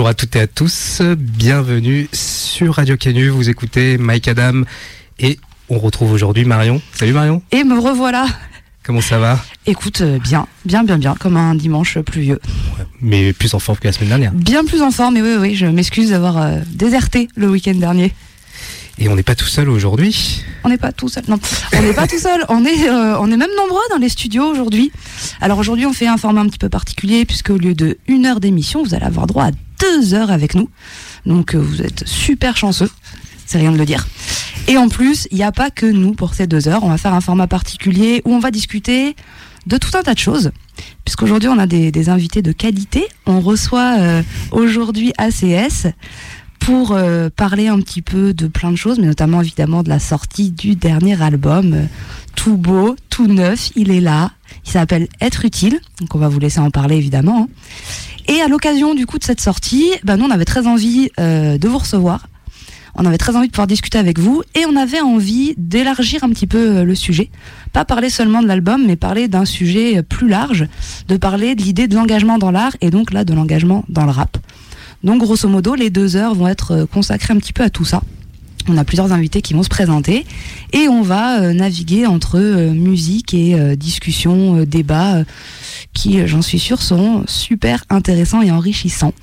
Bonjour à toutes et à tous, bienvenue sur Radio Canu, vous écoutez Mike Adam et on retrouve aujourd'hui Marion. Salut Marion. Et me revoilà. Comment ça va? Écoute, euh, bien, bien, bien, bien, comme un dimanche pluvieux. mais plus en forme que la semaine dernière. Bien plus en forme, mais oui, oui, je m'excuse d'avoir euh, déserté le week-end dernier. Et on n'est pas tout seul aujourd'hui. On n'est pas tout seul, non. On n'est pas tout seul, on est, euh, on est même nombreux dans les studios aujourd'hui. Alors aujourd'hui, on fait un format un petit peu particulier, puisque au lieu de une heure d'émission, vous allez avoir droit à deux heures avec nous. Donc vous êtes super chanceux, c'est rien de le dire. Et en plus, il n'y a pas que nous pour ces deux heures. On va faire un format particulier où on va discuter de tout un tas de choses. Puisqu'aujourd'hui, on a des, invités de qualité. On reçoit euh, aujourd'hui ACS pour euh, parler un petit peu de plein de choses, mais notamment évidemment de la sortie du dernier album. Euh, tout beau, tout neuf, il est là. Il s'appelle Être utile. Donc on va vous laisser en parler évidemment. Hein. Et à l'occasion du coup de cette sortie, bah, nous on avait très envie de vous recevoir on avait très envie de pouvoir discuter avec vous et on avait envie d'élargir un petit peu euh, le sujet. Pas parler seulement de l'album, mais parler d'un sujet euh, plus large, de parler de l'idée de l'engagement dans l'art et donc là de l'engagement dans le rap. Donc grosso modo, les deux heures vont être euh, consacrées un petit peu à tout ça. On a plusieurs invités qui vont se présenter et on va naviguer entre musique et discussion, débats qui, j'en suis sûre, seront super intéressants et enrichissants.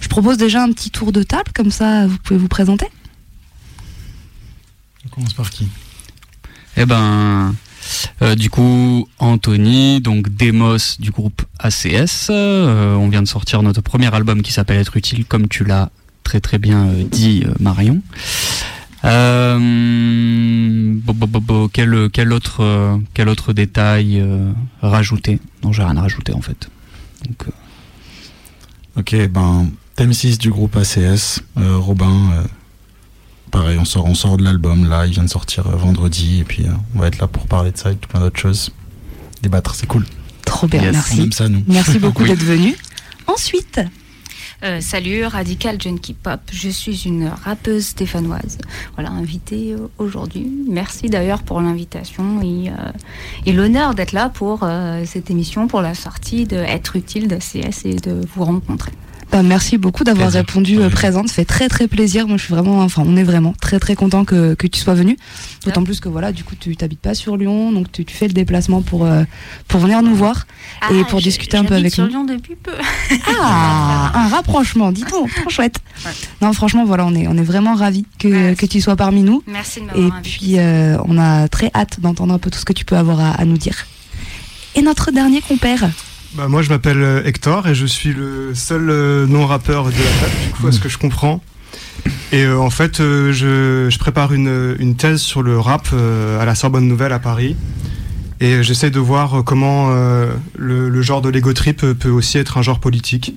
Je propose déjà un petit tour de table, comme ça vous pouvez vous présenter. On commence par qui? Eh ben, euh, du coup, Anthony, donc Demos du groupe ACS. Euh, on vient de sortir notre premier album qui s'appelle Être utile, comme tu l'as très très bien euh, dit, Marion. Quel, quel, autre, quel autre détail rajouter? Non, j'ai rien à rajouter en fait. Donc, ok, ben, thème 6 du groupe ACS, Robin pareil, on sort, on sort de l'album là, il vient de sortir euh, vendredi et puis euh, on va être là pour parler de ça et tout plein d'autres choses. Débattre, c'est cool. Trop bien, merci. ça, nous. Merci beaucoup d'être venu. Ensuite. Euh, salut, Radical Junkie Pop. Je suis une rappeuse stéphanoise. Voilà, invitée aujourd'hui. Merci d'ailleurs pour l'invitation et, et l'honneur d'être là pour cette émission, pour la sortie de Être utile d'ACS et de vous rencontrer. Bah, merci beaucoup d'avoir répondu euh, présente. Ça fait très très plaisir. Moi, je suis vraiment, enfin, on est vraiment très très content que, que tu sois venu. D'autant plus que voilà, du coup, tu t'habites pas sur Lyon, donc tu, tu, fais le déplacement pour euh, pour venir nous voir ah, et pour discuter un peu avec sur nous. Lyon depuis peu. ah, un rapprochement, dis donc, trop chouette. Non, franchement, voilà, on est on est vraiment ravis que, que tu sois parmi nous. Merci de m'avoir Et puis, euh, on a très hâte d'entendre un peu tout ce que tu peux avoir à, à nous dire. Et notre dernier compère. Bah, moi, je m'appelle euh, Hector et je suis le seul euh, non-rappeur de la du coup, à ce que je comprends. Et euh, en fait, je, prépare une, thèse sur le rap à la Sorbonne Nouvelle à Paris. Et j'essaie de voir comment le, genre de l'ego trip peut aussi être un genre politique.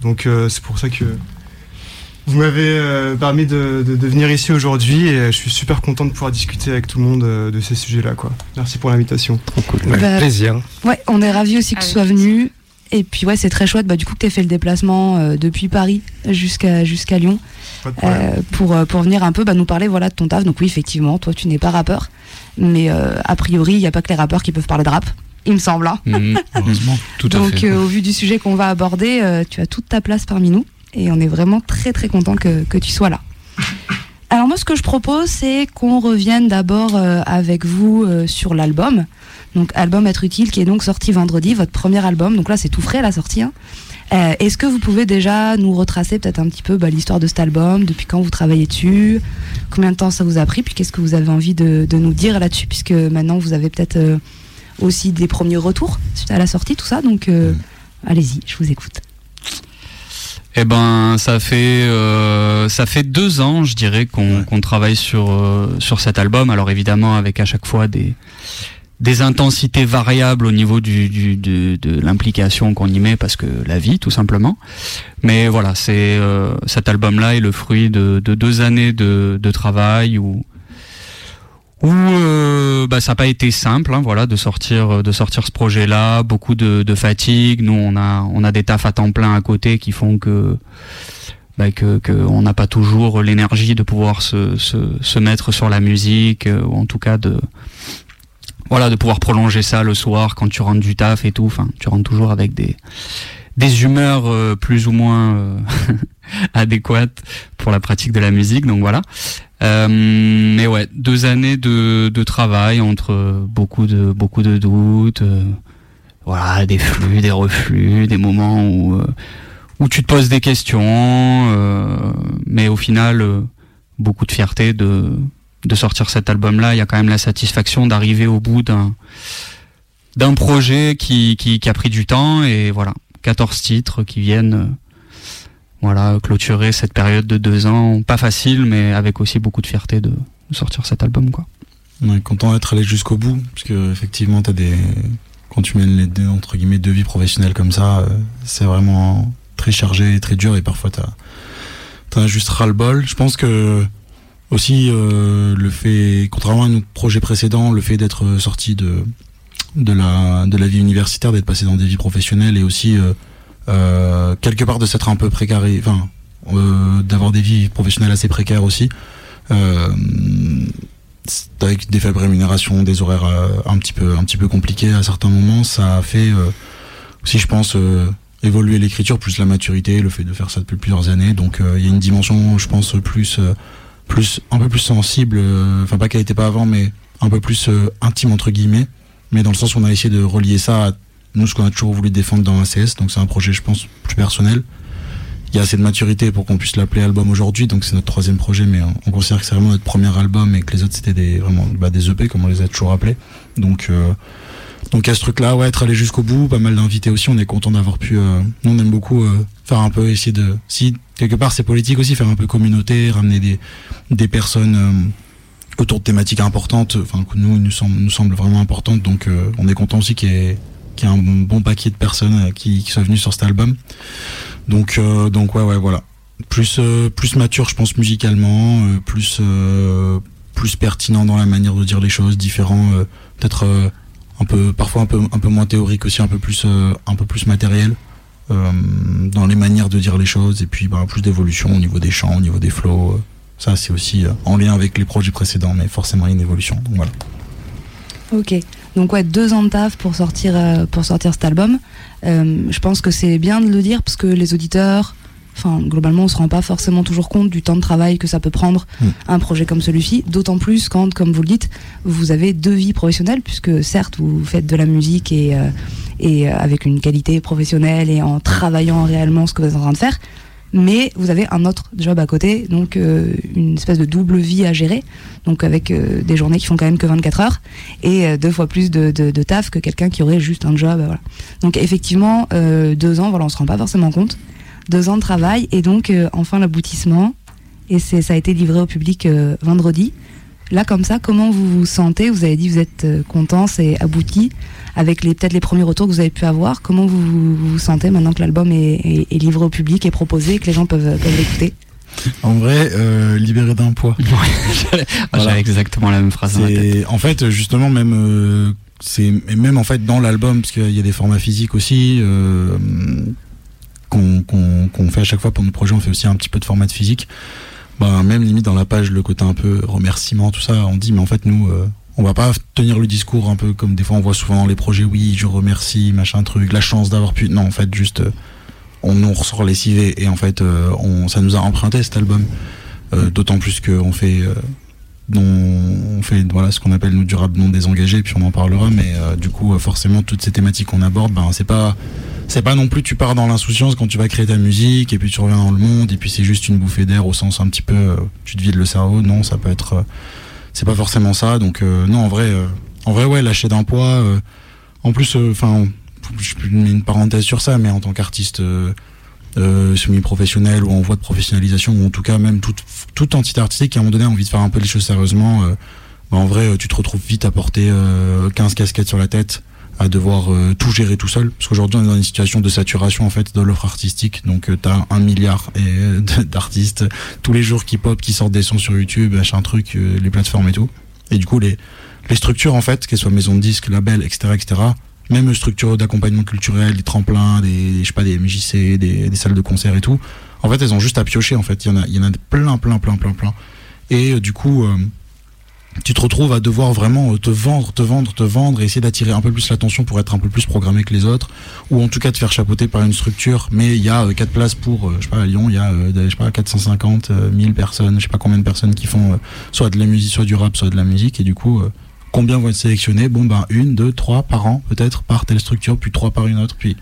Donc c'est pour ça que vous m'avez euh, permis de, venir ici aujourd'hui et je suis super content de pouvoir discuter avec tout le monde euh, de ces sujets-là. Quoi. Merci pour l'invitation. Trop cool. Bah, plaisir. Ouais, on est ravis aussi que tu sois venu. Et puis ouais, c'est très chouette. Bah, du coup, que tu aies fait le déplacement euh, depuis Paris jusqu'à jusqu'à Lyon pour, pour venir un peu bah, nous parler voilà, de ton taf. Donc oui, effectivement, toi, tu n'es pas rappeur. Mais a priori, il n'y a pas que les rappeurs qui peuvent parler de rap il me semble. Hein. Mmh, heureusement, tout à Donc, au vu du sujet qu'on va aborder, tu as toute ta place parmi nous et on est vraiment très très content que, que tu sois là. Alors moi ce que je propose c'est qu'on revienne d'abord euh, avec vous euh, sur l'album. Donc album Être utile qui est donc sorti vendredi, votre premier album. Donc là c'est tout frais la sortie. Hein. Euh, Est-ce que vous pouvez déjà nous retracer peut-être un petit peu bah, l'histoire de cet album, depuis quand vous travaillez dessus, combien de temps ça vous a pris, puis qu'est-ce que vous avez envie de, de nous dire là-dessus, puisque maintenant vous avez peut-être aussi des premiers retours suite à la sortie, tout ça. Donc allez-y, je vous écoute. Eh ben, ça fait euh, ça fait deux ans, je dirais, qu'on travaille sur euh, sur cet album. Alors évidemment, avec à chaque fois des des intensités variables au niveau du, du de, de l'implication qu'on y met, parce que la vie, tout simplement. Mais voilà, c'est euh, cet album-là est le fruit de, de deux années de, de travail où où euh, bah, ça n'a pas été simple, hein, voilà, de sortir de sortir ce projet-là, beaucoup de, de, fatigue. Nous, on a on a des tafs à temps plein à côté qui font que bah, que, que on n'a pas toujours l'énergie de pouvoir se, se, se, mettre sur la musique euh, ou en tout cas de voilà de pouvoir prolonger ça le soir quand tu rentres du taf et tout. Enfin, tu rentres toujours avec des des humeurs plus ou moins adéquates pour la pratique de la musique. Donc voilà. mais ouais, deux années de, de travail entre beaucoup de beaucoup de doutes, voilà, des flux, des reflux, des moments où où tu te poses des questions, mais au final beaucoup de fierté de de sortir cet album-là. Il y a quand même la satisfaction d'arriver au bout d'un d'un projet qui, qui, qui, a pris du temps et voilà, 14 titres qui viennent euh, voilà clôturer cette période de deux ans, pas facile, mais avec aussi beaucoup de fierté de, sortir cet album quoi. On est content d'être allé jusqu'au bout, parce effectivement t'as des quand tu mènes les deux, entre guillemets deux vies professionnelles comme ça, euh, c'est vraiment très chargé, très dur et parfois t'as as juste ras le bol. Je pense que aussi, euh, le fait, contrairement à nos projets précédents, le fait d'être sorti de, de, la, de la vie universitaire, d'être passé dans des vies professionnelles et aussi, euh, euh, quelque part, de s'être un peu précaré, enfin, d'avoir des vies professionnelles assez précaires aussi, avec des faibles rémunérations, des horaires un petit peu, un petit peu compliqués à certains moments, ça a fait aussi, je pense, évoluer l'écriture, plus la maturité, le fait de faire ça depuis plusieurs années. Donc, il y a une dimension, je pense, plus plus un peu plus sensible, euh, enfin pas qu'elle était pas avant, mais un peu plus euh, intime entre guillemets, mais dans le sens où on a essayé de relier ça à nous ce qu'on a toujours voulu défendre dans ACS, donc c'est un projet je pense plus personnel. Il y a assez de maturité pour qu'on puisse l'appeler album aujourd'hui, donc c'est notre troisième projet, mais on, considère que c'est vraiment notre premier album et que les autres c'était des vraiment bah, des EP comme on les a toujours appelés. Donc euh, donc à ce truc-là, ouais, être allé jusqu'au bout, pas mal d'invités aussi. On est content d'avoir pu. Euh, nous, on aime beaucoup euh, faire un peu, essayer de. Si quelque part c'est politique aussi, faire un peu communauté, ramener des des personnes euh, autour de thématiques importantes. Enfin, nous nous semble vraiment importantes. Donc, on est content aussi qu'il y ait un bon paquet de personnes qui, qui soient venues sur cet album. Donc donc ouais ouais voilà. Plus plus mature, je pense musicalement, plus plus pertinent dans la manière de dire les choses, différent peut-être un peu parfois un peu un peu moins théorique aussi un peu plus euh, un peu plus matériel euh, dans les manières de dire les choses et puis bah, plus d'évolution au niveau des chants au niveau des flows euh. Ça c'est aussi en lien avec les projets précédents mais forcément une évolution donc voilà ok donc ouais deux ans de taf pour sortir pour sortir cet album je pense que c'est bien de le dire parce que les auditeurs Enfin, globalement, on se rend pas forcément toujours compte du temps de travail que ça peut prendre hmm. un projet comme celui-ci. D'autant plus quand, comme vous le dites, vous avez deux vies professionnelles, puisque certes, vous faites de la musique et, euh, et euh, avec une qualité professionnelle et en travaillant réellement ce que vous êtes en train de faire. Mais vous avez un autre job à côté, donc euh, une espèce de double vie à gérer, donc avec des journées qui font quand même que 24 heures et deux fois plus de, de, taf que quelqu'un qui aurait juste un job. Voilà. Donc effectivement, deux ans, voilà, on se rend pas forcément compte deux ans de travail et donc euh, enfin l'aboutissement. Et ça a été livré au public euh, vendredi. Là, comme ça, comment vous vous sentez Vous avez dit vous êtes euh, content, c'est abouti. Avec les, peut-être les premiers retours que vous avez pu avoir, comment vous vous, sentez maintenant que l'album est, livré au public, est proposé, que les gens peuvent, peuvent l'écouter? En vrai, libéré d'un poids. J'avais exactement la même phrase. En, fait, justement, même c'est même en fait dans l'album, parce qu'il y a des formats physiques aussi qu'on fait à chaque fois pour nos projets, on fait aussi un petit peu de format physique. Bah, même limite dans la page, le côté un peu remerciement, tout ça, on dit, mais en fait, nous, euh, on va pas tenir le discours un peu comme des fois on voit souvent dans les projets, oui, je remercie, machin truc, la chance d'avoir pu. Non, en fait, juste, euh, on nous ressort les CV et en fait, euh, on, ça nous a emprunté cet album. D'autant plus qu'on fait on fait voilà ce qu'on appelle nous durable non désengagé puis on en parlera mais du coup forcément toutes ces thématiques qu'on aborde ben c'est pas c'est pas non plus tu pars dans l'insouciance quand tu vas créer ta musique et puis tu reviens dans le monde et puis c'est juste une bouffée d'air au sens un petit peu euh, tu te vides le cerveau. Non ça peut être euh, c'est pas forcément ça. Donc euh, non en vrai en vrai ouais lâcher d'un poids en plus enfin je mets une parenthèse sur ça mais en tant qu'artiste semi-professionnel ou en voie de professionnalisation ou en tout cas même toute, toute entité artistique qui à un moment donné a envie de faire un peu les choses sérieusement bah, en vrai tu te retrouves vite à porter 15 casquettes sur la tête à devoir euh, tout gérer tout seul. Parce qu'aujourd'hui on est dans une situation de saturation en fait de l'offre artistique. Donc euh, t'as un milliard euh, d'artistes tous les jours qui pop qui sortent des sons sur YouTube machin truc les plateformes et tout. Et du coup les les structures en fait qu'elles soient maisons de disques labels etc etc même structures d'accompagnement culturel des tremplins des je sais pas des MJC des, salles de concert et tout. En fait elles ont juste à piocher en fait. Il y en a il y en a plein plein plein plein plein. Et du coup tu te retrouves à devoir vraiment te vendre, te vendre, te vendre et essayer d'attirer un peu plus l'attention pour être un peu plus programmé que les autres. Ou en tout cas te faire chapeauter par une structure. Mais il y a quatre places pour je sais pas à Lyon il y a je sais pas 450 1000 personnes je sais pas combien de personnes qui font soit de la musique soit du rap soit de la musique. Et du coup combien vont être sélectionnés bon ben une deux trois par an peut-être par telle structure puis trois par une autre puis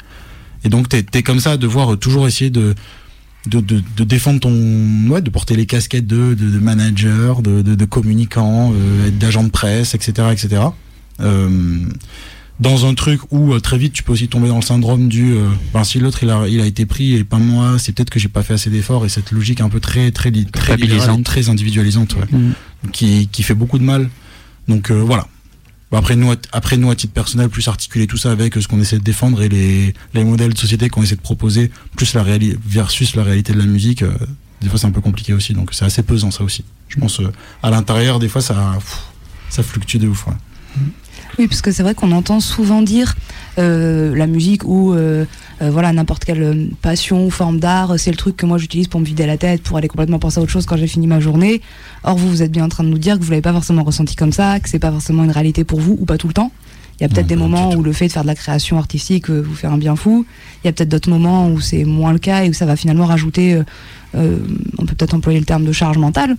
et donc t'es es comme ça à devoir toujours essayer de de, de, de, défendre ton ouais de porter les casquettes de, de, de manager de, de, de communicant euh, d'agent de presse etc etc euh, dans un truc où euh, très vite tu peux aussi tomber dans le syndrome du euh, ben, si l'autre il a il a été pris et pas moi c'est peut-être que j'ai pas fait assez d'efforts et cette logique un peu très très très, très, très individualisante ouais, mm. qui qui fait beaucoup de mal donc euh, voilà après nous, après nous à titre personnel, plus articuler tout ça avec ce qu'on essaie de défendre et les, les modèles de société qu'on essaie de proposer, plus la réalité versus la réalité de la musique. Euh, des fois, c'est un peu compliqué aussi, donc c'est assez pesant ça aussi. Je pense euh, à l'intérieur, des fois, ça, fluctue de ouf. Ouais. Oui, parce que c'est vrai qu'on entend souvent dire euh, la musique ou euh, euh, voilà n'importe quelle passion ou forme d'art, c'est le truc que moi j'utilise pour me vider la tête, pour aller complètement penser à autre chose quand j'ai fini ma journée. Or vous, vous êtes bien en train de nous dire que vous l'avez pas forcément ressenti comme ça, que c'est pas forcément une réalité pour vous ou pas tout le temps. Il y a peut-être des moments où le fait de faire de la création artistique vous fait un bien fou. Il y a peut-être d'autres moments où c'est moins le cas et où ça va finalement rajouter, on peut peut-être employer le terme de charge mentale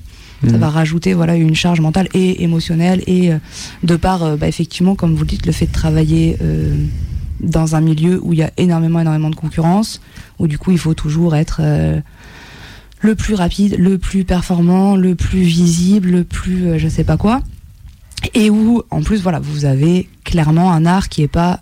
ça va rajouter voilà une charge mentale et émotionnelle et euh, de par euh, bah, effectivement comme vous le dites le fait de travailler euh, dans un milieu où il y a énormément énormément de concurrence où du coup il faut toujours être le plus rapide le plus performant le plus visible le plus je sais pas quoi. Et où en plus voilà vous avez clairement un art qui est pas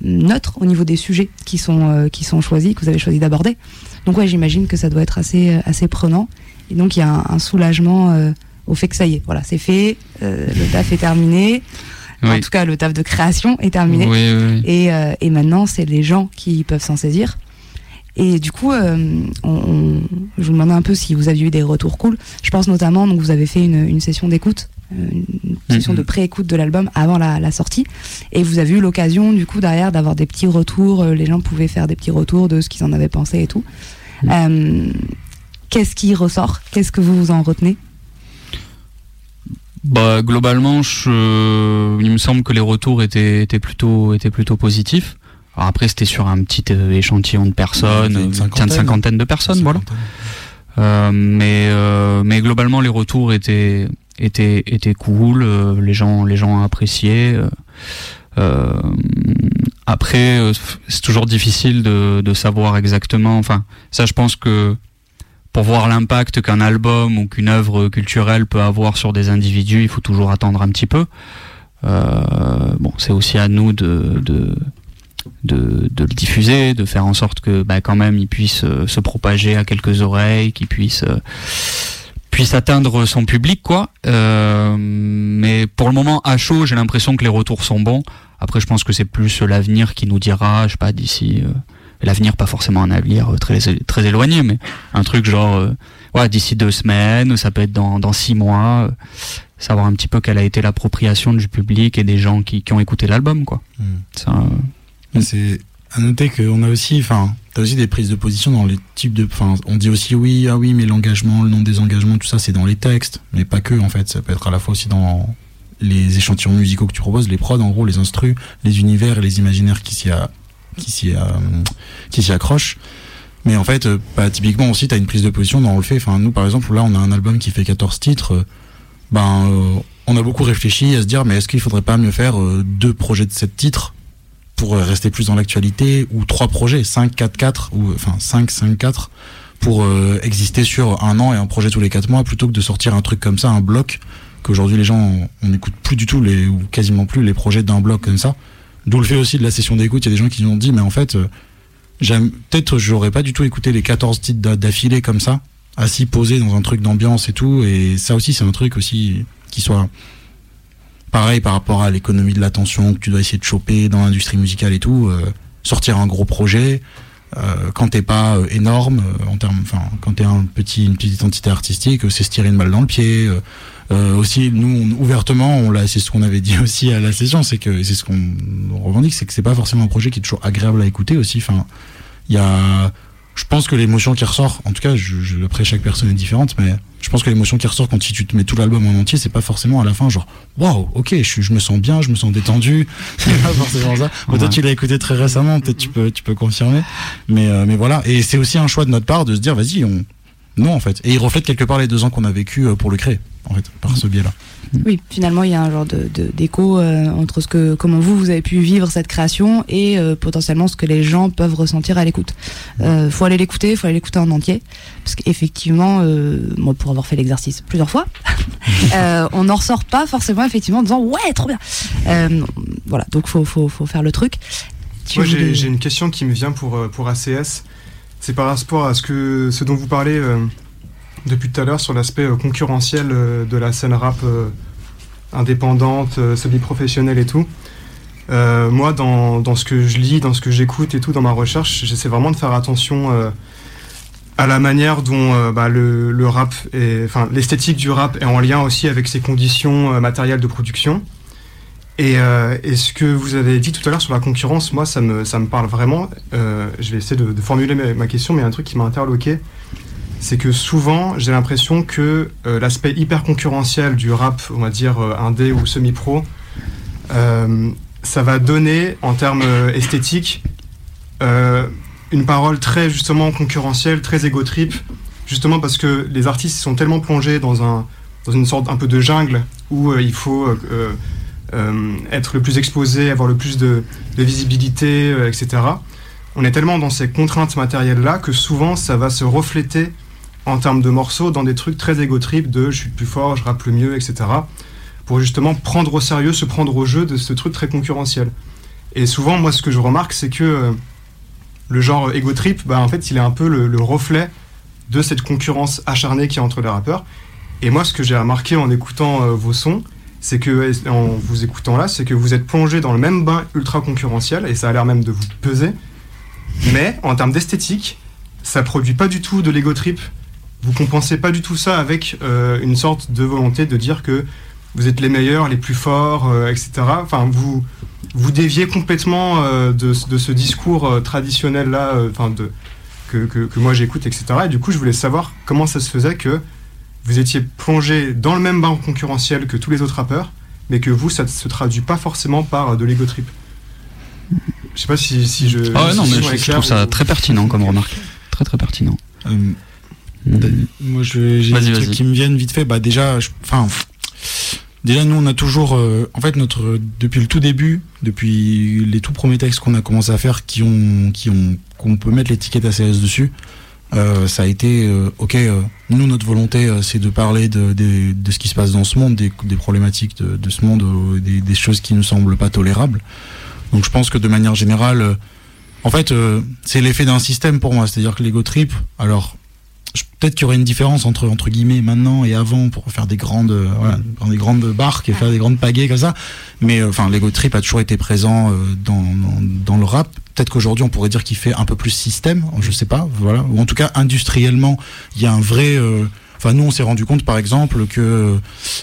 neutre au niveau des sujets qui sont qui sont choisis que vous avez choisi d'aborder. Donc ouais j'imagine que ça doit être assez assez prenant et donc il y a un, un soulagement euh, au fait que ça y est, voilà, c'est fait, euh, le taf est terminé. Oui. En tout cas, le taf de création est terminé. Oui, oui, et, euh, et, maintenant, c'est les gens qui peuvent s'en saisir. Et du coup, on, on, je vous demandais un peu si vous aviez eu des retours cool. Je pense notamment, donc vous avez fait une, une session d'écoute, une session mm -hmm. de pré-écoute de l'album avant la, la, sortie, et vous avez eu l'occasion, du coup, derrière, d'avoir des petits retours. Les gens pouvaient faire des petits retours de ce qu'ils en avaient pensé et tout. Mm. Euh, Qu'est-ce qui ressort? Qu'est-ce que vous vous en retenez? Bah, globalement, je, il me semble que les retours étaient, étaient, plutôt, étaient plutôt positifs. Alors après, c'était sur un petit échantillon de personnes, une cinquantaine, une cinquantaine de personnes, voilà. Euh, mais, euh, mais globalement, les retours étaient, étaient, étaient cool. Euh, les gens, les gens ont apprécié. Euh, après, c'est toujours difficile de, de savoir exactement. Enfin, ça, je pense que pour voir l'impact qu'un album ou qu'une œuvre culturelle peut avoir sur des individus, il faut toujours attendre un petit peu. Euh, bon, c'est aussi à nous de, de, de, le diffuser, de faire en sorte que bah, quand même il puisse euh, se propager à quelques oreilles, qu'il puisse euh, puisse atteindre son public quoi. Mais pour le moment à chaud, j'ai l'impression que les retours sont bons. Après, je pense que c'est plus l'avenir qui nous dira, je sais pas, d'ici l'avenir pas forcément un avenir très très éloigné mais un truc genre euh, ouais d'ici deux semaines ça peut être dans, dans six mois euh, savoir un petit peu quelle a été l'appropriation du public et des gens qui, qui ont écouté l'album quoi mmh. ça euh, c'est à noter qu'on a aussi enfin t'as aussi des prises de position dans les types de enfin on dit aussi oui ah oui mais l'engagement le nom des engagements tout ça c'est dans les textes mais pas que en fait ça peut être à la fois aussi dans les échantillons musicaux que tu proposes les prods en gros les instrus les univers et les imaginaires qui s'y a qui s'y accroche. Mais en fait euh, bah, typiquement aussi tu as une prise de position dans le fait enfin nous par exemple là on a un album qui fait 14 titres. Euh, ben euh, on a beaucoup réfléchi à se dire mais est-ce qu'il faudrait pas mieux faire deux projets de 7 titres pour rester plus dans l'actualité ou trois projets 5 4 4 ou enfin 5 5 4 pour exister sur un an et un projet tous les quatre mois plutôt que de sortir un truc comme ça un bloc qu'aujourd'hui les gens on n'écoute plus du tout les ou quasiment plus les projets d'un bloc comme ça D'où le fait aussi de la session d'écoute, il y a des gens qui nous ont dit, mais en fait, euh, peut-être j'aurais pas du tout écouté les 14 titres d'affilée comme ça, assis posé dans un truc d'ambiance et tout, et ça aussi c'est un truc aussi qui soit pareil par rapport à l'économie de l'attention que tu dois essayer de choper dans l'industrie musicale et tout, euh, sortir un gros projet, euh, quand t'es pas euh, énorme, euh, en termes, enfin, quand t'es un petit, une petite entité artistique, c'est se tirer une balle dans le pied, euh, euh, aussi nous on, ouvertement on l'a c'est ce qu'on avait dit aussi à la session c'est que c'est ce qu'on revendique c'est que c'est pas forcément un projet qui est toujours agréable à écouter aussi enfin il y a je pense que l'émotion qui ressort, en tout cas, je, après chaque personne est différente, mais je pense que l'émotion qui ressort quand tu te mets tout l'album en entier, c'est pas forcément à la fin genre waouh, ok, je, je, me sens bien, je me sens détendu. c'est pas forcément ça. Toi, tu l'as écouté très récemment, peut-être tu peux, tu peux confirmer. Mais, euh, mais voilà. Et c'est aussi un choix de notre part de se dire, vas-y, on, non en fait. Et il reflète quelque part les deux ans qu'on a vécu euh, pour le créer, en fait, par ce biais-là. Oui, finalement, il y a un genre de, d'écho euh, entre ce que, comment vous, vous avez pu vivre cette création et euh, potentiellement ce que les gens peuvent ressentir à l'écoute. Euh, faut aller l'écouter, faut aller l'écouter en entier, parce qu'effectivement, moi, pour avoir fait l'exercice plusieurs fois, on n'en ressort pas forcément effectivement en disant ouais, trop bien. voilà, donc faut, faut, faut faire le truc. moi, j'ai, une question qui me vient pour pour ACS. C'est par rapport à ce que ce dont vous parlez depuis tout à l'heure sur l'aspect euh, concurrentiel euh, de la scène rap euh, indépendante, semi-professionnelle et tout. moi, dans, dans, ce que je lis, dans ce que j'écoute et tout, dans ma recherche, j'essaie vraiment de faire attention à la manière dont bah, le, le, rap, enfin l'esthétique du rap est en lien aussi avec ses conditions matérielles de production. Et, et, ce que vous avez dit tout à l'heure sur la concurrence, moi, ça me, ça me parle vraiment. je vais essayer de, formuler ma, ma, question, mais un truc qui m'a interloqué c'est que souvent j'ai l'impression que euh, l'aspect hyper concurrentiel du rap, on va dire euh, indé ou semi-pro, euh, ça va donner en termes esthétiques une parole très justement concurrentielle, très égo trip, justement parce que les artistes sont tellement plongés dans, un, dans une sorte un peu de jungle où il faut être le plus exposé, avoir le plus de visibilité, etc. On est tellement dans ces contraintes matérielles-là que souvent ça va se refléter en termes de morceaux dans des trucs très égo trip de je suis plus fort, je rappe le mieux, etc. Pour justement prendre au sérieux, se prendre au jeu de ce truc très concurrentiel. Et souvent, moi, ce que je remarque, c'est que euh, le genre ego trip, bah, en fait, il est un peu le, reflet de cette concurrence acharnée qui est entre les rappeurs. Et moi, ce que j'ai remarqué en écoutant euh, vos sons, c'est que, en vous écoutant là, c'est que vous êtes plongé dans le même bain ultra concurrentiel, et ça a l'air même de vous peser. Mais en termes d'esthétique, ça produit pas du tout de l'ego trip vous compensez pas du tout ça avec euh, une sorte de volonté de dire que vous êtes les meilleurs, les plus forts, euh, etc. Enfin, vous vous déviez complètement euh, de, ce discours traditionnel là, enfin que, que, moi j'écoute, etc. Et du coup, je voulais savoir comment ça se faisait que vous étiez plongé dans le même bain concurrentiel que tous les autres rappeurs, mais que vous, ça ne se traduit pas forcément par de l'ego trip. Je sais pas si, si je. Ah non, mais je, trouve ça très pertinent comme remarque. Très très pertinent. Moi, j'ai des trucs qui me viennent vite fait. Bah, déjà, enfin, déjà, nous, on a toujours, euh, en fait, notre, depuis le tout début, depuis les tout premiers textes qu'on a commencé à faire, qui ont, qui ont, qu'on peut mettre l'étiquette ACS dessus, euh, ça a été, euh, ok, nous, notre volonté, c'est de parler de, de, de, ce qui se passe dans ce monde, des, des problématiques de, de ce monde, des, des, choses qui nous semblent pas tolérables. Donc, je pense que de manière générale, en fait, c'est l'effet d'un système pour moi. C'est-à-dire que l'ego trip, alors, peut-être qu'il y aurait une différence entre entre guillemets maintenant et avant pour faire des grandes euh, voilà, des grandes barques et faire des grandes pagaies comme ça. Mais euh, enfin l'ego trip a toujours été présent euh, dans, dans, le rap. Peut-être qu'aujourd'hui on pourrait dire qu'il fait un peu plus système je sais pas voilà. Ou en tout cas industriellement il y a un vrai Enfin, nous, on s'est rendu compte, par exemple, que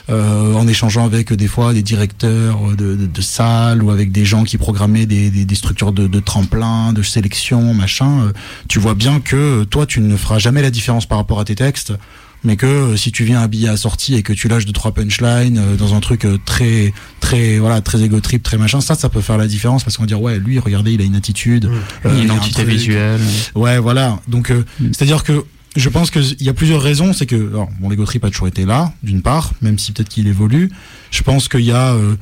euh, en échangeant avec des fois des directeurs de, de, de salles ou avec des gens qui programmaient des, des, des structures de, de tremplin, de sélection, machin, euh, tu vois bien que toi, tu ne feras jamais la différence par rapport à tes textes mais que euh, si tu viens habillé à sortie et que tu lâches deux trois punchlines euh, dans un truc très très voilà très égo trip très machin ça ça peut faire la différence parce qu'on va dire ouais lui regardez il a une attitude mmh. une identité visuelle ouais voilà donc mmh. c'est à dire que je pense qu'il y a plusieurs raisons. C'est que alors, bon, l'ego trip a toujours été là, d'une part, même si peut-être qu'il évolue. Je pense qu'il y a euh,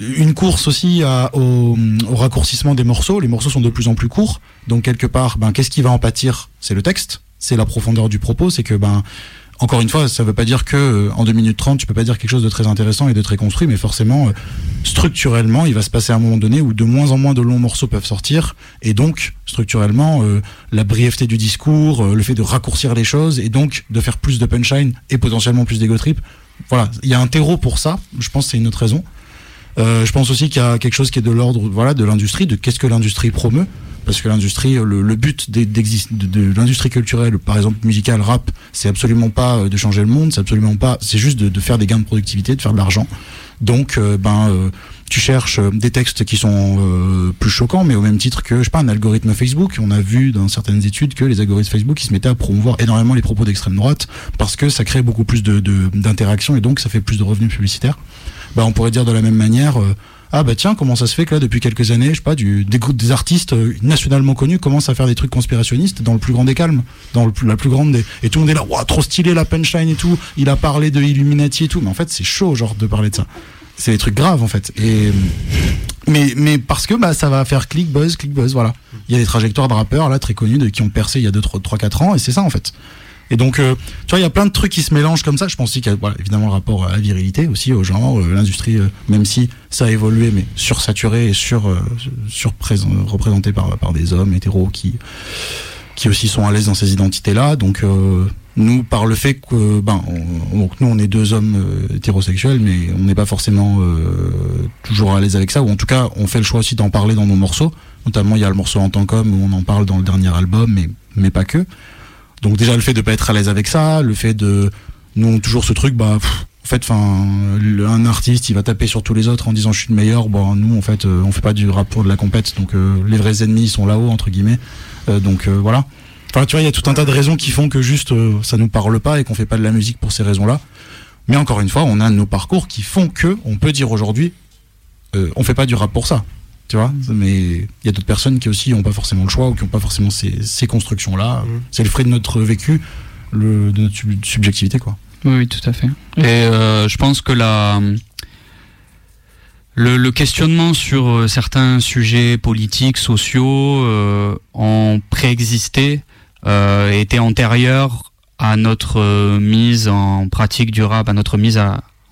une course aussi à, au, au, raccourcissement des morceaux. Les morceaux sont de plus en plus courts. Donc quelque part, ben, qu'est-ce qui va en pâtir? C'est le texte, c'est la profondeur du propos. C'est que ben encore une fois, ça ne veut pas dire que euh, en 2 minutes 30, tu peux pas dire quelque chose de très intéressant et de très construit, mais forcément, euh, structurellement, il va se passer à un moment donné où de moins en moins de longs morceaux peuvent sortir, et donc, structurellement, euh, la brièveté du discours, le fait de raccourcir les choses, et donc de faire plus de punchline et potentiellement plus d'ego trip. Voilà, il y a un terreau pour ça, je pense que c'est une autre raison. Je pense aussi qu'il y a quelque chose qui est de l'ordre voilà, de l'industrie, de qu'est-ce que l'industrie promeut parce que l'industrie, le, le, but de, de l'industrie culturelle, par exemple musicale, rap, c'est absolument pas euh, de changer le monde, c'est absolument pas, c'est juste de, de, faire des gains de productivité, de faire de l'argent. Donc, euh, ben, euh, tu cherches euh, des textes qui sont euh, plus choquants, mais au même titre que, je sais pas, un algorithme Facebook. On a vu dans certaines études que les algorithmes Facebook, ils se mettaient à promouvoir énormément les propos d'extrême droite parce que ça crée beaucoup plus de d'interactions et donc ça fait plus de revenus publicitaires. Bah, on pourrait dire de la même manière. Euh, ah bah tiens comment ça se fait que là depuis quelques années je sais pas du, des des artistes nationalement connus commencent à faire des trucs conspirationnistes dans le plus grand des calmes dans le la plus grande des et tout le monde est là waouh trop stylé la punchline et tout il a parlé de Illuminati et tout mais en fait c'est chaud genre de parler de ça c'est des trucs graves en fait. Et mais mais parce que bah ça va faire click buzz click buzz voilà. Il y a des trajectoires de rappeurs là très connus de, qui ont percé il y a 2 3 4 ans et c'est ça en fait. Et donc euh, tu vois il y a plein de trucs qui se mélangent comme ça, je pense aussi qu'il y a évidemment le rapport à la virilité aussi au genre euh, l'industrie euh, même si ça a évolué mais sursaturé et sur sur représenté par par des hommes hétéros qui qui aussi sont à l'aise dans ces identités là donc nous, par le fait que, ben, nous, on est deux hommes hétérosexuels, mais on n'est pas forcément toujours à l'aise avec ça, ou en tout cas, on fait le choix aussi d'en parler dans nos morceaux. Notamment, il y a le morceau en tant qu'homme où on en parle dans le dernier album, mais, mais pas que. Donc déjà, le fait de pas être à l'aise avec ça, le fait de, nous, toujours ce truc, bah, en fait, un artiste, il va taper sur tous les autres en disant je suis le meilleur. Bon, nous, en fait, euh, on fait pas du rap pour de la compète, donc les vrais ennemis sont là-haut entre guillemets. donc voilà. Enfin, tu vois, il y a tout un tas de raisons qui font que juste euh, ça nous parle pas et qu'on fait pas de la musique pour ces raisons-là. Mais encore une fois, on a nos parcours qui font que on peut dire aujourd'hui, euh, on fait pas du rap pour ça. Tu vois, mais il y a d'autres personnes qui aussi n'ont pas forcément le choix ou qui n'ont pas forcément ces, constructions-là. Mmh. C'est le fruit de notre vécu, le, de notre subjectivité, quoi. Oui, tout à fait. Et euh, je pense que la, le, questionnement sur certains sujets politiques, sociaux, ont préexisté euh, était antérieure à notre euh, mise en pratique du rap, à notre mise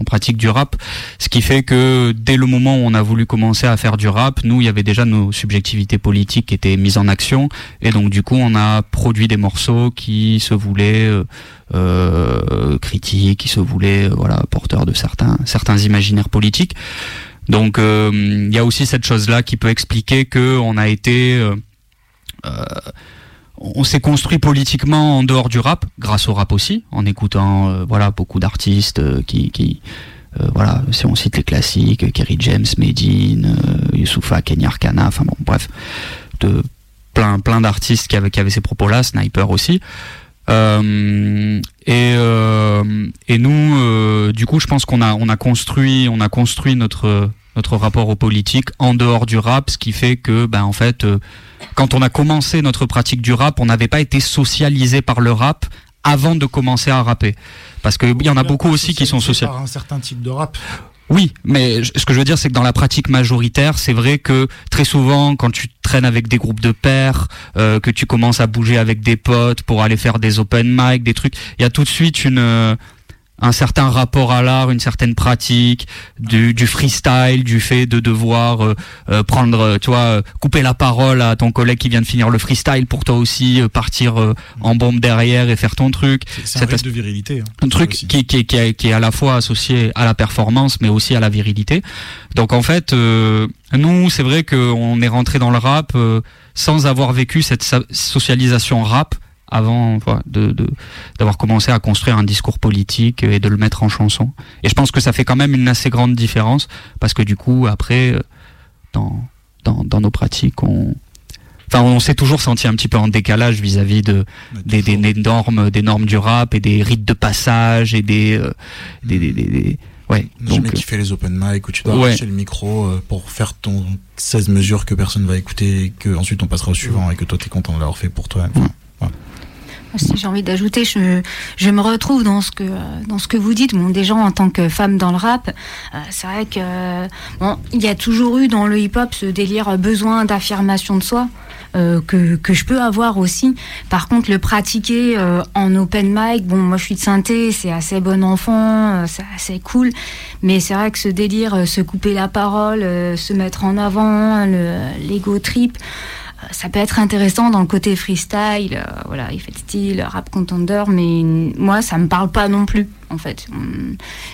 en pratique du rap, ce qui fait que dès le moment où on a voulu commencer à faire du rap, nous, il y avait déjà nos subjectivités politiques qui étaient mises en action, et donc du coup, on a produit des morceaux qui se voulaient euh, euh critiques, qui se voulaient voilà porteurs de certains certains imaginaires politiques. Donc, il y a aussi cette chose-là qui peut expliquer que on a été euh, on s'est construit politiquement en dehors du rap, grâce au rap aussi, en écoutant euh, voilà beaucoup d'artistes euh, qui, qui euh, voilà, si on cite les classiques, Kerry James, Medine, Youssoufa, Kenya Arcana, enfin bon, bref, de plein plein d'artistes qui avaient qui avaient ces propos-là, Sniper aussi. et et nous, du coup, je pense qu'on a on a construit on a construit notre notre rapport aux politiques en dehors du rap, ce qui fait que, ben en fait, euh, quand on a commencé notre pratique du rap, on n'avait pas été socialisé par le rap avant de commencer à rapper. Parce qu'il y en a beaucoup aussi qui sont socialisés par un certain type de rap. Oui, mais ce que je veux dire, c'est que dans la pratique majoritaire, c'est vrai que très souvent, quand tu traînes avec des groupes de pairs, euh, que tu commences à bouger avec des potes pour aller faire des open mic, des trucs, il y a tout de suite une un certain rapport à l'art, une certaine pratique, du, du, freestyle, du fait de devoir euh, euh prendre, euh, tu vois, euh, couper la parole à ton collègue qui vient de finir le freestyle pour toi aussi partir en bombe derrière et faire ton truc. C'est un de virilité. Hein, un truc qui, qui, qui, est, qui, est à la fois associé à la performance, mais aussi à la virilité. Donc en fait, nous, c'est vrai qu'on est rentré dans le rap sans avoir vécu cette socialisation rap avant de d'avoir commencé à construire un discours politique et de le mettre en chanson. Et je pense que ça fait quand même une assez grande différence parce que du coup après euh, dans dans, dans nos pratiques on Enfin, on s'est toujours senti un petit peu en décalage vis-à-vis de des, des, normes, des normes du rap et des rites de passage et des, euh, des, des, ouais. Donc, qui fait les open mic où tu dois ouais. le micro euh, pour faire ton 16 mesures que personne va écouter et que ensuite on passera au suivant et que toi tu es content de l'avoir fait pour toi. Si j'ai envie d'ajouter, je, me retrouve dans ce que dans ce que vous dites. Bon, gens en tant que femme dans le rap, euh, c'est vrai que bon, il y a toujours eu dans le hip-hop ce délire besoin d'affirmation de soi. Euh, que, que je peux avoir aussi. Par contre, le pratiquer euh, en open mic, bon, moi je suis de synthé, c'est assez bon enfant, c'est assez cool. Mais c'est vrai que ce délire, se couper la parole, se mettre en avant, l'ego trip, ça peut être intéressant dans le côté freestyle, euh, voilà, il fait style, rap contender, mais moi, ça me parle pas non plus, en fait.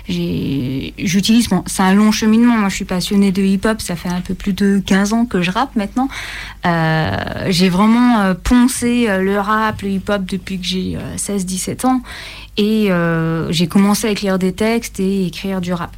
J'utilise, bon, c'est un long cheminement. Moi, je suis passionnée de hip-hop, ça fait un peu plus de 15 ans que je rappe maintenant. Euh, j'ai vraiment euh, poncé le rap, le hip-hop depuis que j'ai 16-17 ans, et j'ai commencé à écrire des textes et écrire du rap.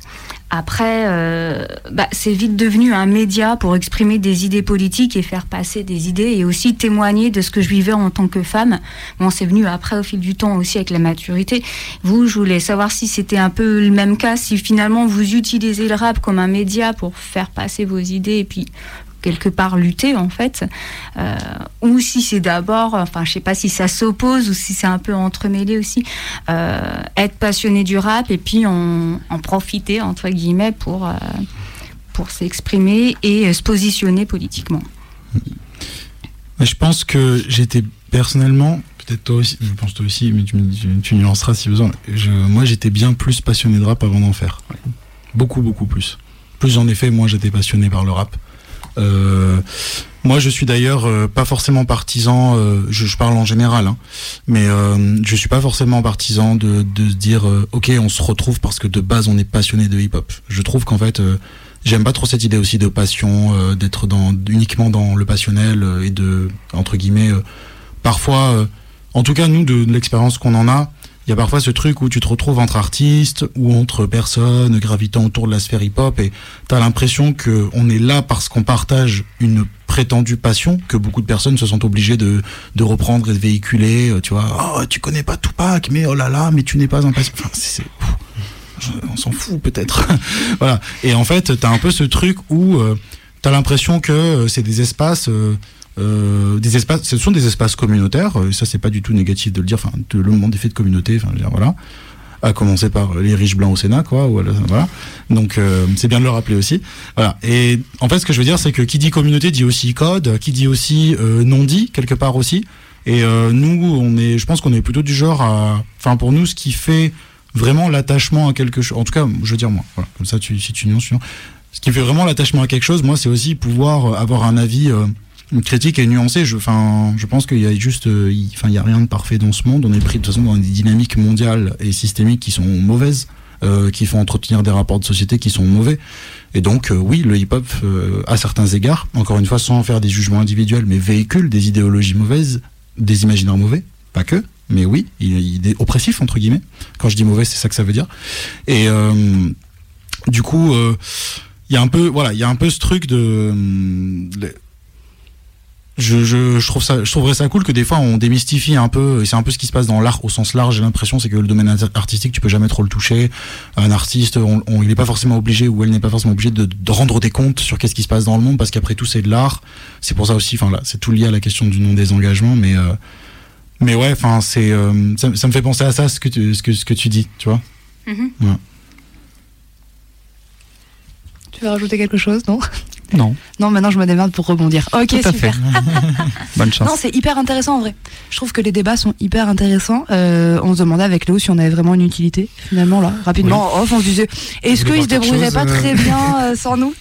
Après, euh, bah, c'est vite devenu un média pour exprimer des idées politiques et faire passer des idées et aussi témoigner de ce que je vivais en tant que femme. Bon, c'est venu après au fil du temps aussi avec la maturité. Vous, je voulais savoir si c'était un peu le même cas, si finalement vous utilisez le rap comme un média pour faire passer vos idées et puis quelque part lutter en fait, euh, ou si c'est d'abord, enfin je sais pas si ça s'oppose ou si c'est un peu entremêlé aussi, euh, être passionné du rap et puis en, en profiter entre guillemets pour euh, pour s'exprimer et se positionner politiquement. Je pense que j'étais personnellement, peut-être toi aussi, je pense toi aussi, mais tu, tu nuanceras si besoin. Je, moi j'étais bien plus passionné de rap avant d'en faire, beaucoup beaucoup plus. Plus en effet, moi j'étais passionné par le rap. Euh, moi, je suis d'ailleurs euh, pas forcément partisan. Euh, je, je, parle en général, hein, mais je suis pas forcément partisan de, de se dire ok, on se retrouve parce que de base on est passionné de hip-hop. Je trouve qu'en fait, j'aime pas trop cette idée aussi de passion, d'être dans uniquement dans le passionnel et de entre guillemets parfois. en tout cas, nous de l'expérience qu'on en a, il y a parfois ce truc où tu te retrouves entre artistes ou entre personnes gravitant autour de la sphère hip-hop et tu as l'impression qu'on est là parce qu'on partage une prétendue passion que beaucoup de personnes se sont obligées de, reprendre et de véhiculer. Euh, tu vois, oh, tu connais pas Tupac, mais oh là là, mais tu n'es pas un passion. Enfin, c'est, on s'en fout peut-être. voilà. Et en fait, tu as un peu ce truc où euh, tu as l'impression que euh, c'est des espaces... euh, des ce sont des espaces communautaires. Et ça, c'est pas du tout négatif de le dire. Enfin, le monde est fait de communauté. Enfin, voilà. À commencer par les riches blancs au Sénat, quoi. Voilà. Donc, euh, c'est bien de le rappeler aussi. Voilà. Et en fait, ce que je veux dire, c'est que qui dit communauté dit aussi code, qui dit aussi euh, non dit quelque part aussi. Et nous, on est, je pense qu'on est plutôt du genre à, enfin, pour nous, ce qui fait vraiment l'attachement à quelque chose. En tout cas, je veux dire moi. Voilà. Comme ça, tu, si tu nuances, ce qui fait vraiment l'attachement à quelque chose, moi, c'est aussi pouvoir avoir un avis une critique est nuancée. Je, enfin, je pense qu'il y a juste, euh, enfin, il y a rien de parfait dans ce monde. On est pris de toute façon dans des dynamiques mondiales et systémiques qui sont mauvaises, euh, qui font entretenir des rapports de société qui sont mauvais. Et donc, euh, oui, le hip-hop, à certains égards, encore une fois, sans faire des jugements individuels, mais véhicule des idéologies mauvaises, des imaginaires mauvais, pas que, mais oui, il, il est oppressif entre guillemets. Quand je dis mauvais, c'est ça que ça veut dire. Et du coup, il y a un peu, voilà, il y a un peu ce truc de je, je, je, trouve ça, je trouverais ça cool que des fois on démystifie un peu, et c'est un peu ce qui se passe dans l'art au sens large, j'ai l'impression, c'est que le domaine artistique, tu peux jamais trop le toucher. Un artiste, on, il n'est pas forcément obligé, ou elle n'est pas forcément obligée de, de, rendre des comptes sur qu'est-ce qui se passe dans le monde, parce qu'après tout, c'est de l'art. C'est pour ça aussi, enfin là, c'est tout lié à la question du non-désengagement, mais, euh, mais ouais, enfin, c'est, euh, ça, ça, me fait penser à ça, ce que tu, ce que, ce que tu dis, tu vois. Mm -hmm. ouais. Tu veux rajouter quelque chose, non? Non. Non, maintenant je me démerde pour rebondir. Ok, Tout à super. Fait. Bonne chance. Non, c'est hyper intéressant en vrai. Je trouve que les débats sont hyper intéressants. Euh, on se demandait avec Léo si on avait vraiment une utilité. Finalement, là, rapidement, oui. off, on se disait est-ce qu'ils se débrouilleraient pas très bien euh, sans nous?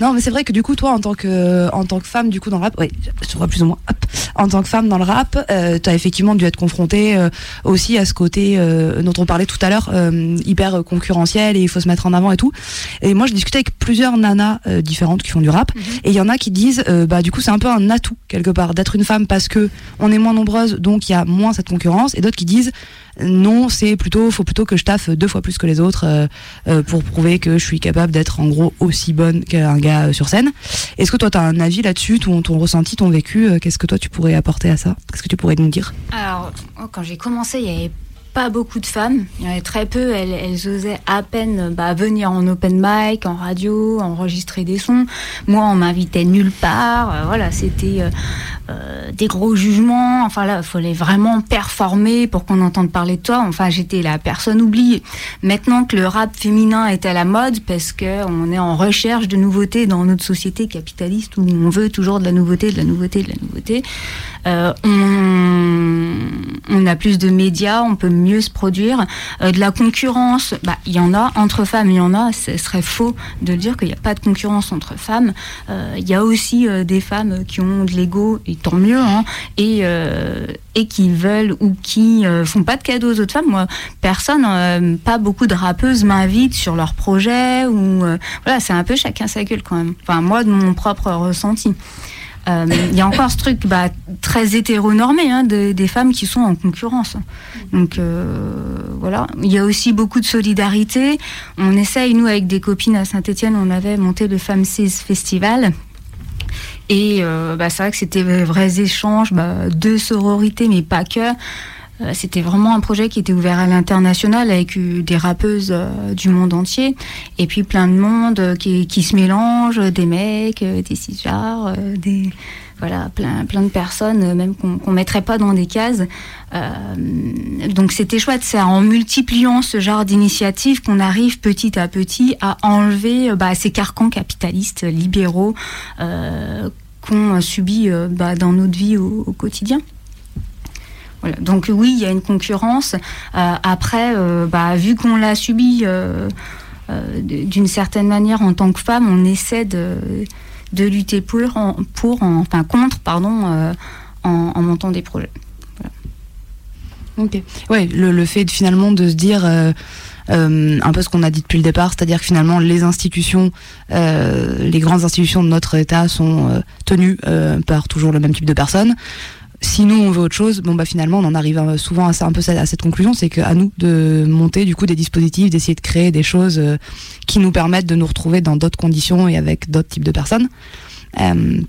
Non, mais c'est vrai que du coup, toi, en tant que, en tant que femme, du coup, dans le rap, oui, je vois plus ou moins, hop, en tant que femme dans le rap, euh, tu as effectivement dû être confrontée euh, aussi à ce côté euh, dont on parlait tout à l'heure, euh, hyper concurrentiel et il faut se mettre en avant et tout. Et moi, je discutais avec plusieurs nanas euh, différentes qui du rap, mm -hmm. et il y en a qui disent, euh, bah, du coup, c'est un peu un atout quelque part d'être une femme parce que on est moins nombreuses, donc il y a moins cette concurrence, et d'autres qui disent non, c'est plutôt, faut plutôt que je taffe deux fois plus que les autres euh, euh, pour prouver que je suis capable d'être en gros aussi bonne qu'un gars euh, sur scène. Est-ce que toi, tu as un avis là-dessus, ton, ton ressenti, ton vécu Qu'est-ce que toi, tu pourrais apporter à ça? Qu'est-ce que tu pourrais nous dire? Alors, quand j'ai commencé, il y avait pas beaucoup de femmes, très peu, elles, elles osaient à peine bah, venir en open mic, en radio, enregistrer des sons. Moi, on m'invitait nulle part, euh, voilà, c'était euh, euh, des gros jugements, enfin là, il fallait vraiment performer pour qu'on entende parler de toi, enfin j'étais la personne oubliée. Maintenant que le rap féminin est à la mode, parce qu'on est en recherche de nouveautés dans notre société capitaliste où on veut toujours de la nouveauté, de la nouveauté, de la nouveauté, on, on a plus de médias, on peut mieux se produire. Euh, de la concurrence, bah, il y en a entre femmes, il y en a. Ce serait faux de dire qu'il n'y a pas de concurrence entre femmes. Euh, il y a aussi euh, des femmes qui ont de l'ego, et tant mieux, hein, et, et qui veulent ou qui font pas de cadeaux aux autres femmes. Moi, personne, pas beaucoup de rappeuses m'invitent sur leur projet ou voilà, c'est un peu chacun sa gueule quand même. Enfin, moi, de mon propre ressenti. Euh, il y a encore ce truc bah, très hétéronormé hein, des femmes qui sont en concurrence. Donc voilà, il y a aussi beaucoup de solidarité. On essaye, nous, avec des copines à Saint-Etienne, on avait monté le Femmes 6 Festival. Et bah, c'est vrai que c'était vrais échanges bah, de sororité, mais pas que. Euh, c'était vraiment un projet qui était ouvert à l'international avec euh, des rappeuses euh, du monde entier et puis plein de monde qui, qui se mélange, des mecs, des cisgenres, des voilà plein plein de personnes même qu'on ne mettrait pas dans des cases. donc c'était chouette, c'est en multipliant ce genre d'initiatives qu'on arrive petit à petit à enlever bah, ces carcans capitalistes libéraux qu'on subit bah, dans notre vie au quotidien. Donc oui, il y a une concurrence. Euh, après, euh, bah, vu qu'on l'a subi euh, d'une certaine manière en tant que femme, on essaie de, lutter pour, pour enfin contre, pardon, en, montant des projets. Ok. Ouais, le, fait de, finalement de se dire. un peu ce qu'on a dit depuis le départ, c'est-à-dire que finalement les institutions, les grandes institutions de notre État sont tenues par toujours le même type de personnes si nous on veut autre chose, bon bah finalement on en arrive euh, souvent à, un peu à cette conclusion, c'est qu'à nous de monter du coup des dispositifs, d'essayer de créer des choses euh, qui nous permettent de nous retrouver dans d'autres conditions et avec d'autres types de personnes. Euh,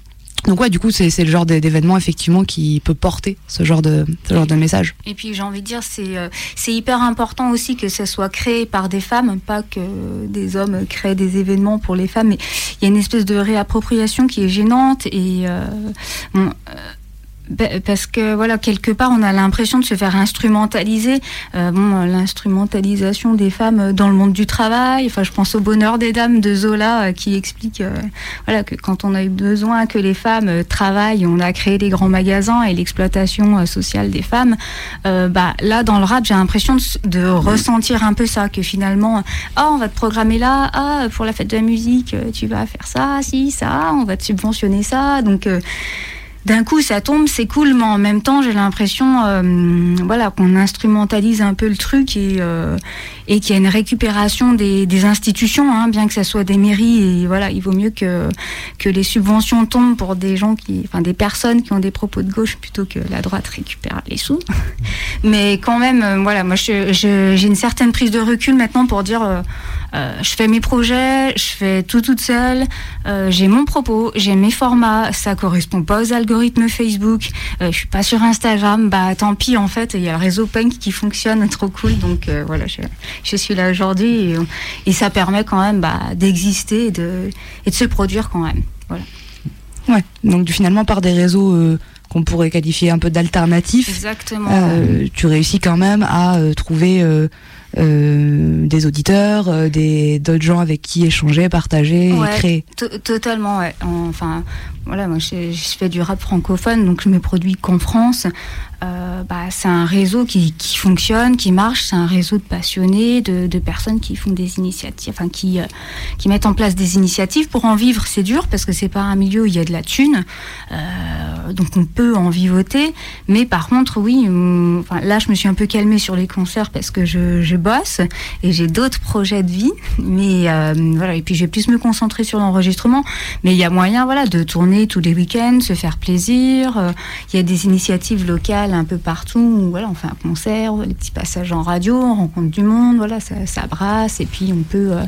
donc ouais, du coup, c'est le genre d'événement effectivement qui peut porter ce genre de ce genre de message. Et puis j'ai envie de dire, c'est c'est hyper important aussi que ça soit créé par des femmes, pas que des hommes créent des événements pour les femmes. Mais il y a une espèce de réappropriation qui est gênante et ben, parce que voilà quelque part on a l'impression de se faire instrumentaliser. Euh, bon l'instrumentalisation des femmes dans le monde du travail. Enfin je pense au bonheur des dames de Zola euh, qui explique euh, voilà que quand on a eu besoin que les femmes travaillent on a créé les grands magasins et l'exploitation sociale des femmes bah là dans le rap j'ai l'impression de, ressentir un peu ça que finalement ah on va te programmer là. Ah pour la fête de la musique tu vas faire ça si ça. On va te subventionner ça donc d'un coup ça tombe, c'est cool, mais en même temps j'ai l'impression euh, voilà, qu'on instrumentalise un peu le truc et, euh, et qu'il y a une récupération des, institutions, hein, bien que ce soit des mairies. Et voilà, il vaut mieux que, que les subventions tombent pour des gens qui, enfin des personnes qui ont des propos de gauche plutôt que la droite récupère les sous. mais quand même, euh, voilà, moi j'ai une certaine prise de recul maintenant pour dire je fais mes projets, je fais tout toute seule, j'ai mon propos, j'ai mes formats, ça correspond pas aux algorithmes Facebook, euh, je suis pas sur Instagram, bah tant pis en fait, il y a le réseau punk qui fonctionne, trop cool, donc euh, voilà, je, suis là aujourd'hui. Et, ça permet quand même bah, d'exister et de, et de se produire quand même. Voilà. Ouais, donc finalement par des réseaux euh, qu'on pourrait qualifier un peu d'alternatifs, tu réussis quand même à trouver des auditeurs, des d'autres gens avec qui échanger, partager et créer. Totalement, ouais. Enfin, voilà, moi je, fais du rap francophone, donc je me produis qu'en France. Euh, bah, c'est un réseau qui, fonctionne, qui marche. C'est un réseau de passionnés, de, personnes qui font des initiatives, enfin qui, euh, qui mettent en place des initiatives. Pour en vivre, c'est dur parce que c'est pas un milieu où il y a de la thune, euh, donc on peut en vivoter. Mais par contre, oui, là je me suis un peu calmée sur les concerts parce que je, bosse et j'ai d'autres projets de vie. Mais voilà, et puis je vais plus me concentrer sur l'enregistrement. Mais il y a moyen, voilà, de tourner tous les week-ends, se faire plaisir. Il y a des initiatives locales un peu partout où voilà, on fait un concert, les petits passages en radio, on rencontre du monde, voilà, ça, ça brasse et puis on peut, euh,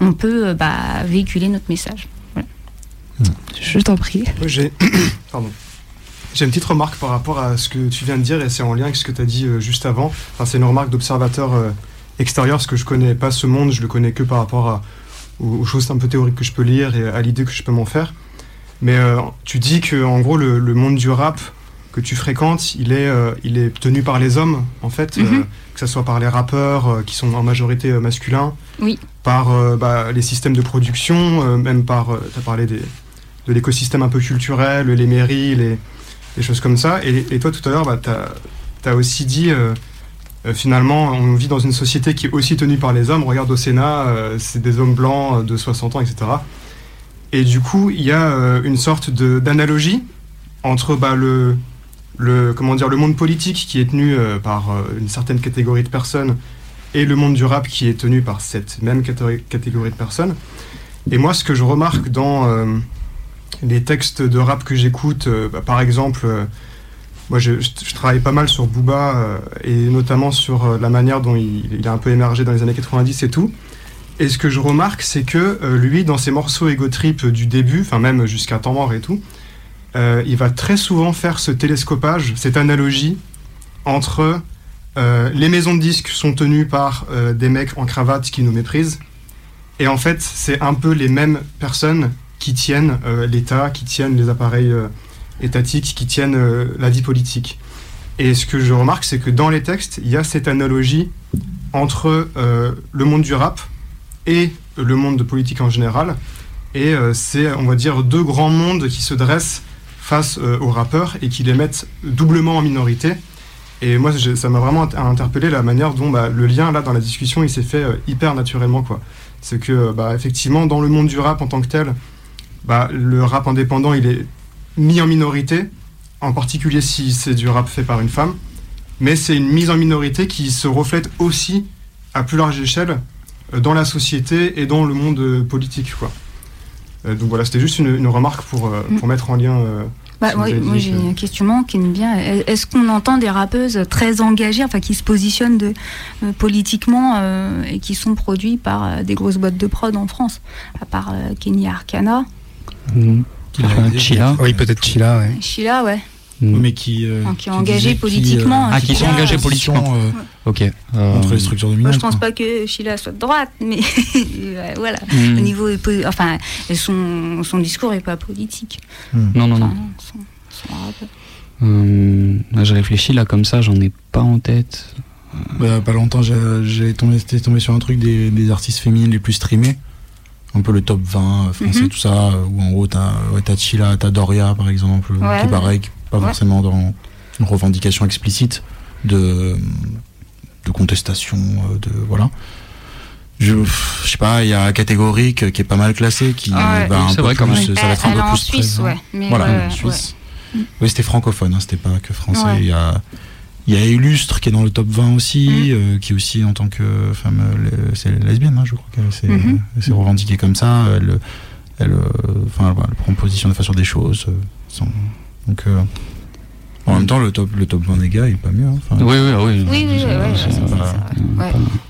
on peut euh, bah, véhiculer notre message. Je t'en prie. J'ai J'ai une petite remarque par rapport à ce que tu viens de dire et c'est en lien avec ce que tu as dit juste avant. Enfin, c'est une remarque d'observateur extérieur parce que je connais pas ce monde, je le connais que par rapport à, aux, choses un peu théoriques que je peux lire et à l'idée que je peux m'en faire. Mais euh, tu dis que en gros le, monde du rap que tu fréquentes, il est, euh, il est tenu par les hommes en fait, euh, mhm. que ce soit par les rappeurs qui sont en majorité masculins, oui. par bah, les systèmes de production, même par, tu as parlé des, de l'écosystème un peu culturel, les mairies, les, les choses comme ça. Et, et toi tout à l'heure, bah, tu as, aussi dit finalement, on vit dans une société qui est aussi tenue par les hommes. Regarde au Sénat, c'est des hommes blancs de 60 ans, etc. Et du coup, il y a euh, une sorte d'analogie entre bah, le, le, comment dire, le monde politique qui est tenu euh, par euh, une certaine catégorie de personnes et le monde du rap qui est tenu par cette même catégorie de personnes. Et moi, ce que je remarque dans, les textes de rap que j'écoute, bah, par exemple, moi je, travaille pas mal sur Booba et notamment sur la manière dont il, il, a un peu émergé dans les années 90 et tout. Et ce que je remarque, c'est que lui, dans ses morceaux ego trip du début, enfin même jusqu'à Temps mort et tout, il va très souvent faire ce télescopage, cette analogie entre euh, les maisons de disques sont tenues par euh, des mecs en cravate qui nous méprisent. Et en fait, c'est un peu les mêmes personnes qui tiennent euh, l'État, qui tiennent les appareils étatiques, qui tiennent la vie politique. Et ce que je remarque, c'est que dans les textes, il y a cette analogie entre le monde du rap et le monde de politique en général. Et c'est, on va dire, deux grands mondes qui se dressent face aux rappeurs et qui les mettent doublement en minorité. Et moi, ça m'a vraiment interpellé la manière dont bah, le lien là dans la discussion il s'est fait euh, hyper naturellement. C'est que bah, effectivement dans le monde du rap en tant que tel, bah, le rap indépendant il est mis en minorité, en particulier si c'est du rap fait par une femme, mais c'est une mise en minorité qui se reflète aussi à plus large échelle euh, dans la société et dans le monde euh, politique. Donc voilà, c'était juste une, remarque pour, pour mm. mettre en lien bah, moi j'ai un questionnement qui me vient. Est-ce qu'on entend des rappeuses très engagées, enfin qui se positionnent de, euh, politiquement euh, et qui sont produits par euh, des grosses boîtes de prod en France, à part Kenny Arcana? Mmh. Chila. Oui, peut-être Chila. Ouais. Chila, ouais. Mm. mais qui, euh, qui est engagé politiquement. Euh, ah, qui sont engagés politiquement. Euh, ok. Entre les structures dominantes. Moi, je pense pas que Sheila soit de droite, mais voilà. Mm. Au niveau, enfin, son, son discours est pas politique. Mm. Non, non, non. Son, je réfléchis là comme ça, j'en ai pas en tête. Bah, pas longtemps, j'ai tombé, tombé sur un truc des, des artistes féminines les plus streamés un peu le top 20 français, mhm. tout ça, où en haut t'as ouais, Chila, t'as Doria par exemple, qui est pareil, pas forcément dans une revendication explicite de, de contestation, euh, de voilà. Je, je sais pas, il y a catégorique qui est pas mal classé, qui ah va un peu plus, ça va être un peu plus Suisse, ouais. voilà, en Suisse. Oui, c'était francophone, hein, c'était pas que français. Il y a il y a Illustre qui est dans le top 20 aussi, mm. euh, qui aussi en tant que femme, euh, c'est lesbienne, hein, je crois qu'elle s'est mm-hmm. revendiquée comme ça. Elle, elle, enfin, elle prend position de façon des choses. Donc, en même temps, le top, le top 20 des gars, il est pas mieux. Hein. oui, oui, oui. Oui, oui,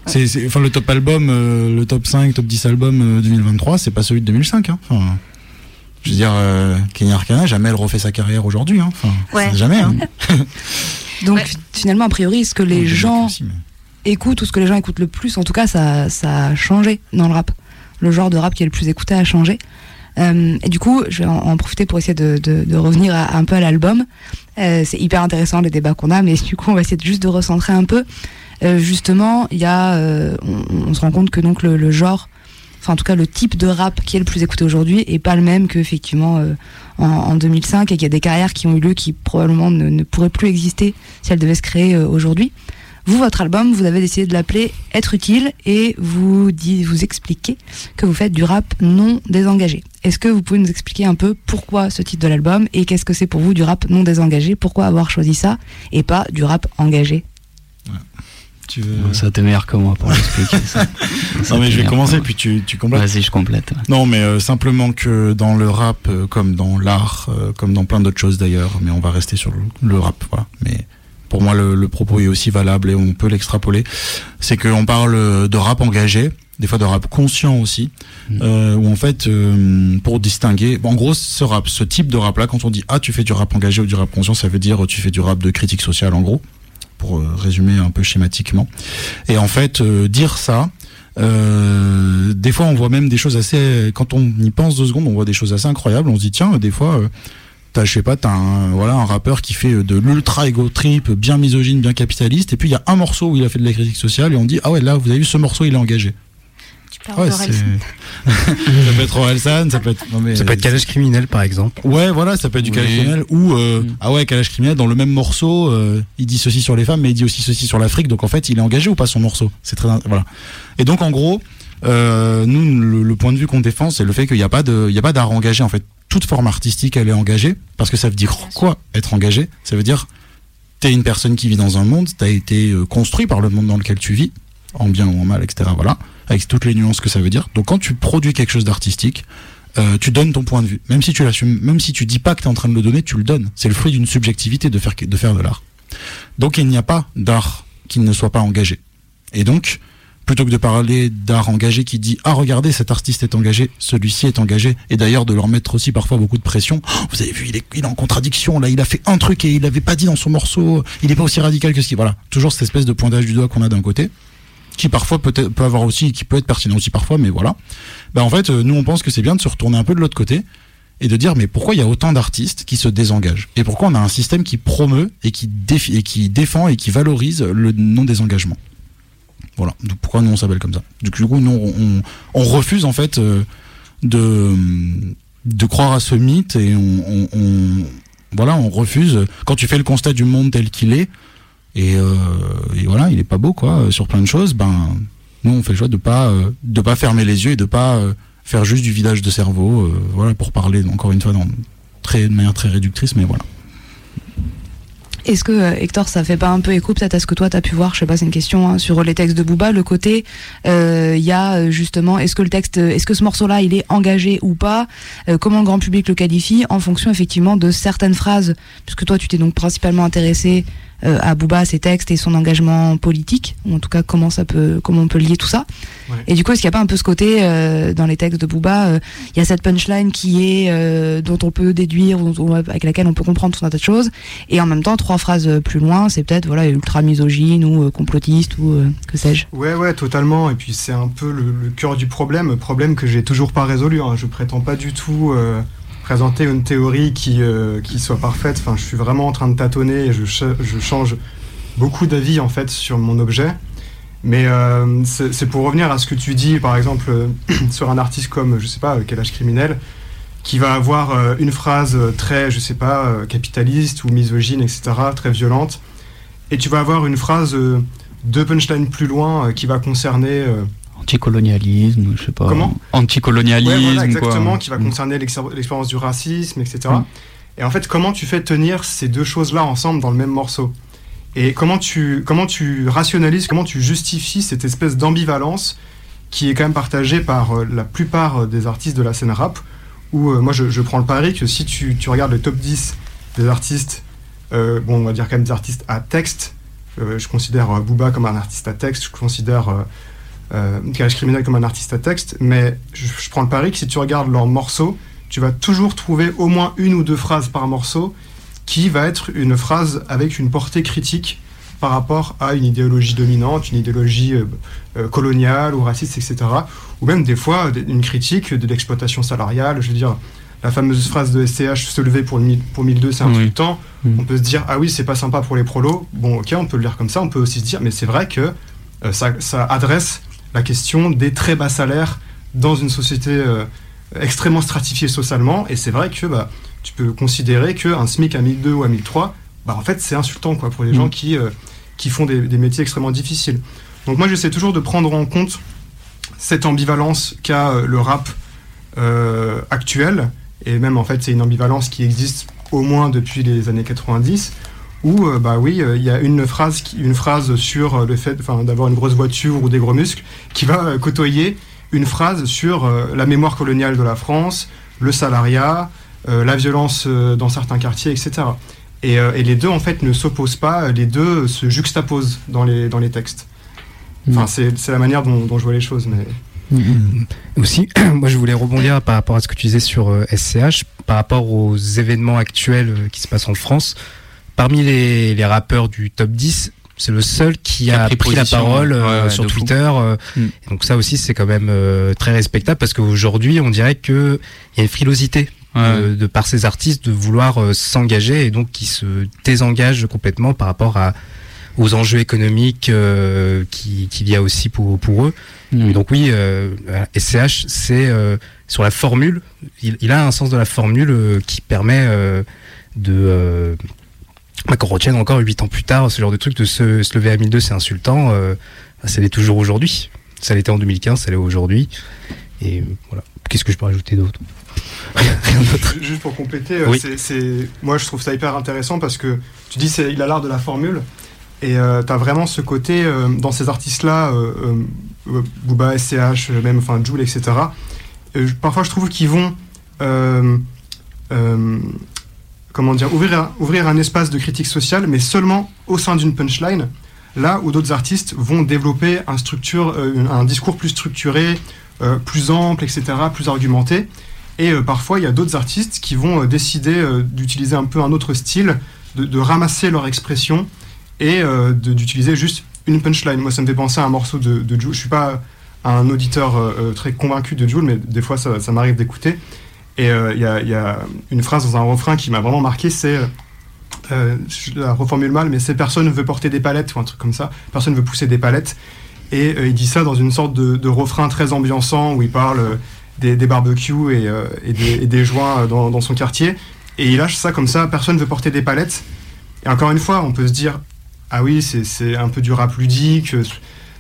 c'est enfin, le top album, euh, le top 5, top 10 album 2023, c'est pas celui de 2005. Hein. Enfin, je veux dire, Kenny Arcana, jamais elle refait sa carrière aujourd'hui. Hein. Enfin, jamais. Hein. Donc finalement, a priori, ce que les gens écoutent ou ce que les gens écoutent le plus, en tout cas, ça, ça a changé dans le rap. Le genre de rap qui est le plus écouté a changé. Euh, et du coup, je vais en, profiter pour essayer de, de, revenir un peu à l'album. Euh, c'est hyper intéressant les débats qu'on a, mais du coup, on va essayer juste de recentrer un peu. Euh, justement, il y a, on, se rend compte que donc le, le genre enfin en tout cas le type de rap qui est le plus écouté aujourd'hui est pas le même que effectivement en, 2005 et qu'il y a des carrières qui ont eu lieu qui probablement ne, pourraient plus exister si elles devaient se créer euh, aujourd'hui. Vous, votre album, vous avez décidé de l'appeler Être utile et vous, dit, vous expliquez que vous faites du rap non désengagé. Est-ce que vous pouvez nous expliquer un peu pourquoi ce titre de l'album et qu'est-ce que c'est pour vous du rap non désengagé? Pourquoi avoir choisi ça et pas du rap engagé? Tu veux... Ça t'es meilleur que moi pour l'expliquer. non mais je vais commencer puis tu, tu complètes. Vas-y, je complète. Non mais euh, simplement que dans le rap, euh, comme dans l'art, euh, comme dans plein d'autres choses d'ailleurs, mais on va rester sur le, rap, voilà. Mais pour moi le, propos est aussi valable et on peut l'extrapoler. C'est qu'on parle de rap engagé, des fois de rap conscient aussi, mm. où en fait, pour distinguer, en gros, ce rap, ce type de rap-là, quand on dit ah tu fais du rap engagé ou du rap conscient, ça veut dire tu fais du rap de critique sociale en gros pour euh, résumer un peu schématiquement. Et en fait, euh, dire ça, euh, des fois, on voit même des choses assez. Quand on y pense deux secondes, on voit des choses assez incroyables. On se dit tiens, des fois, t'as, je sais pas, t'as un voilà un rappeur qui fait de l'ultra ego trip, bien misogyne, bien capitaliste, et puis il y a un morceau où il a fait de la critique sociale, et on dit ah ouais là, vous avez vu ce morceau, il est engagé. Ouais, ça peut être Orelsan, ça peut être. Non mais, ça peut être calage criminel par exemple. Ouais, voilà, ça peut être du calage criminel. Ou euh, mm. ah ouais, calage criminel dans le même morceau, euh, il dit ceci sur les femmes, mais il dit aussi ceci sur l'Afrique. Donc en fait, il est engagé ou pas son morceau? C'est très voilà. Et donc en gros, euh, nous, le, point de vue qu'on défend, c'est le fait qu'il n'y a pas de, il y a pas d'art engagé en fait. Toute forme artistique, elle est engagée parce que ça veut dire quoi Être engagé, ça veut dire t'es une personne qui vit dans un monde, t'as été construit par le monde dans lequel tu vis, en bien ou en mal, etc. Voilà avec toutes les nuances que ça veut dire. Donc quand tu produis quelque chose d'artistique, euh, tu donnes ton point de vue. Même si tu l'assumes, même si tu dis pas que tu es en train de le donner, tu le donnes. C'est le fruit d'une subjectivité de faire, de faire de l'art. Donc il n'y a pas d'art qui ne soit pas engagé. Et donc, plutôt que de parler d'art engagé qui dit ah regardez cet artiste est engagé, celui-ci est engagé, et d'ailleurs de leur mettre aussi parfois beaucoup de pression. Oh, vous avez vu, il est, est en contradiction là, il a fait un truc et il l'avait pas dit dans son morceau, il est pas aussi radical que ce qui. Voilà, toujours cette espèce de pointage du doigt qu'on a d'un côté, qui parfois peut, peut avoir aussi, qui peut être pertinent aussi parfois, mais voilà. Ben en fait, euh, nous on pense que c'est bien de se retourner un peu de l'autre côté et de dire mais pourquoi il y a autant d'artistes qui se désengagent? Et pourquoi on a un système qui promeut et qui, défie, et qui défend et qui valorise le non désengagement. Voilà. Donc pourquoi nous on s'appelle comme ça? Du coup, nous on, refuse en fait euh, de de croire à ce mythe et on, voilà, on refuse. Quand tu fais le constat du monde tel qu'il est et, euh, et, voilà, il est pas beau quoi sur plein de choses. Ben nous on fait le choix de pas euh, de pas fermer les yeux et de pas faire juste du vidage de cerveau. voilà pour parler encore une fois dans de manière très réductrice, mais voilà. Est-ce que euh, Hector, ça fait pas un peu écho peut-être à ce que toi t'as pu voir, je sais pas, c'est une question hein, sur les textes de Booba, le côté, euh, il y a euh, justement, est-ce que le texte, est-ce que ce morceau-là, il est engagé ou pas Comment le grand public le qualifie en fonction effectivement de certaines phrases, puisque toi tu t'es donc principalement intéressé euh, à Booba, ses textes et son engagement politique, ou en tout cas comment ça peut, comment on peut lier tout ça. Ouais. Et du coup, est-ce qu'il n'y a pas un peu ce côté euh, dans les textes de Booba, euh, il y a cette punchline qui est euh, dont on peut déduire, dont on- avec laquelle on peut comprendre tout un tas de choses, et en même temps trois phrases plus loin, c'est peut-être voilà ultra misogyne ou complotiste ou que sais-je. Ouais, ouais, totalement. Et puis c'est un peu le, le cœur du problème, problème que j'ai toujours pas résolu. Hein. Je prétends pas du tout présenter une théorie qui, euh, qui soit parfaite. Enfin, je suis vraiment en train de tâtonner et je, je change beaucoup d'avis en fait sur mon objet. Mais euh, c'est pour revenir à ce que tu dis, par exemple, euh, sur un artiste comme, je sais pas, Quel âge criminel, qui va avoir une phrase très, je sais pas, capitaliste ou misogyne, etc., très violente. Et tu vas avoir une phrase deux punchlines plus loin qui va concerner Anticolonialisme, je sais pas. Comment? Anticolonialisme, ouais, voilà, exactement quoi. qui va Mm. concerner l'expérience du racisme etc Mm. et en fait comment tu fais tenir ces deux choses là ensemble dans le même morceau? Et comment tu comment tu rationalises comment tu justifies cette espèce d'ambivalence qui est quand même partagée par euh, la plupart euh, des artistes de la scène rap? Où euh, moi je, je prends le pari que si tu, tu regardes le top 10 des artistes euh, bon on va dire quand même des artistes à texte euh, je considère Booba comme un artiste à texte je considère euh, Kalash Criminel comme un artiste à texte, mais je, je prends le pari que si tu regardes leurs morceaux, tu vas toujours trouver au moins une ou deux phrases par morceau qui va être une phrase avec une portée critique par rapport à une idéologie dominante, une idéologie euh, euh, coloniale ou raciste, etc. Ou même des fois une critique de l'exploitation salariale. Je veux dire, la fameuse phrase de SCH se lever pour, mille- pour 1002, c'est Oui. insultant. Mm. On peut se dire, ah oui, c'est pas sympa pour les prolos. Bon, ok, on peut le lire comme ça. On peut aussi se dire, mais c'est vrai que euh, ça, ça adresse la question des très bas salaires dans une société euh, extrêmement stratifiée socialement. Et c'est vrai que bah, tu peux considérer qu'un SMIC à 1002 ou à 1003, bah, en fait, c'est insultant quoi, pour les Mm. gens qui, euh, qui font des, des métiers extrêmement difficiles. Donc moi, j'essaie toujours de prendre en compte cette ambivalence qu'a euh, le rap actuel. Et même, en fait, c'est une ambivalence qui existe au moins depuis les années 90 où euh, bah oui euh, il y a une phrase une phrase sur euh, le fait d'avoir une grosse voiture ou des gros muscles qui va côtoyer une phrase sur la mémoire coloniale de la France le salariat la violence dans certains quartiers etc et, et les deux en fait ne s'opposent pas les deux se juxtaposent dans les dans les textes. Enfin c'est c'est la manière dont, dont je vois les choses mais Aussi, moi je voulais rebondir par rapport à ce que tu disais sur SCH, par rapport aux événements actuels qui se passent en France. Parmi les, les rappeurs du top 10, c'est le seul qui, a a, pris pris, la parole euh, ouais, sur. Twitter. euh, Mm. donc ça aussi c'est quand même euh, très respectable parce qu'aujourd'hui on dirait qu'il y a une frilosité Ouais. de, de par ces artistes de vouloir s'engager et donc qui se désengagent complètement par rapport à aux enjeux économiques qui qu'il y a aussi pour pour eux. Mm. Donc oui, SCH, c'est sur la formule, il, il a un sens de la formule qui permet de qu'on retienne encore huit ans plus tard ce genre de truc de se, se lever à 1002, c'est insultant. Euh, bah, ça l'est toujours aujourd'hui. Ça l'était en 2015, ça l'est aujourd'hui. Et euh, voilà. Qu'est-ce que je peux rajouter d'autre? Juste pour compléter, euh, Oui. c'est- moi je trouve ça hyper intéressant parce que tu dis c'est, il a l'art de la formule et tu as vraiment ce côté euh, dans ces artistes-là, euh, euh, Booba, SCH, même enfin Joule, etc. euh, parfois je trouve qu'ils vont comment dire, ouvrir un, espace de critique sociale, mais seulement au sein d'une punchline, là où d'autres artistes vont développer un, un discours plus structuré, plus ample, etc., plus argumenté. Et parfois, il y a d'autres artistes qui vont décider d'utiliser un peu un autre style, de, ramasser leur expression et d'utiliser juste une punchline. Moi, ça me fait penser à un morceau de, de Jules. Je suis pas un auditeur euh, euh, très convaincu de Jules, mais des fois, ça, m'arrive d'écouter. Et euh, il y, a une phrase dans un refrain qui m'a vraiment marqué, c'est... je la reformule mal, mais c'est personne veut porter des palettes ou un truc comme ça. Personne veut pousser des palettes. Et il dit ça dans une sorte de, refrain très ambiançant où il parle des, barbecues et, des, joints dans, son quartier. Et il lâche ça comme ça, personne veut porter des palettes. Et encore une fois, on peut se dire, ah oui, c'est un peu du rap ludique,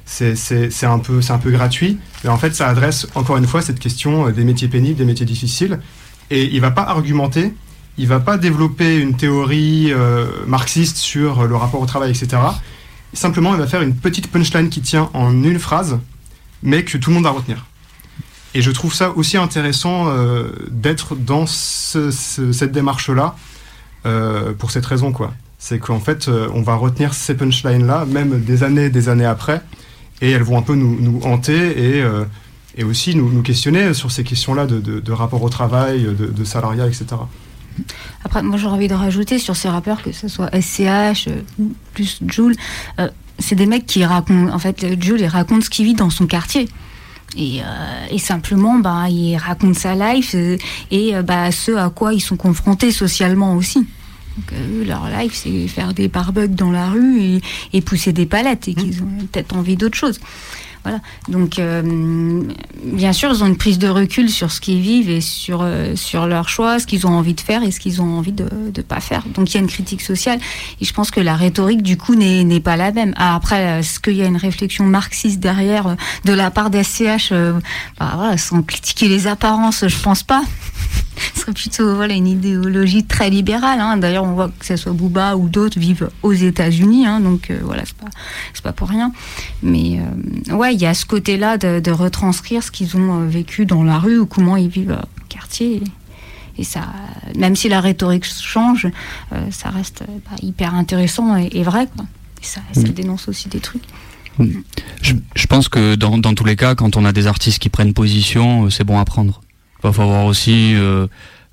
c'est un, peu, un peu gratuit. Mais en fait, ça adresse encore une fois cette question des métiers pénibles, des métiers difficiles. Et il va pas argumenter, il va pas développer une théorie euh, marxiste sur le rapport au travail, etc. Simplement, il va faire une petite punchline qui tient en une phrase, mais que tout le monde va retenir. Et je trouve ça aussi intéressant euh, d'être dans cette démarche-là, euh, pour cette raison, quoi c'est qu'en fait, euh, on va retenir ces punchlines-là, même des années des années après, et elles vont un peu nous, hanter et, euh, et aussi nous, questionner sur ces questions-là de, rapport au travail, de, salariat, etc. Après, moi j'aurais envie de rajouter sur ces rappeurs, que ce soit SCH, euh, plus Jules, c'est des mecs qui racontent, en fait, Jules, il raconte ce qu'il vit dans son quartier. Et, et, simplement, bah, il raconte sa life et bah, ce à quoi ils sont confrontés socialement aussi. Donc, eux, leur life, c'est faire des barbecues dans la rue et, pousser des palettes et qu'ils ont peut-être envie d'autre chose. Donc, euh, bien sûr, ils ont une prise de recul sur ce qu'ils vivent et sur, euh, sur leurs choix, ce qu'ils ont envie de faire et ce qu'ils ont envie de ne pas faire. Donc, il y a une critique sociale. Et je pense que la rhétorique, du coup, n'est pas la même. Ah, après, est-ce qu'il y a une réflexion marxiste derrière euh, de la part des SCH bah, voilà, Sans critiquer les apparences, je pense pas. ce serait plutôt voilà, une idéologie très libérale. Hein. D'ailleurs, on voit que ce soit Bouba ou d'autres vivent aux États-Unis. Hein. donc, voilà, c'est pas, pas pour rien. Mais, ouais, il y a ce côté-là de, retranscrire ce qu'ils ont euh, vécu dans la rue ou comment ils vivent au quartier. Et ça, même si la rhétorique change, euh, ça reste bah, hyper intéressant et, vrai. Quoi. Et ça, ça dénonce aussi des trucs. Je, pense que dans, tous les cas, quand on a des artistes qui prennent position, euh, c'est bon à prendre. Il faut avoir aussi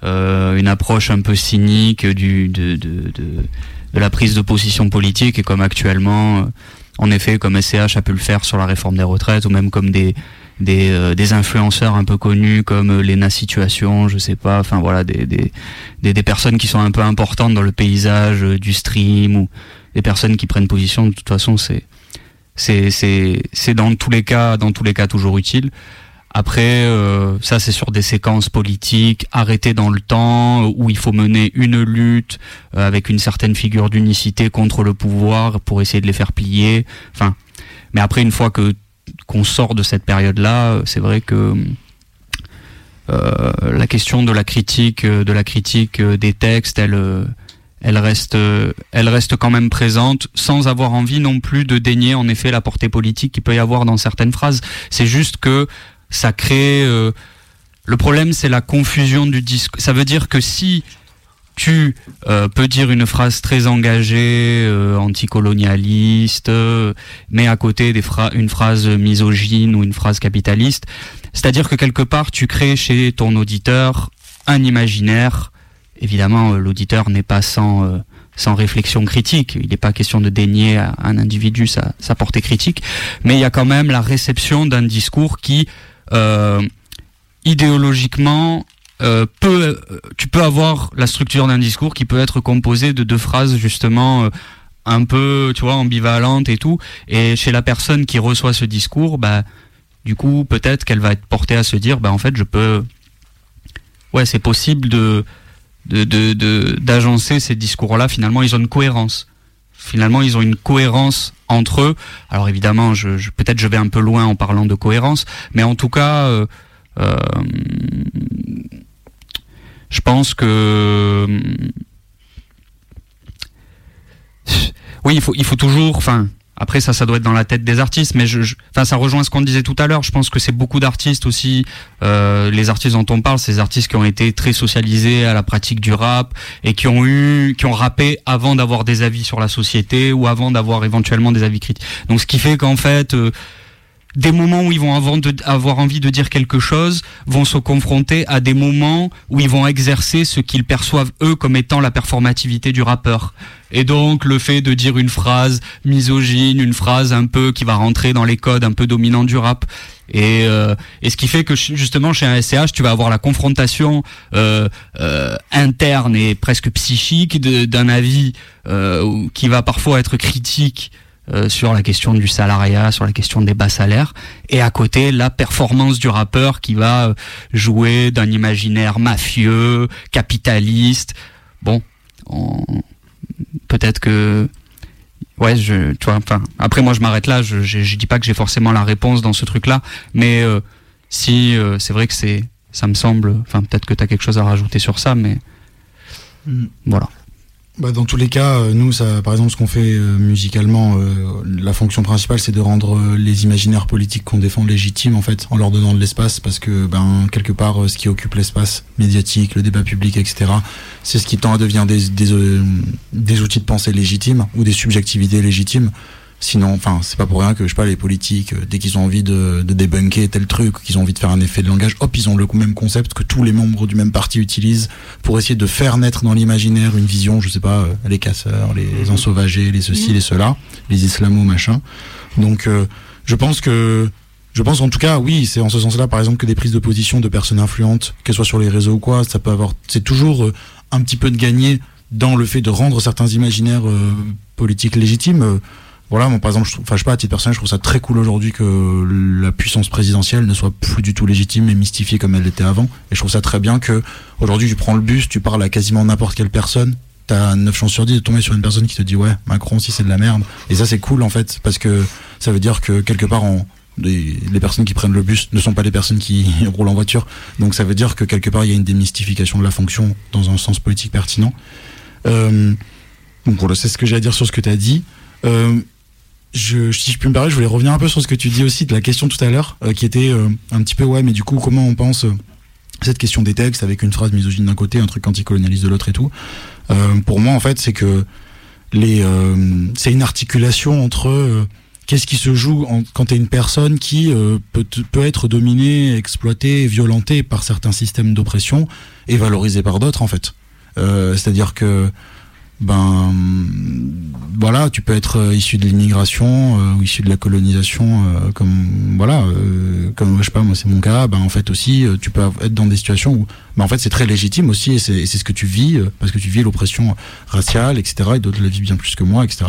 une approche un peu cynique du, de, de, de, la prise de position politique et comme actuellement en effet, comme SCH a pu le faire sur la réforme des retraites, ou même comme des des, euh, influenceurs un peu connus comme euh, Lena Situation, je sais pas, enfin voilà, des, des, des, personnes qui sont un peu importantes dans le paysage euh, du stream ou des personnes qui prennent position. De toute façon, c'est c'est c'est c'est dans tous les cas, dans tous les cas toujours utile. Après, euh, ça c'est sur des séquences politiques arrêtées dans le temps, où il faut mener une lutte euh, avec une certaine figure d'unicité contre le pouvoir pour essayer de les faire plier. Enfin, mais après, une fois que qu'on sort de cette période-là, c'est vrai que euh, la question de la critique, de la critique des textes, elle, elle reste, elle reste quand même présente, sans avoir envie non plus de dénier en effet la portée politique qu'il peut y avoir dans certaines phrases. C'est juste que ça crée. Euh, le problème, c'est la confusion du disque. Ça veut dire que si tu euh, peux dire une phrase très engagée, euh, anticolonialiste, mais à côté des une phrase misogyne ou une phrase capitaliste, c'est-à-dire que quelque part, tu crées chez ton auditeur un imaginaire. Évidemment, l'auditeur n'est pas sans sans réflexion critique. Il n'est pas question de dénier à un individu sa, sa portée critique, mais il y a quand même la réception d'un discours qui euh, idéologiquement, euh, peut, euh, tu peux avoir la structure d'un discours qui peut être composé de deux phrases justement un peu, tu vois, ambivalentes et tout. Et chez la personne qui reçoit ce discours, bah, du coup, peut-être qu'elle va être portée à se dire, bah, en fait, je peux, ouais, c'est possible de, de, d'agencer ces discours-là. Finalement, ils ont une cohérence. Finalement, ils ont une cohérence entre eux. Alors évidemment, je, peut-être je vais un peu loin en parlant de cohérence, mais en tout cas, euh, euh, je pense que oui, il faut, il faut toujours, enfin, après ça, ça doit être dans la tête des artistes, mais je, enfin ça rejoint ce qu'on disait tout à l'heure. Je pense que c'est beaucoup d'artistes aussi. Euh, les artistes dont on parle, des artistes qui ont été très socialisés à la pratique du rap et qui ont eu, qui ont rappé avant d'avoir des avis sur la société ou avant d'avoir éventuellement des avis critiques. Donc ce qui fait qu'en fait euh, des moments où ils vont avoir, envie de dire quelque chose vont se confronter à des moments où ils vont exercer ce qu'ils perçoivent eux comme étant la performativité du rappeur. Et donc le fait de dire une phrase misogyne, une phrase un peu qui va rentrer dans les codes un peu dominants du rap. Et, euh, et ce qui fait que justement chez un SCH, tu vas avoir la confrontation euh, euh, interne et presque psychique d'un avis euh, qui va parfois être critique euh, sur la question du salariat, sur la question des bas salaires, et à côté la performance du rappeur qui va euh, jouer d'un imaginaire mafieux, capitaliste. Bon, peut-être que ouais, je, tu vois, enfin, après moi je m'arrête là. Je, je, dis pas que j'ai forcément la réponse dans ce truc-là, mais euh, si c'est vrai que c'est, ça me semble, enfin peut-être que tu as quelque chose à rajouter sur ça, mais mm. voilà bah dans tous les cas, euh, nous, ça, par exemple, ce qu'on fait euh, musicalement, euh, la fonction principale, c'est de rendre les imaginaires politiques qu'on défend légitimes, en fait, en leur donnant de l'espace, parce que, ben, quelque part, ce qui occupe l'espace médiatique, le débat public, etc., c'est ce qui tend à devenir des, des, des outils de pensée légitimes ou des subjectivités légitimes. Sinon, enfin, c'est pas pour rien que je sais pas les politiques, euh, dès qu'ils ont envie de, de débunker tel truc, qu'ils ont envie de faire un effet de langage, hop, ils ont le même concept que tous les membres du même parti utilisent pour essayer de faire naître dans l'imaginaire une vision, je sais pas, euh, les casseurs, les mhm. ensauvagés, les ceci, les cela, les islamo machin. Donc, euh, je pense que je pense en tout cas, oui, c'est en ce sens-là, par exemple, que des prises de position de personnes influentes, qu'elles soient sur les réseaux ou quoi, ça peut avoir, c'est toujours un petit peu de gagner dans le fait de rendre certains imaginaires politiques légitimes voilà, moi par exemple, je, enfin, je sais pas, à titre personnel, je trouve ça très cool aujourd'hui que la puissance présidentielle ne soit plus du tout légitime et mystifiée comme elle l'était avant. Et je trouve ça très bien que aujourd'hui, tu prends le bus, tu parles à quasiment n'importe quelle personne, t'as 9 chances sur 10 de tomber sur une personne qui te dit ouais, Macron, si c'est de la merde. Et ça, c'est cool en fait, parce que ça veut dire que quelque part, les, personnes qui prennent le bus ne sont pas les personnes qui roulent en voiture. Donc ça veut dire que quelque part, il y a une démystification de la fonction dans un sens politique pertinent. Euh, donc voilà, c'est ce que j'ai à dire sur ce que tu as dit. Euh, je, si je puis me permettre, je voulais revenir un peu sur ce que tu dis aussi de la question tout à l'heure, euh, qui était euh, un petit peu, ouais, mais du coup, comment on pense euh, cette question des textes avec une phrase misogyne d'un côté, un truc anticolonialiste de l'autre et tout. pour moi, en fait, c'est que les, c'est une articulation entre qu'est-ce qui se joue en, quand tu es une personne qui peut, peut être dominée, exploitée, violentée par certains systèmes d'oppression et valorisée par d'autres, en fait. C'est-à-dire que ben voilà, tu peux être euh, issu de l'immigration euh, ou issu de la colonisation, euh, comme voilà, comme je sais pas, moi c'est mon cas. Ben en fait aussi, tu peux être dans des situations où, ben en fait c'est très légitime aussi et c'est ce que tu vis parce que tu vis l'oppression raciale, etc. Et d'autres la vivent bien plus que moi, etc.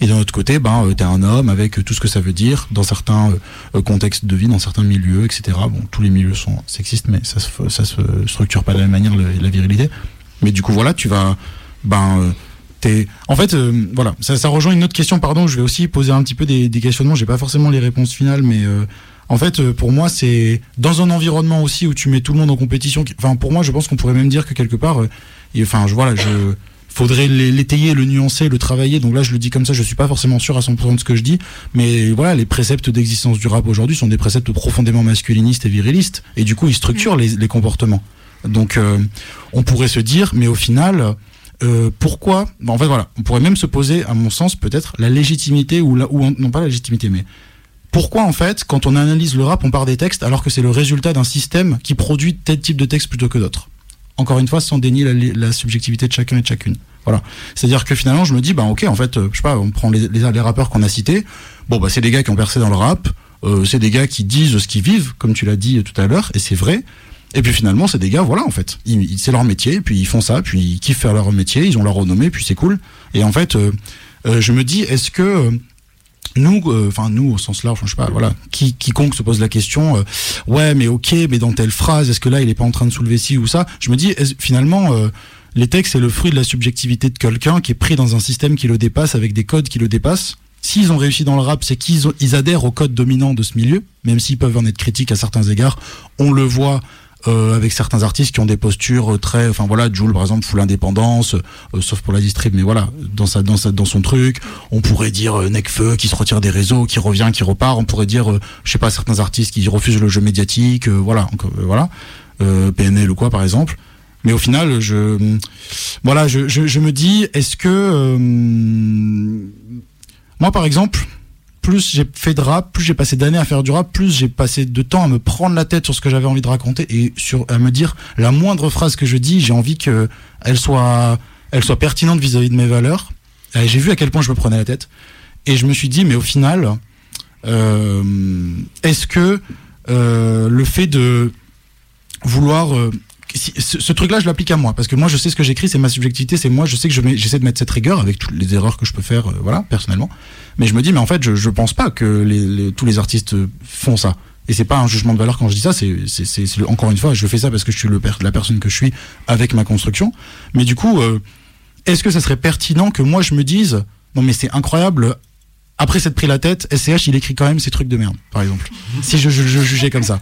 Et d'un autre côté, ben t'es un homme avec tout ce que ça veut dire dans certains contextes de vie, dans certains milieux, etc. Bon, tous les milieux sont sexistes, mais ça se ça se structure pas de la même manière la virilité. Mais du coup voilà, tu vas ben euh, t'es en fait euh, voilà ça, ça, rejoint une autre question pardon je vais aussi poser un petit peu des, des questionnements j'ai pas forcément les réponses finales mais euh, en fait pour moi c'est dans un environnement aussi où tu mets tout le monde en compétition enfin pour moi je pense qu'on pourrait même dire que quelque part enfin je voilà je faudrait l'étayer, le nuancer, le travailler. Donc là, je le dis comme ça, je suis pas forcément sûr à 100% de ce que je dis, mais voilà, les préceptes d'existence du rap aujourd'hui sont des préceptes profondément masculinistes et virilistes, et du coup, ils structurent les, les comportements. Donc, on pourrait se dire, mais au final, euh, pourquoi bah, En fait, voilà, on pourrait même se poser, à mon sens, peut-être la légitimité ou, la, non pas la légitimité, mais pourquoi en fait, quand on analyse le rap, on part des textes alors que c'est le résultat d'un système qui produit tel type de texte plutôt que d'autres? Encore une fois, sans dénier la, subjectivité de chacun et de chacune. Voilà. C'est-à-dire que finalement, je me dis, bah ok, en fait, euh, je sais pas, on prend les, les, rappeurs qu'on a cités. Bon, bah c'est des gars qui ont percé dans le rap. Euh, c'est des gars qui disent ce qu'ils vivent, comme tu l'as dit tout à l'heure, et c'est vrai. Et puis finalement, c'est des gars, voilà, en fait. C'est leur métier, puis ils font ça, puis ils kiffent faire leur métier, ils ont leur renommée, puis c'est cool. Et en fait, euh, euh, je me dis, est-ce que euh, nous, enfin nous au sens large, je sais pas, voilà, qui, quiconque se pose la question, ouais, mais ok, mais dans telle phrase, est-ce que là, il est pas en train de soulever ci ou ça? Je me dis, finalement, les textes, c'est le fruit de la subjectivité de quelqu'un qui est pris dans un système qui le dépasse, avec des codes qui le dépassent. S'ils ont réussi dans le rap, c'est qu'ils ils adhèrent au code dominant de ce milieu, même s'ils peuvent en être critiques à certains égards. On le voit euh, avec certains artistes qui ont des postures très, enfin voilà, Jules par exemple, full indépendance, euh, sauf pour la distrib, mais voilà, dans sa, dans sa, dans son truc. On pourrait dire euh, Necfeu qui se retire des réseaux, qui revient, qui repart. On pourrait dire, euh, je sais pas, certains artistes qui refusent le jeu médiatique, euh, voilà, euh, voilà, euh, PNL ou quoi par exemple. Mais au final, je, voilà, je, je, je me dis, est-ce que euh, moi par exemple, plus j'ai fait de rap, plus j'ai passé d'années à faire du rap, plus j'ai passé de temps à me prendre la tête sur ce que j'avais envie de raconter et à me dire la moindre phrase que je dis, j'ai envie que elle soit, pertinente vis-à-vis de mes valeurs. J'ai vu à quel point je me prenais la tête et je me suis dit, mais au final, euh, est-ce que euh, le fait de vouloir euh, si- ce, truc-là, je l'applique à moi parce que moi, je sais ce que j'écris, c'est ma subjectivité, c'est moi, je sais que j'essaie de mettre cette rigueur avec toutes les erreurs que je peux faire, euh, voilà, personnellement. Mais je me dis, mais en fait, je, je pense pas que tous les artistes euh, font ça. Et c'est pas un jugement de valeur quand je dis ça. C'est, encore une fois, je fais ça parce que je suis le la personne que je suis avec ma construction. Mais du coup, euh, est-ce que ça serait pertinent que moi je me dise, non mais c'est incroyable. Après s'être pris la tête, SCH il écrit quand même ces trucs de merde, par exemple. si je, je, je jugeais comme ça.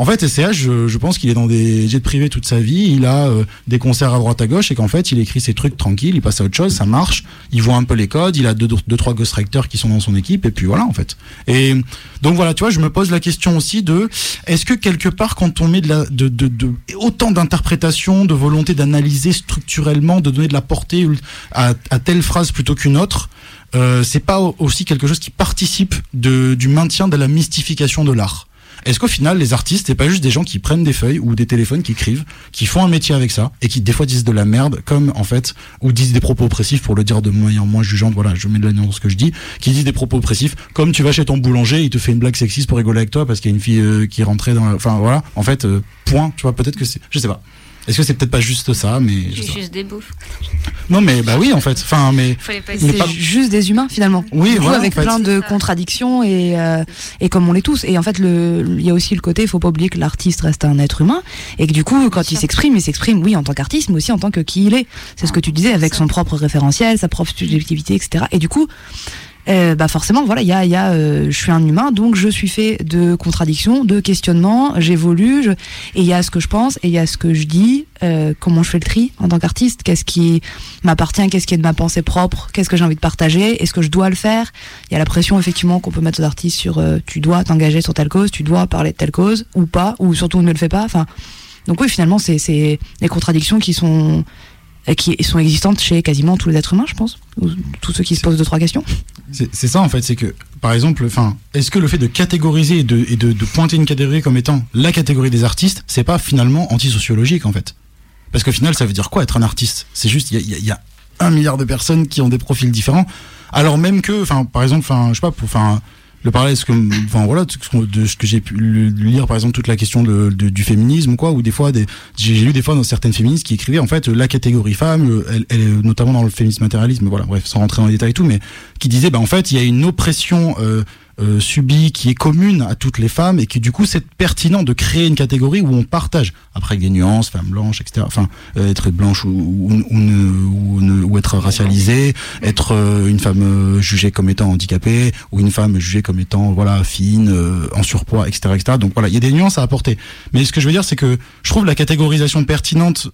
En fait, SCH, je, je pense qu'il est dans des jets privés toute sa vie. Il a euh, des concerts à droite à gauche et qu'en fait, il écrit ses trucs tranquille, il passe à autre chose, ça marche. Il voit un peu les codes, il a deux, deux trois ghostwriters qui sont dans son équipe et puis voilà en fait. Et donc voilà, tu vois, je me pose la question aussi de est-ce que quelque part, quand on met de la, de, de, de autant d'interprétations, de volonté d'analyser structurellement, de donner de la portée à, à telle phrase plutôt qu'une autre, euh, c'est pas au- aussi quelque chose qui participe de, du maintien de la mystification de l'art? Est-ce qu'au final, les artistes, c'est pas juste des gens qui prennent des feuilles ou des téléphones, qui écrivent, qui font un métier avec ça, et qui des fois disent de la merde, comme en fait, ou disent des propos oppressifs pour le dire de manière moins jugeante, voilà, je mets de la dans ce que je dis, qui disent des propos oppressifs, comme tu vas chez ton boulanger, il te fait une blague sexiste pour rigoler avec toi parce qu'il y a une fille euh, qui est dans la... Enfin voilà, en fait, euh, point, tu vois, peut-être que c'est... Je sais pas. Est-ce que c'est peut-être pas juste ça, mais... Je pas. juste des bouffes. Non mais bah oui en fait, enfin mais... Fallait pas Mais C'est pas- juste des humains finalement. Oui, Du coup, voilà, avec en fait. plein de contradictions et euh, et comme on l'est tous. Et en fait, le il y a aussi le côté, il faut pas oublier que l'artiste reste un être humain et que du coup, quand il s'exprime, il s'exprime oui en tant qu'artiste, mais aussi en tant que qui il est. C'est ce que tu disais avec ça. son propre référentiel, sa propre subjectivité, etc. Et du coup. Euh, bah forcément, voilà, il y a, y a euh, je suis un humain, donc je suis fait de contradictions, de questionnements, j'évolue, je- et il y a ce que je pense, et il y a ce que je dis, euh, comment je fais le tri en tant qu'artiste, qu'est-ce qui m'appartient, qu'est-ce qui est de ma pensée propre, qu'est-ce que j'ai envie de partager, est-ce que je dois le faire? Il y a la pression effectivement qu'on peut mettre aux artistes sur euh, tu dois t'engager sur telle cause, tu dois parler de telle cause, ou pas, ou surtout ne le fais pas. Enfin, donc oui, finalement, c'est des contradictions qui sont qui sont existantes chez quasiment tous les êtres humains, je pense, ou tous ceux qui se posent deux trois questions. C'est ça en fait, c'est que par exemple, enfin, est-ce que le fait de catégoriser et de, et de, de pointer une catégorie comme étant la catégorie des artistes, c'est pas finalement antisociologique en fait? Parce qu'au final, ça veut dire quoi être un artiste? C'est juste, il y y y a un milliard de personnes qui ont des profils différents, alors même que, enfin, par exemple, enfin, je sais pas, pour, enfin, le parallèle, ce que, de ce que j'ai pu lire, par exemple, toute la question du féminisme, quoi, ou des fois, des, j'ai lu des fois dans certaines féministes qui écrivaient en fait la catégorie femme, euh, elle, elle est notamment dans le féminisme matérialisme, voilà, bref, sans rentrer dans les détails et tout, mais qui disait, bah en fait, il y a une oppression euh, euh, subie qui est commune à toutes les femmes et qui du coup c'est pertinent de créer une catégorie où on partage après avec des nuances, femmes blanches, etc. Enfin, euh, être blanche ou, ou, ou ne- ou être racialisée, être euh, une femme euh, jugée comme étant handicapée ou une femme jugée comme étant voilà fine, euh, en surpoids, etc., etc. Donc voilà, il y a des nuances à apporter. Mais ce que je veux dire, c'est que je trouve la catégorisation pertinente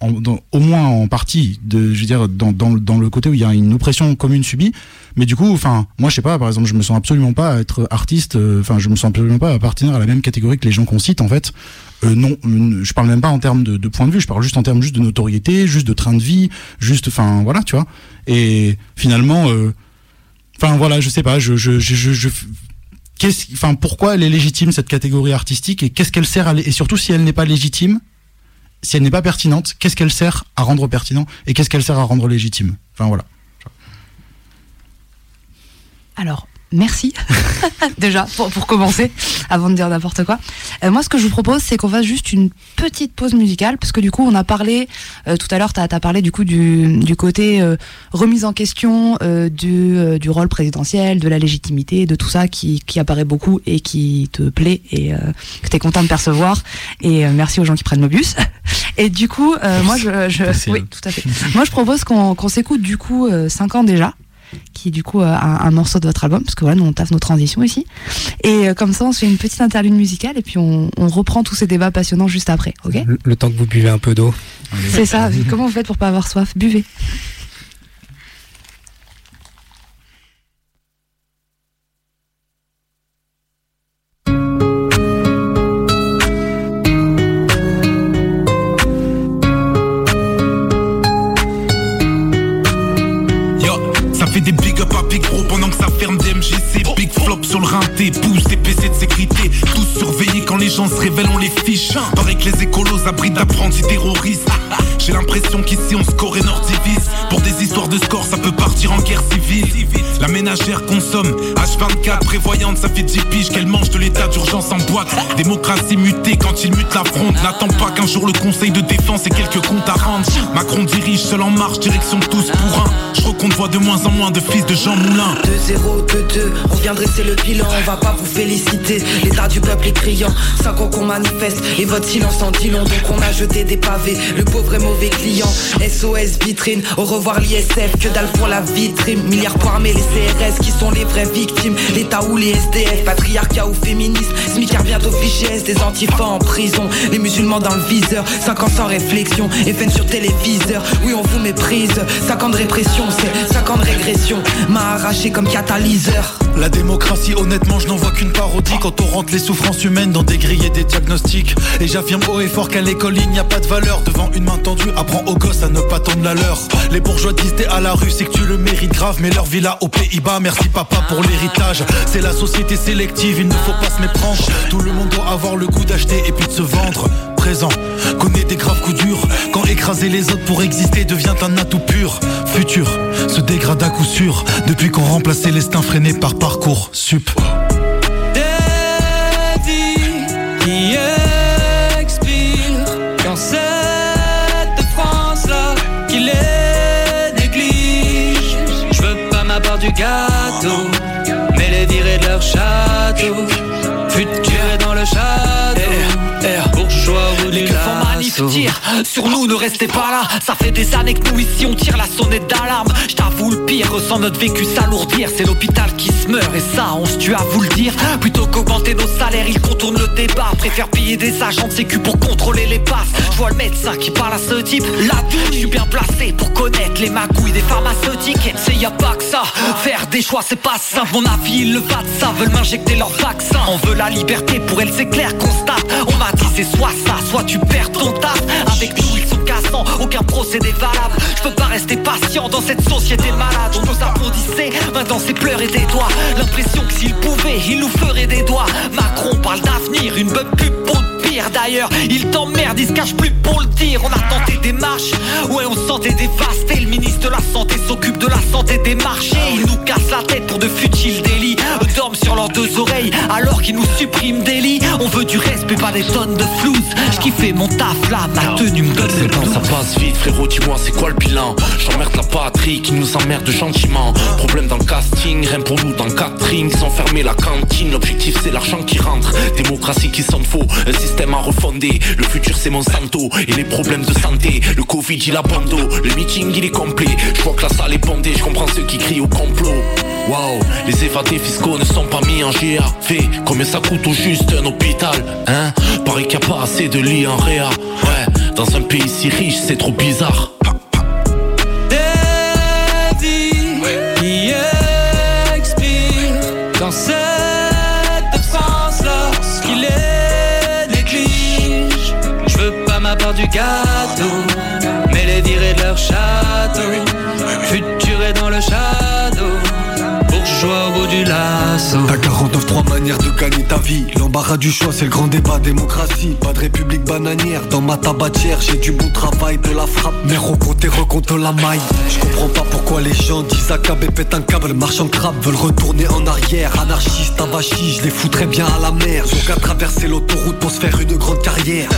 au moins en partie, je veux dire, dans, dans, dans le côté où il y a une oppression commune subie. Mais du coup, enfin, moi, je sais pas, par exemple, je me sens absolument pas être artiste, euh, enfin, je me sens absolument pas appartenir à la même catégorie que les gens qu'on cite, en fait. Euh, non, euh, je parle même pas en termes de, point de vue, je parle juste en termes juste de notoriété, juste de train de vie, juste, enfin, voilà, tu vois. Et finalement, euh, enfin, voilà, je sais pas, je, je, je, je, enfin, pourquoi elle est légitime cette catégorie artistique et qu'est-ce qu'elle sert à, et surtout si elle n'est pas légitime, si elle n'est pas pertinente, qu'est-ce qu'elle sert à rendre pertinent et qu'est-ce qu'elle sert à rendre légitime? Enfin voilà. Alors, merci déjà pour, pour commencer, avant de dire n'importe quoi. Euh, moi, ce que je vous propose, c'est qu'on fasse juste une petite pause musicale, parce que du coup, on a parlé euh, tout à l'heure, tu as, parlé du coup du, du côté euh, remise en question du, du rôle présidentiel, de la légitimité, de tout ça qui, qui apparaît beaucoup et qui te plaît et que tu es content de percevoir. Et merci aux gens qui prennent le bus. Et du coup, moi, je, je Facile. oui, tout à fait. Moi, je propose qu'on qu'on s'écoute du coup 5 ans déjà. Qui est du coup un, un, morceau de votre album, parce que voilà, nous on taffe nos transitions ici. Et comme ça, on se fait une petite interlude musicale et puis on, on reprend tous ces débats passionnants juste après, ok? Le, le, temps que vous buvez un peu d'eau. C'est ça. Comment vous faites pour pas avoir soif? Buvez. Les gens se révèlent, on les fiche. Paraît que les écolos abritent d'apprentis terroristes. J'ai l'impression qu'ici on score et nord divise. Pour des histoires de score, ça peut partir en guerre civile. La ménagère consomme H24, prévoyante, ça fait 10 piges qu'elle mange de l'état d'urgence en boîte. Démocratie mutée quand il mute la fronde. N'attends pas qu'un jour le conseil de défense ait quelques comptes à rendre. Macron dirige seul en marche, direction tous pour un. Je crois qu'on voit de moins en moins de fils de Jean Moulin. 2-0, 2-2, on vient dresser le bilan, on va pas vous féliciter. L'état du peuple est criant, 5 ans qu'on manifeste et votre silence en dit long, donc on a jeté des pavés. Le pauvre est mauvais client, SOS vitrine, au revoir l'ISF, que dalle pour la vitrine. Milliards pour armer les CRS qui sont les vraies victimes. L'État ou les SDF, patriarcat ou féministe. Smicard bientôt fiché des antifas en prison. Les musulmans dans le viseur, 5 ans sans réflexion. FN sur téléviseur, oui on vous méprise. 5 ans de répression, c'est 5 ans de régression. M'a arraché comme catalyseur. La démocratie, honnêtement, je n'en vois qu'une parodie quand on rentre les souffrances humaines dans des grilles et des diagnostics. Et j'affirme haut et fort qu'à l'école, il n'y a pas de valeur. Devant une main tendue, apprends aux gosses à ne pas tendre la leur. Les bourgeois disent à la rue, c'est que tu le mérites grave. Mais leur villa aux Pays-Bas, merci papa pour l'héritage. C'est la société sélective, il ne faut pas se méprendre. Tout le monde doit avoir le goût d'acheter et puis de se vendre. Présent, connaît des graves coups durs. Quand écraser les autres pour exister devient un atout pur. Futur, se dégrade à coup sûr. Depuis qu'on remplaçait l'estin freiné par parcours sup. Qui expirent dans cette France-là qui les néglige. Je veux pas ma part du gâteau, mais les virer de leur château. Futur est dans le château. Bourgeois ou manif tirent sur nous, ne restez pas là. Ça fait des années que nous ici on tire la sonnette d'alarme. Je t'avoue le pire, ressent notre vécu s'alourdir. C'est l'hôpital qui et ça, on se tue à vous le dire. Plutôt qu'augmenter nos salaires, ils contournent le débat. Préfèrent payer des agents de sécu pour contrôler les passes. Je vois le médecin qui parle à ce type. Là, je suis bien placé pour connaître les magouilles des pharmaceutiques. C'est y a pas que ça. Faire des choix, c'est pas simple. Mon avis, ils le de ça. Veulent m'injecter leur vaccin. On veut la liberté, pour elle, c'est clair, constate. On m'a dit, c'est soit ça, soit tu perds ton taf. Avec nous, aucun procédé valable. Je peux pas rester patient dans cette société malade. On nous applaudissait, maintenant c'est pleurer des doigts. L'impression que s'il pouvait, il nous ferait des doigts. Macron parle d'avenir, une bonne pub pour pire d'ailleurs. Il t'emmerde, il se cache plus pour le dire. On a tenté des marches, ouais, on se sentait dévasté. Le ministre de la Santé s'occupe de la santé des marchés. Il nous casse la tête pour de futiles délits. Eux dorment sur leurs deux oreilles alors qu'ils nous suppriment des lits. On veut du respect, pas des tonnes de flouze. J'kiffais mon taf là, ma tenue me donne le quand ça passe vite, frérot, dis-moi c'est quoi le bilan? J'emmerde la patrie qui nous emmerde gentiment Problème dans le casting, rien pour nous dans le catering Sans fermer la cantine, l'objectif c'est l'argent qui rentre Démocratie qui s'en faut, un système à refonder Le futur c'est Monsanto et les problèmes de santé. Le Covid il a bando, le meeting il est complet. Je vois que la salle est bondée, je comprends ceux qui crient au complot. Waouh, les évadés fiscaux ne sont pas mis en GAV Combien ça coûte au juste un hôpital, hein? Paraît qu'il n'y a pas assez de lits en réa. Ouais, dans un pays si riche c'est trop bizarre mais les virer de leur château. Futur est dans le shadow, bourgeois au bout du lasso. T'as 49 trois manières de gagner ta vie. L'embarras du choix, c'est le grand débat démocratie. Pas de république bananière. Dans ma tabatière, j'ai du bon travail, de la frappe. Mais recompte recompte la maille. Je comprends pas pourquoi les gens disent et pète un câble. Marche en crabe, veulent retourner en arrière. Anarchistes, avachis, je les foutrais bien à la mer. Ils ont qu'à traverser l'autoroute pour se faire une grande carrière.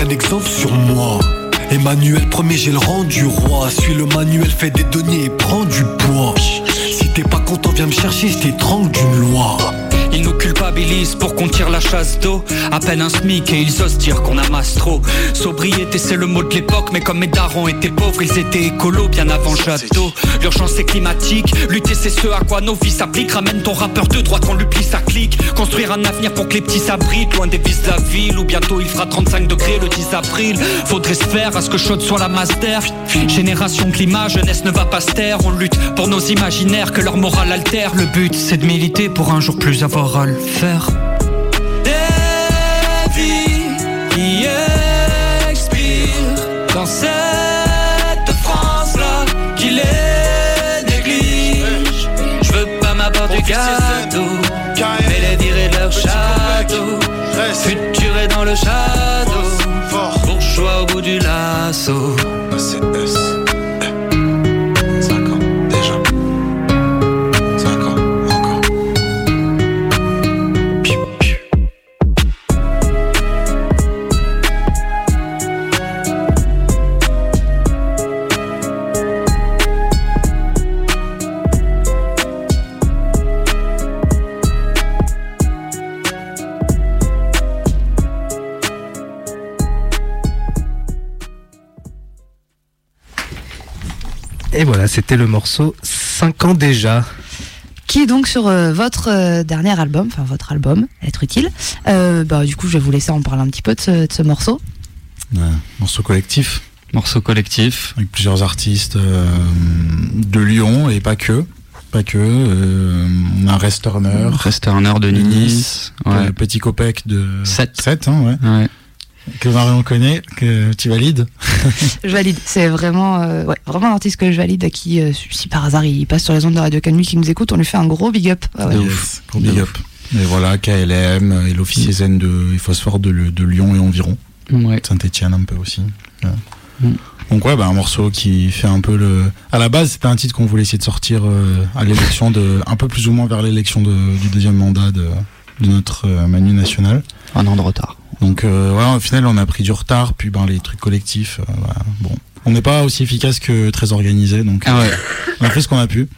Prennent exemple sur moi. Emmanuel premier j'ai le rang du roi. Suis le manuel fait des deniers et prends du poids. Si t'es pas content viens me chercher je t'étrangle d'une loi Ils nous culpabilisent pour qu'on tire la chasse d'eau. À peine un SMIC et ils osent dire qu'on amasse trop. Sobriété, c'est le mot de l'époque, mais comme mes darons étaient pauvres, ils étaient écolos bien avant Jadot. L'urgence est climatique, lutter c'est ce à quoi nos vies s'appliquent. Ramène ton rappeur de droite quand lui plie sa clique. Construire un avenir pour que les petits s'abritent, loin des vices de la ville. Ou bientôt il fera 35 degrés le 10 avril. Faudrait se faire à ce que chaude soit la master. Génération climat, jeunesse ne va pas se taire. On lutte pour nos imaginaires, que leur morale altère. Le but c'est de militer pour un jour plus avoir faire. Des vies qui expirent dans cette France-là qui les néglige. Je veux pas ma part du gâteau, mais les virer de leur château. Futuré dans le shadow, bourgeois au bout du lasso. Et voilà, c'était le morceau 5 ans déjà. Qui est donc sur euh, votre euh, dernier album, enfin votre album, Être utile. Euh, bah, du coup, je vais vous laisser en parler un petit peu de ce, de ce morceau. Ouais, morceau collectif. Morceau collectif. Avec plusieurs artistes euh, de Lyon et pas que. Pas que. euh, on a Rest Turner. Rest Turner de Nice. Ouais. Petit Copec de 7. 7 hein, ouais. Ouais. Que Marion connaît, que tu valides. Je valide. C'est vraiment, euh, ouais, vraiment un artiste que je valide, à qui, euh, si par hasard il passe sur les ondes de Radio Canui qui nous écoute, on lui fait un gros big up. Ah ouais. De ouf. Gros big up. Et voilà, KLM et l'officier zen de et Phosphore de, Lyon et environ. Ouais. Saint-Etienne un peu aussi. Ouais. Mm. Donc ouais, bah, un morceau qui fait un peu le. À la base, c'était un titre qu'on voulait essayer de sortir euh, à l'élection de, un peu plus ou moins vers l'élection de- du deuxième mandat de, de notre euh, Manu national. Un an de retard. Donc euh, voilà, au final, on a pris du retard, puis ben les trucs collectifs. euh, voilà, bon, on n'est pas aussi efficace que très organisé, donc Ah ouais. on a fait ce qu'on a pu.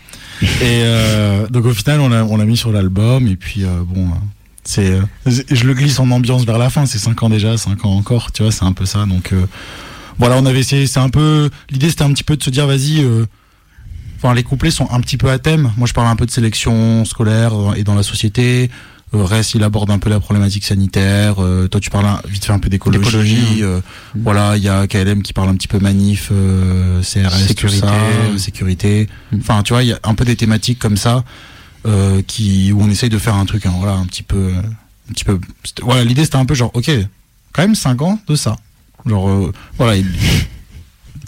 Et euh, donc au final, on l'a on mis sur l'album, et puis euh, bon. euh, c'est, euh, je le glisse en ambiance vers la fin. C'est 5 ans déjà, 5 ans encore. Tu vois, c'est un peu ça. Donc euh, voilà, on avait essayé. C'est un peu l'idée, c'était un petit peu de se dire, vas-y. euh, Enfin, les couplets sont un petit peu à thème. Moi, je parle un peu de sélection scolaire euh, et dans la société. Euh, Rest, il aborde un peu la problématique sanitaire. Euh, toi, tu parles vite fait un peu d'écologie. D'écologie, Euh, Voilà, il y a KLM qui parle un petit peu manif, euh, CRS, Sécurité. tout ça, sécurité. Mm. Enfin, tu vois, il y a un peu des thématiques comme ça euh, qui où on essaye de faire un truc, hein, voilà, un petit peu, un petit peu. Voilà, l'idée c'était un peu genre, ok, quand même 5 ans de ça. Genre, euh, voilà, il-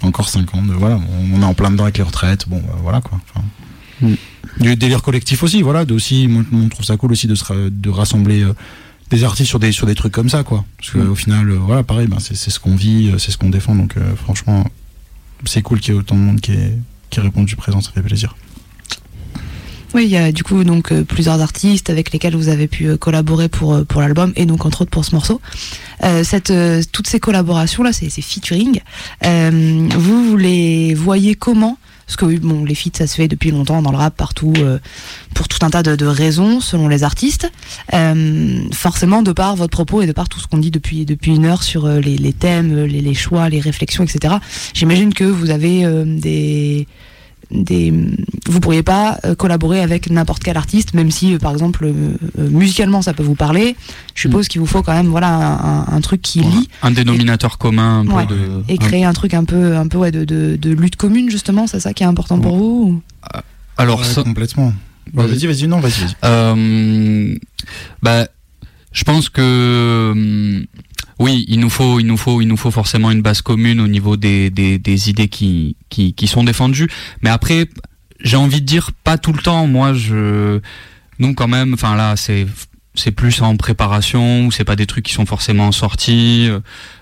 encore 5 ans de voilà, on, on est en plein dedans avec les retraites, bon, bah, voilà quoi. Enfin, Mm. Du délire collectif aussi, voilà, de aussi, moi, on trouve ça cool aussi de se ra- de rassembler. euh, des artistes sur des sur des trucs comme ça quoi parce que Mm. au final euh, voilà pareil ben, c'est ce qu'on vit euh, c'est ce qu'on défend donc euh, franchement c'est cool qu'il y ait autant de monde qui ait, qui répondu présent ça fait plaisir Oui, il y a du coup donc plusieurs artistes avec lesquels vous avez pu collaborer pour pour l'album et donc entre autres pour ce morceau. Euh, cette euh, toutes ces collaborations là, ces, ces featuring, euh, vous, vous les voyez comment Parce que bon, les feats ça se fait depuis longtemps dans le rap partout euh, pour tout un tas de, de raisons selon les artistes. Euh, forcément, de par votre propos et de par tout ce qu'on dit depuis depuis une heure sur euh, les, les thèmes, les, les choix, les réflexions, etc. J'imagine que vous avez euh, des des vous pourriez pas euh, collaborer avec n'importe quel artiste même si euh, par exemple euh, musicalement ça peut vous parler. Je suppose qu'il vous faut quand même voilà un, truc qui lie Un dénominateur commun un peu Ouais. de. et créer un truc un peu un peu ouais, de, de, de lutte commune justement c'est ça qui est important pour vous ou- Alors, Ouais, ça- complètement. Bon, vas-y vas-y non vas-y. Euh, bah, je pense que hum, oui, il nous faut, il nous faut, il nous faut forcément une base commune au niveau des, des, des idées qui, qui, qui sont défendues. Mais après, j'ai envie de dire pas tout le temps. Moi, je, nous quand même, enfin là, c'est c'est plus en préparation, ou c'est pas des trucs qui sont forcément sortis,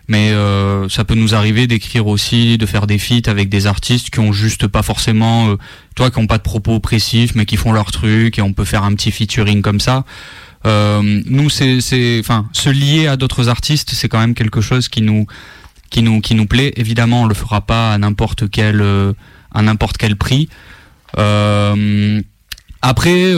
mais euh, ça peut nous arriver d'écrire aussi, de faire des feats avec des artistes qui ont juste pas forcément, euh, toi, qui ont pas de propos précis, mais qui font leur truc, et on peut faire un petit featuring comme ça. Euh, nous, c'est, enfin, se lier à d'autres artistes, c'est quand même quelque chose qui nous, qui nous, qui nous plaît. Évidemment, on le fera pas à n'importe quel, euh, à n'importe quel prix. Euh, après,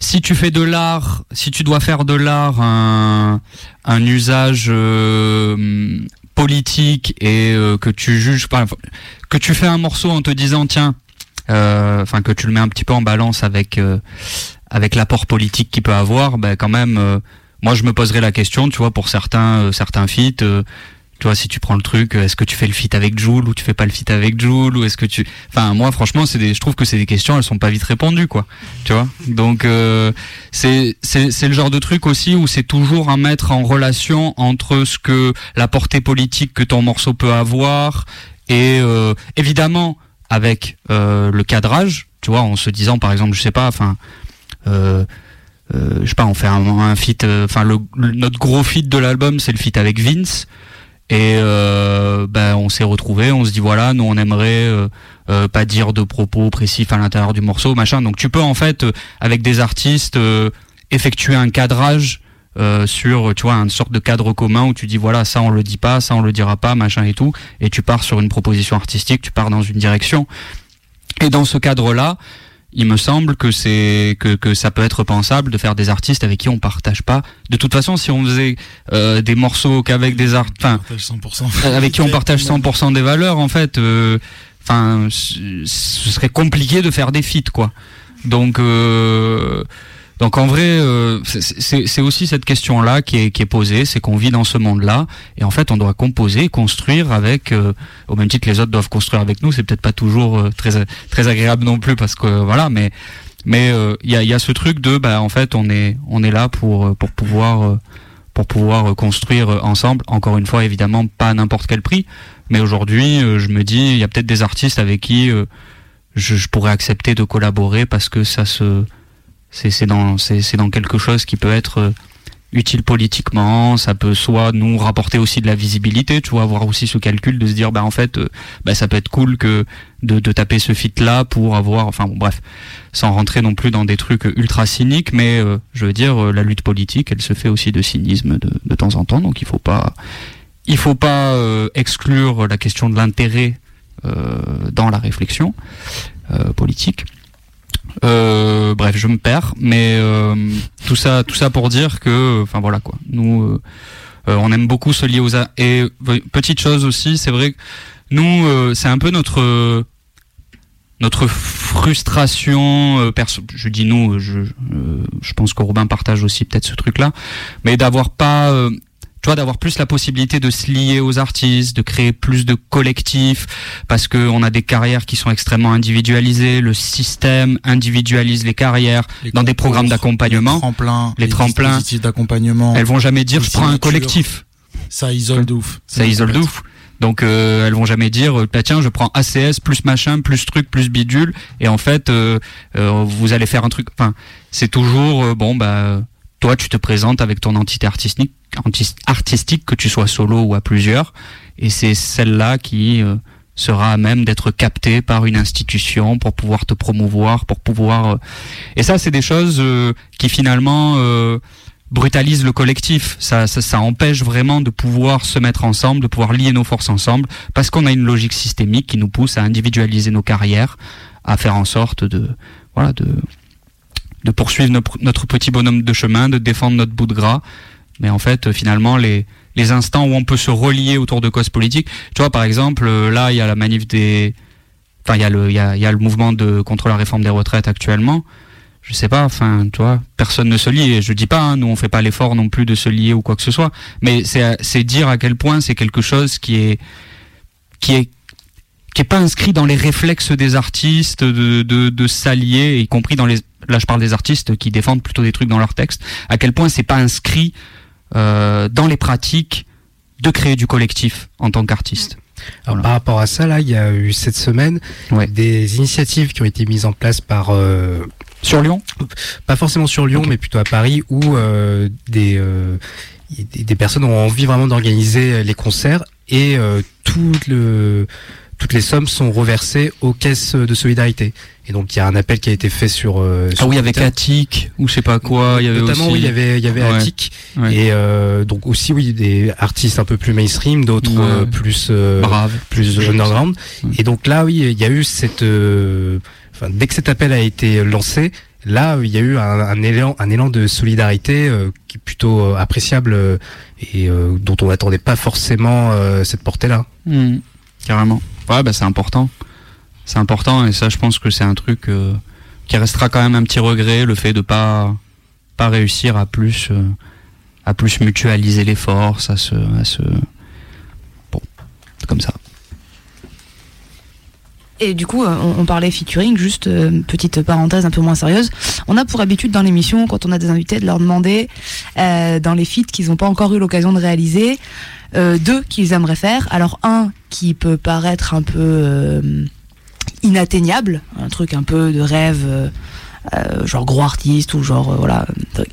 si tu fais de l'art, si tu dois faire de l'art un, un usage euh, politique et que tu juges pas, que tu fais un morceau en te disant tiens, enfin que tu le mets un petit peu en balance avec avec l'apport politique qu'il peut avoir, ben quand même, euh, moi je me poserais la question, tu vois, pour certains euh, certains feats. euh, tu vois, si tu prends le truc, euh, est-ce que tu fais le fit avec Joule ou tu fais pas le fit avec Joule ou est-ce que tu, enfin moi franchement c'est des, je trouve que c'est des questions, elles sont pas vite répondues quoi, tu vois. Donc euh, c'est c'est le genre de truc aussi où c'est toujours à mettre en relation entre ce que la portée politique que ton morceau peut avoir et euh, évidemment avec le cadrage, tu vois, en se disant par exemple, je sais pas, enfin. Euh, euh, je sais pas, on fait un, un feat, euh, enfin le, le- notre gros feat de l'album c'est le feat avec Vince et euh, ben on s'est retrouvé, on se dit voilà, nous on aimerait euh, euh, pas dire de propos précis à l'intérieur du morceau, machin. Donc tu peux en fait avec des artistes effectuer un cadrage sur tu vois une sorte de cadre commun où tu dis voilà ça on le dit pas, ça on le dira pas, machin et tout, et tu pars sur une proposition artistique, tu pars dans une direction. Et dans ce cadre-là, il me semble que c'est que, que ça peut être pensable de faire des artistes avec qui on partage pas. De toute façon, si on faisait euh, des morceaux qu'avec des art, enfin, Partage 100%. avec qui on partage 100% des valeurs, en fait, euh, enfin, ce ce serait compliqué de faire des feats, quoi. Donc, euh, donc en vrai, euh, c'est- aussi cette question-là qui est, qui est posée, c'est qu'on vit dans ce monde-là, et en fait, on doit composer, construire avec, euh, au même titre que les autres doivent construire avec nous. C'est peut-être pas toujours euh, très très agréable non plus, parce que voilà, mais mais euh, il y, a, y a ce truc de, bah, en fait, on est on est là pour euh, pour pouvoir euh, pour pouvoir euh, construire euh, ensemble. Encore une fois, évidemment, pas à n'importe quel prix, mais aujourd'hui, euh, je me dis, il y a peut-être des artistes avec qui euh, je, je pourrais accepter de collaborer parce que ça se c'est dans dans quelque chose qui peut être euh, utile politiquement. Ça peut soit nous rapporter aussi de la visibilité tu vois avoir aussi ce calcul de se dire bah en fait euh, bah ça peut être cool que de, de taper ce fit là pour avoir enfin bon bref sans rentrer non plus dans des trucs ultra cyniques mais euh, je veux dire euh, la lutte politique elle se fait aussi de cynisme de, de temps en temps. Donc il faut pas il faut pas exclure la question de l'intérêt dans la réflexion politique euh, bref, je me perds, mais euh, tout ça, tout ça pour dire que, enfin voilà quoi. Nous, euh, euh, on aime beaucoup se lier aux a- et euh, petite chose aussi, c'est vrai que nous, euh, c'est un peu notre notre frustration. perso- je dis nous, je je pense que partage aussi peut-être ce truc-là, mais d'avoir pas tu vois, d'avoir plus la possibilité de se lier aux artistes, de créer plus de collectifs, parce que on a des carrières qui sont extrêmement individualisées. Le système individualise les carrières Les dans des programmes d'accompagnement. Les tremplins, Les tremplins. dispositifs d'accompagnement. Elles vont jamais dire les je prends un collectif. Ça isole de ouf. Ça isole de ouf. Donc euh, elles vont jamais dire euh, bah, tiens je prends ACS plus machin plus truc plus bidule et en fait euh, euh, vous allez faire un truc. Enfin c'est toujours euh, bon bah toi tu te présentes avec ton entité artistique artistique que tu sois solo ou à plusieurs et c'est celle-là qui euh, sera à même d'être captée par une institution pour pouvoir te promouvoir pour pouvoir euh, et ça c'est des choses euh, qui finalement euh, brutalise le collectif. Ça, ça, ça empêche vraiment de pouvoir se mettre ensemble, de pouvoir lier nos forces ensemble, parce qu'on a une logique systémique qui nous pousse à individualiser nos carrières, à faire en sorte de, voilà, de, de poursuivre notre, petit bonhomme de chemin, de défendre notre bout de gras. Mais en fait, finalement, les, les instants où on peut se relier autour de causes politiques, tu vois, par exemple, euh, là, il y a la manif des, enfin, il y a le, il y a, il y a le mouvement de contre la réforme des retraites actuellement je sais pas, enfin, tu vois, personne ne se lie. Et je dis pas, hein, nous on fait pas l'effort non plus de se lier ou quoi que ce soit. Mais c'est dire à quel point c'est quelque chose qui est qui est qui est pas inscrit dans les réflexes des artistes de de, de s'allier, y compris dans les là je parle des artistes qui défendent plutôt des trucs dans leurs textes. À quel point c'est pas inscrit euh, dans les pratiques de créer du collectif en tant qu'artiste. Alors, Par rapport à ça, là, il y a eu cette semaine des initiatives qui ont été mises en place par euh, sur Lyon, pas forcément sur Lyon, mais plutôt à Paris, où euh, des, euh, des des personnes ont envie vraiment d'organiser les concerts et euh, tout le toutes les sommes sont reversées aux caisses de solidarité. Et donc il y a un appel qui a été fait sur. euh, Ah sur oui, avec Twitter. Attic ou je sais pas quoi. Il y avait Notamment, aussi... oui, il y avait, il y avait Ouais. Attic. Ouais. Et euh, donc aussi, oui, des artistes un peu plus mainstream, d'autres Ouais. euh, plus euh, Brave. plus underground. Et donc là, oui, il y a eu cette. euh, Enfin, dès que cet appel a été lancé, là, il y a eu un, un élan, un élan de solidarité euh, qui est plutôt euh, appréciable euh, et euh, dont on n'attendait pas forcément euh, cette portée-là. Hmm, carrément. Ouais, bah c'est important. c'est important et ça je pense que c'est un truc euh, qui restera quand même un petit regret le fait de pas pas réussir à plus euh, à plus mutualiser les forces à se à se bon comme ça Et du coup, euh, on, parlait featuring, juste euh, petite parenthèse un peu moins sérieuse. On a pour habitude dans l'émission, quand on a des invités, de leur demander euh, dans les feats qu'ils n'ont pas encore eu l'occasion de réaliser, euh, deux qu'ils aimeraient faire. Alors un qui peut paraître un peu euh, inatteignable, un truc un peu de rêve. euh, genre gros artiste ou genre voilà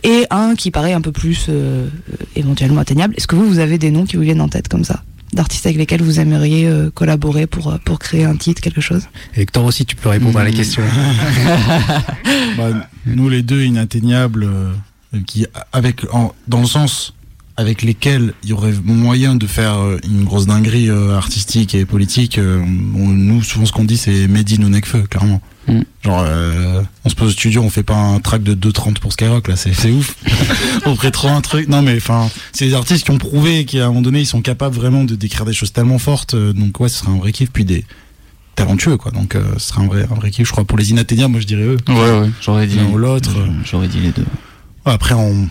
et un qui paraît un peu plus euh, éventuellement atteignable est-ce que vous vous avez des noms qui vous viennent en tête comme ça? D'artistes avec lesquels vous aimeriez euh, collaborer pour euh, pour créer un titre quelque chose? Et Hector aussi, tu peux répondre à la Mmh. question. Bah, nous les deux inatteignables, euh, qui avec en- dans le sens avec lesquels il y aurait moyen de faire euh, une grosse dinguerie euh, artistique et politique. euh, on- nous souvent ce qu'on dit c'est Medine ou Necfeu, clairement. Mm. Genre euh, on se pose au studio, on fait pas un track de 2.30 pour Skyrock là, c'est c'est ouf. on ferait trop un truc. Non mais enfin, c'est des artistes qui ont prouvé qu'à un moment donné ils sont capables vraiment de décrire des choses tellement fortes. euh, donc ouais, ce serait un vrai kiff puis des talentueux quoi. Donc euh, ce serait un vrai un vrai kiff. Je crois pour les inatteignables, moi je dirais eux. ouais ouais j'aurais dit L'un ou l'autre. j'aurais dit les deux Après, on...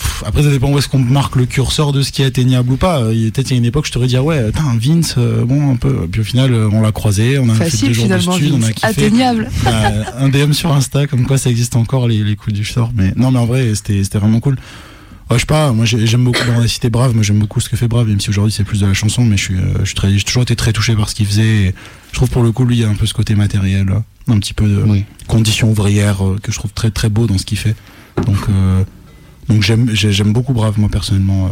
Pff, Après, ça dépend où est-ce qu'on marque le curseur de ce qui est atteignable ou pas. Euh, il y a- Peut-être il y a une époque, je t'aurais dit, ah ouais, putain, Vince, euh, bon, un peu. Puis au final, euh, on l'a croisé, on a fait facile deux jours de finalement stud, on a kiffé. atteignable Euh, un DM sur Insta, comme quoi ça existe encore, les, les coups du sort. Mais non, mais en vrai, c'était c'était vraiment cool. Ouais, je sais pas, moi j'ai- j'aime beaucoup, on a cité Brave, moi j'aime beaucoup ce que fait Brave, même si aujourd'hui c'est plus de la chanson, mais je suis, euh, je suis très, j'ai toujours été très touché par ce qu'il faisait. Et je trouve pour le coup, lui, il y a un peu ce côté matériel, un petit peu de Oui. conditions ouvrières que je trouve très très beau dans ce qu'il fait. Donc, euh, donc j'aime, j'ai- j'aime beaucoup Brave, moi personnellement. euh,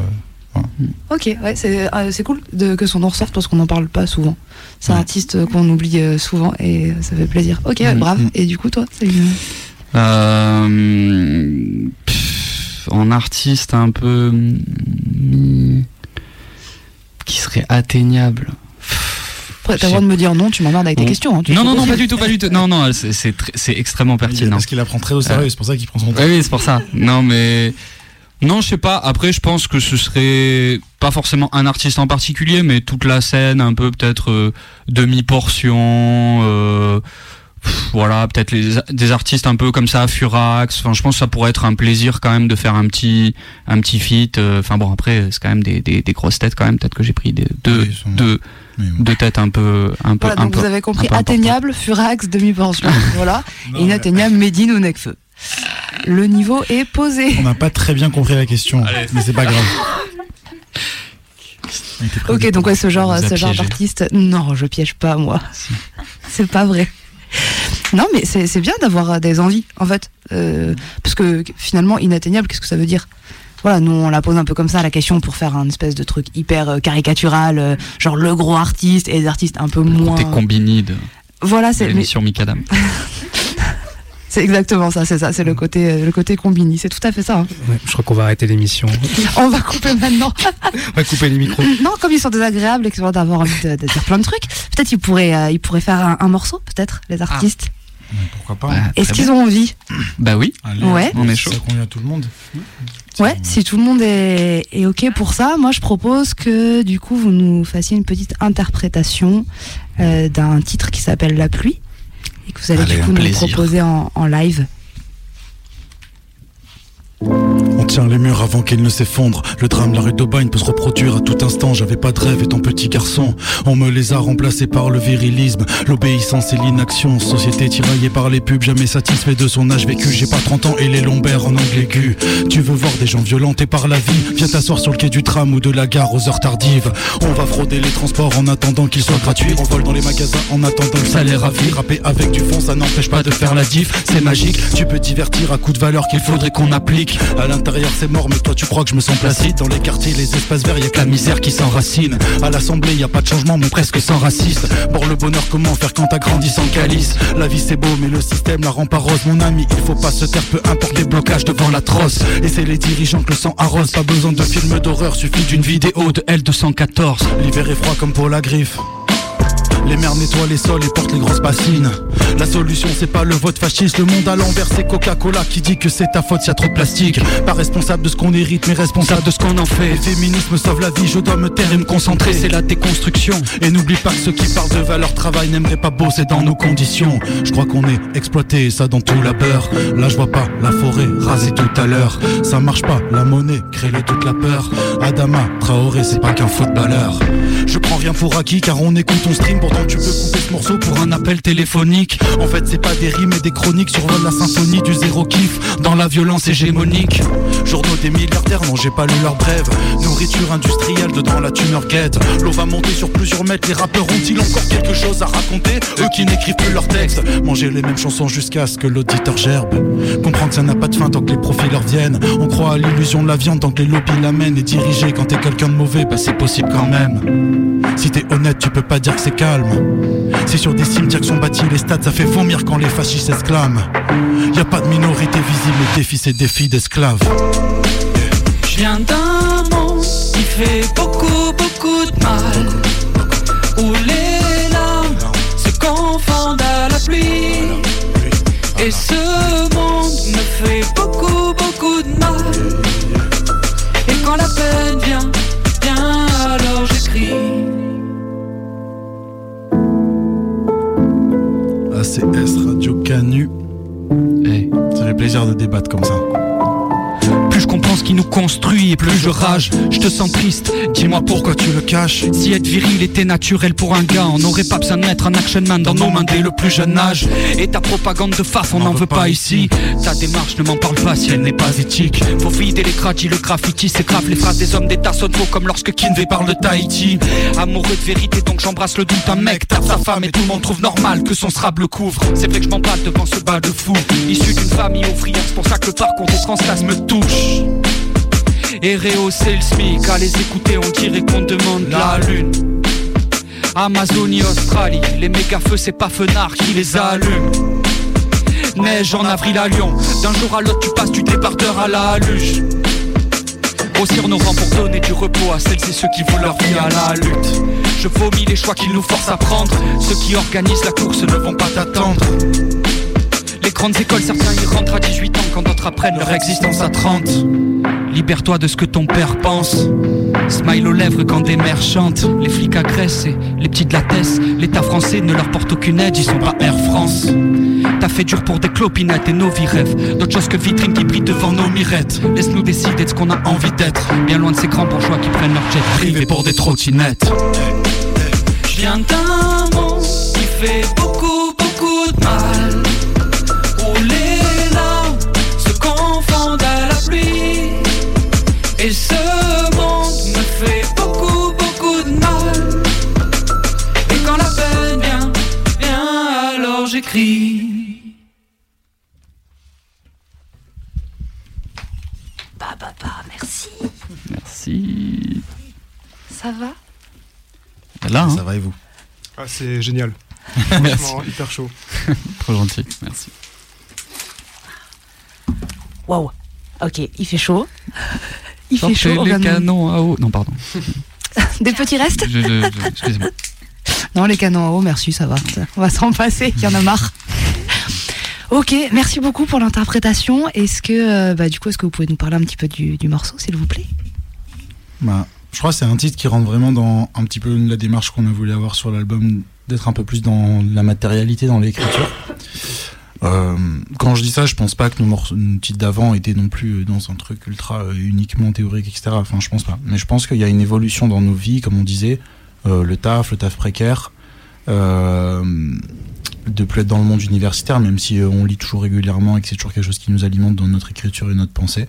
ok ouais c'est euh, c'est cool de, que son nom ressorte parce qu'on n'en parle pas souvent c'est un Ouais. artiste qu'on oublie euh, souvent et ça fait plaisir ok ouais, brave Mhm. et du coup toi. Euh, pff, en artiste un peu mm, qui serait atteignable. T'as le droit de me dire non tu m'emmerdes avec tes Bon. questions hein, tu Non, non, non, pas du tout, pas du tout. Non, non, c'est extrêmement pertinent. Parce qu'il la prend très au sérieux, Euh, c'est pour ça qu'il prend son temps. Oui, oui, c'est pour ça. Non, mais. Non, je sais pas. Après, je pense que ce serait pas forcément un artiste en particulier, mais toute la scène, un peu peut-être euh, demi-portion. euh, voilà, peut-être des artistes un peu comme ça, Furax. Enfin, je pense que ça pourrait être un plaisir quand même de faire un petit, un petit feat. euh, Enfin bon, après, c'est quand même des, des, des grosses têtes quand même. Peut-être que j'ai pris des, deux, Oui, ils sont- deux, Deux têtes un peu, un peu, Voilà, un donc peu. vous avez compris atteignable Furax demi-pension. Voilà. Non, et inatteignable Médine ou Necfeu. Le niveau est posé. On n'a pas très bien compris la question, mais c'est pas grave. Ok, donc ouais, ce genre, ce genre d'artiste, non, je piège pas moi. c'est pas vrai. Non, mais c'est c'est bien d'avoir euh, des envies, en fait, Euh, parce que finalement, inatteignable, qu'est-ce que ça veut dire? Voilà, nous on la pose un peu comme ça la question pour faire un espèce de truc hyper euh, caricatural, euh, genre le gros artiste et des artistes un peu moins. Côté combini de, Voilà, c'est mais l'émission Mikadam. c'est exactement ça, c'est ça, c'est le côté euh, le côté combini, c'est tout à fait ça. hein. Ouais, je crois qu'on va arrêter l'émission. On va couper maintenant. On va couper les micros. Non, comme ils sont désagréables et qu'ils ont d'avoir envie de, de dire plein de trucs, peut-être ils pourraient, euh, ils pourraient faire un, un morceau, peut-être, les artistes. Mais Pourquoi pas hein. Est-ce qu'ils ont envie? Bah oui. Allez, Ouais. On est chaud. Ça convient à tout le monde. Ouais, si tout le monde est, est ok pour ça, moi je propose que du coup vous nous fassiez une petite interprétation euh, d'un titre qui s'appelle La pluie et que vous allez Allez, du coup nous plaisir. proposer en, en live. On tient les murs avant qu'ils ne s'effondrent. Le drame, la rue d'Aubagne peut se reproduire à tout instant. J'avais pas de rêve étant petit garçon. On me les a remplacés par le virilisme, l'obéissance et l'inaction. Société tiraillée par les pubs, jamais satisfait de son âge vécu. J'ai pas 30 ans et les lombaires en angle aigu. Tu veux voir des gens violentés par la vie Viens t'asseoir sur le quai du tram ou de la gare aux heures tardives. On va frauder les transports en attendant qu'ils soient gratuits. On vole dans les magasins en attendant le salaire à vie. Rapper avec du fond, ça n'empêche pas de faire la diff. C'est magique, tu peux divertir à coup de valeur qu'il faudrait qu'on applique. À l'intérieur, c'est mort, mais toi, tu crois que je me sens placide. Dans les quartiers, les espaces verts, y a que la misère qui s'enracine. À l'assemblée, y a pas de changement, mais presque sans raciste. Pour le bonheur, comment faire quand t'as grandi sans calice? La vie, c'est beau, mais le système la rend pas rose, mon ami. Il faut pas se taire, peu importe les blocages devant l'atroce. Et c'est les dirigeants que le sang arrose. Pas besoin de films d'horreur, suffit d'une vidéo de L214. L'hiver est froid comme pour la griffe. Les mers nettoient les sols et portent les grosses bassines. La solution c'est pas le vote fasciste, le monde à l'envers c'est Coca-Cola qui dit que c'est ta faute s'il y a trop de plastique. Pas responsable de ce qu'on hérite, mais responsable de ce qu'on en fait. Le féminisme sauve la vie, je dois me taire et me concentrer. C'est la déconstruction. Et n'oublie pas que ceux qui parlent de valeur travail n'aimeraient pas bosser dans nos conditions. Je crois qu'on est exploité, ça dans tout la peur. Là je vois pas la forêt rasée tout à l'heure. Ça marche pas, la monnaie crée toute la peur. Adama, Traoré, c'est pas qu'un footballeur. Je prends rien pour acquis car on écoute ton stream, pourtant tu peux couper ce morceau pour un appel téléphonique. En fait, c'est pas des rimes et des chroniques survolent la symphonie du zéro kiff dans la violence hégémonique. Journaux des milliardaires, non, j'ai pas lu leur brève. Nourriture industrielle, dedans la tumeur guette. L'eau va monter sur plusieurs mètres, les rappeurs ont-ils encore quelque chose à raconter? Eux qui n'écrivent plus leurs textes, manger les mêmes chansons jusqu'à ce que l'auditeur gerbe. Comprendre que ça n'a pas de fin tant que les profils leur viennent. On croit à l'illusion de la viande tant que les lobbies l'amènent et dirigés quand t'es quelqu'un de mauvais, bah c'est possible quand même. Si t'es honnête, tu peux pas dire que c'est calme. C'est sur des cimetières que sont bâtis les stades, ça fait vomir quand les fascistes s'exclament. Y a pas de minorité visible, le défi c'est défi d'esclaves. Je viens d'un monde qui fait beaucoup, beaucoup de mal. Où les larmes se confondent à la pluie. Et ce monde me fait beaucoup ACS Radio Canu. Eh. Ça fait plaisir de débattre comme ça. Plus je comprends ce qui nous construit et plus je rage. Je te sens triste, dis-moi pourquoi tu le caches. Si être viril était naturel pour un gars, on n'aurait pas besoin de mettre un action man dans nos mains dès le plus jeune âge. Et ta propagande de face, on n'en veut pas ici. Ta démarche ne m'en parle pas si elle n'est pas éthique. Faut vider les cradis, le graffiti, c'est grave. Les phrases des hommes d'état sonnent faux comme lorsque Kinvey parle de Tahiti. Amoureux de vérité, donc j'embrasse le doute. Un mec tape sa femme et tout le monde trouve normal que son sable le couvre. C'est vrai que je m'emballe devant ce bas de fou. Issu d'une famille ouvrière, c'est pour ça que le parcours des transclasses me touche. Et rehausser le SMIC, à les écouter, on dirait qu'on demande la lune. Amazonie, Australie, les méga feux, c'est pas Fenard qui les allume. Neige en avril à Lyon, d'un jour à l'autre tu passes du débardeur à la luge. Grossir nos rangs pour donner du repos à celles et ceux qui vont leur vie à la lutte. Je vomis les choix qu'ils nous forcent à prendre. Ceux qui organisent la course ne vont pas t'attendre. Les grandes écoles, certains y rentrent à 18 ans quand d'autres apprennent leur existence à 30. Libère-toi de ce que ton père pense. Smile aux lèvres quand des mères chantent. Les flics agressent et les petits de la tête. L'État français ne leur porte aucune aide, ils sont pas Air France. T'as fait dur pour des clopinettes et nos vies rêves. D'autres choses que vitrines qui brillent devant nos mirettes. Laisse-nous décider de ce qu'on a envie d'être. Bien loin de ces grands bourgeois qui prennent leur jet privé pour des trottinettes. Je viens d'un monde qui fait beaucoup Là, hein. Ça va et vous? Ah, c'est génial. Merci. Franchement, hyper chaud. Trop gentil, merci. Waouh. Ok, il fait chaud. Il fait chaud. les canons à eau. Non, pardon. Des petits restes Je- je- je- Excusez-moi. Non, les canons à eau, merci, ça va. On va s'en passer, il y en a marre. Ok, merci beaucoup pour l'interprétation. Est-ce que, euh, bah, du coup, est-ce que vous pouvez nous parler un petit peu du, du morceau, s'il vous plaît? Bah, je crois que c'est un titre qui rentre vraiment dans un petit peu la démarche qu'on a voulu avoir sur l'album, d'être un peu plus dans la matérialité, dans l'écriture. Euh, quand je dis ça, je pense pas que nos, nos titres d'avant étaient non plus dans un truc ultra euh, uniquement théorique, etc. Enfin, je pense pas. Mais je pense qu'il y a une évolution dans nos vies, comme on disait, euh, le taf, le taf précaire, euh, de plus être dans le monde universitaire, même si euh, on lit toujours régulièrement et que c'est toujours quelque chose qui nous alimente dans notre écriture et notre pensée.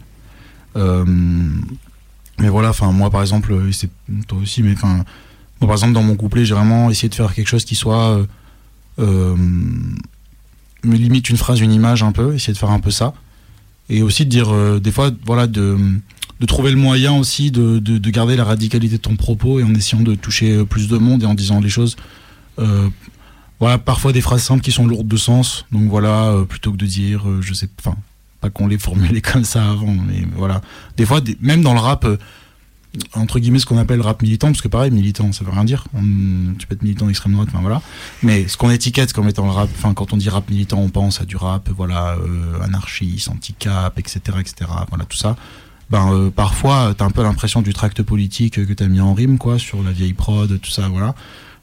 Mais voilà, enfin moi par exemple, euh, c'est toi aussi, mais enfin moi par exemple dans mon couplet, j'ai vraiment essayé de faire quelque chose qui soit euh, euh, limite une phrase, une image un peu, essayer de faire un peu ça, et aussi de dire euh, des fois voilà de de trouver le moyen aussi de, de, de garder la radicalité de ton propos et en essayant de toucher plus de monde et en disant les choses. voilà, parfois des phrases simples qui sont lourdes de sens. Donc voilà, plutôt que de dire, je sais, enfin, pas qu'on les formulait comme ça avant, mais voilà. Des fois, même dans le rap, euh, entre guillemets ce qu'on appelle rap militant, parce que pareil, militant, ça veut rien dire. Tu peux être militant d'extrême droite, enfin voilà. Mais ce qu'on étiquette comme étant le rap, enfin quand on dit rap militant, on pense à du rap, voilà, euh, anarchiste, anti-cap, etc., etc. Voilà tout ça. Ben euh, parfois, t'as un peu l'impression du tract politique que t'as mis en rime, quoi, sur la vieille prod, tout ça, voilà.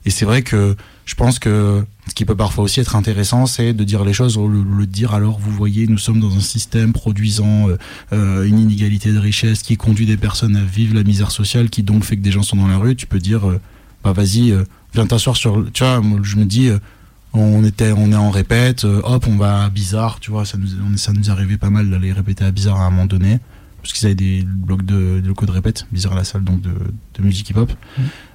Et c'est vrai que je pense que ce qui peut parfois aussi être intéressant, c'est de dire les choses, lieu de dire alors, vous voyez, nous sommes dans un système produisant euh, euh, une inégalité de richesse qui conduit des personnes à vivre la misère sociale, qui donc fait que des gens sont dans la rue. Tu peux dire, euh, bah vas-y, viens t'asseoir sur. le- Tu vois, je me dis, on était, on est en répète, hop, on va à Bizarre, tu vois, ça nous, ça nous arrivait pas mal d'aller répéter à Bizarre à un moment donné, parce qu'ils avaient des blocs de, des locaux de répète, Bizarre à la salle donc de, de musique hip-hop,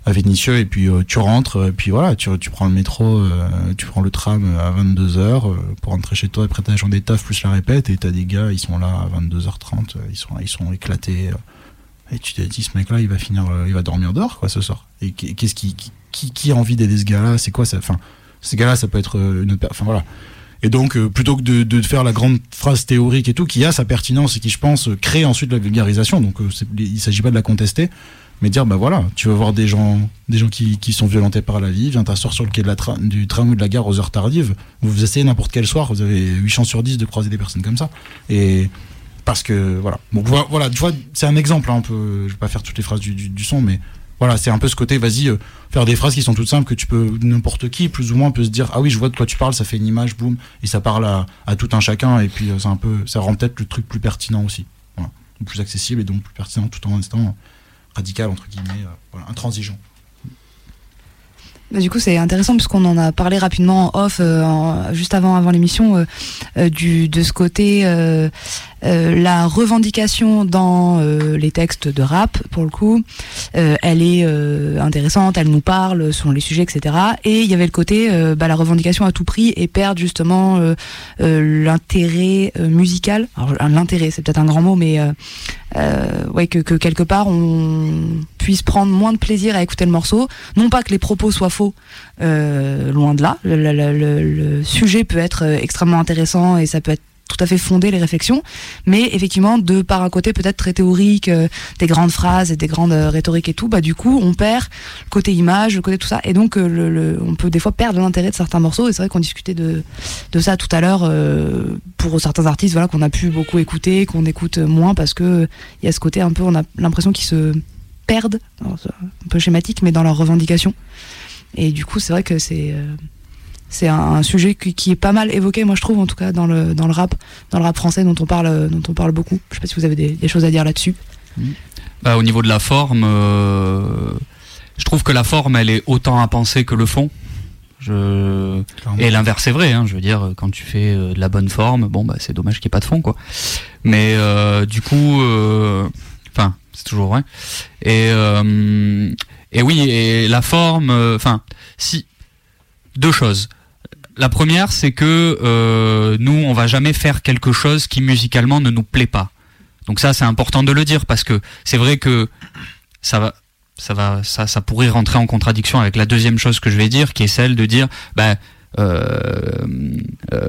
à Vénitieux, et puis euh, tu rentres, et puis voilà, tu, tu prends le métro, euh, tu prends le tram à 22h pour rentrer chez toi, après ta journée de taf plus la répète, et t'as des gars, ils sont là à 22h30, euh, ils sont, ils sont éclatés. euh, et tu te dis, ce mec-là, il va finir, euh, il va dormir dehors, quoi, ce soir. Et qu'est- qu'est-ce qui, qui, qui, qui a envie d'aider ce gars-là? C'est quoi ça? Enfin, ces gars-là, ça peut être euh, une autre per- Enfin, voilà. Et donc, euh, plutôt que de, de faire la grande phrase théorique et tout, qui a sa pertinence et qui, je pense, euh, crée ensuite la vulgarisation. Donc, euh, il s'agit pas de la contester, mais dire, bah voilà, tu vas voir des gens, des gens qui, qui sont violentés par la vie, viens t'asseoir sur le quai de la du tram ou de la gare aux heures tardives. Vous vous essayez n'importe quel soir, vous avez 8 chances sur 10 de croiser des personnes comme ça. Et parce que voilà. Donc vo- voilà, tu vois, c'est un exemple. Hein, un peu, je vais pas faire toutes les phrases du, du, du son, mais voilà, c'est un peu ce côté. Vas-y, euh, faire des phrases qui sont toutes simples que tu peux n'importe qui, plus ou moins, peut se dire ah oui, je vois de quoi tu parles, ça fait une image, boum, et ça parle à, tout un chacun, et puis euh, un peu, ça rend peut-être le truc plus pertinent aussi, voilà, plus accessible et donc plus pertinent tout en restant radical entre guillemets, euh, intransigeant. Bah, du coup, c'est intéressant puisqu'on en a parlé rapidement en off, euh, juste avant, avant l'émission, euh, euh, du, de ce côté, euh, euh, la revendication dans euh, les textes de rap, pour le coup, elle est intéressante, elle nous parle selon les sujets, etc. Et il y avait le côté, bah, la revendication à tout prix et perdre justement l'intérêt musical. Alors, l'intérêt, c'est peut-être un grand mot, mais euh, ouais, que, que quelque part on puisse prendre moins de plaisir à écouter le morceau. Non pas que les propos soient faux, euh, loin de là. Le, le- le- le- le sujet peut être euh, extrêmement intéressant et ça peut être tout à fait fondé les réflexions, mais effectivement de par un côté peut-être très théorique, euh, des grandes phrases et des grandes euh, rhétoriques et tout, bah du coup on perd le côté image, le côté tout ça, et donc euh, le, on peut des fois perdre l'intérêt de certains morceaux. Et c'est vrai qu'on discutait de de ça tout à l'heure pour certains artistes, voilà qu'on a pu beaucoup écouter, qu'on écoute moins parce que il y a ce côté un peu, on a l'impression qu'ils se perdent, un peu schématique, mais dans leurs revendications. Et du coup, c'est vrai que c'est c'est un, un sujet qui, qui est pas mal évoqué, moi je trouve en tout cas dans le dans le rap, dans le rap français dont on parle dont on parle beaucoup. Je sais pas si vous avez des, des choses à dire là-dessus. Bah, au niveau de la forme, euh, je trouve que la forme, elle est autant à penser que le fond. Je... Et l'inverse est vrai, hein, je veux dire, quand tu fais euh, de la bonne forme, bon, bah, c'est dommage qu'il n'y ait pas de fond, quoi. Mais euh, du coup, euh, enfin, c'est toujours vrai. Et, euh, et oui, et la forme, euh, enfin, si, deux choses. La première, c'est que euh, nous, on va jamais faire quelque chose qui musicalement ne nous plaît pas. Donc ça, c'est important de le dire parce que c'est vrai que ça va, ça va, ça, ça pourrait rentrer en contradiction avec la deuxième chose que je vais dire, qui est celle de dire, ben, euh, euh,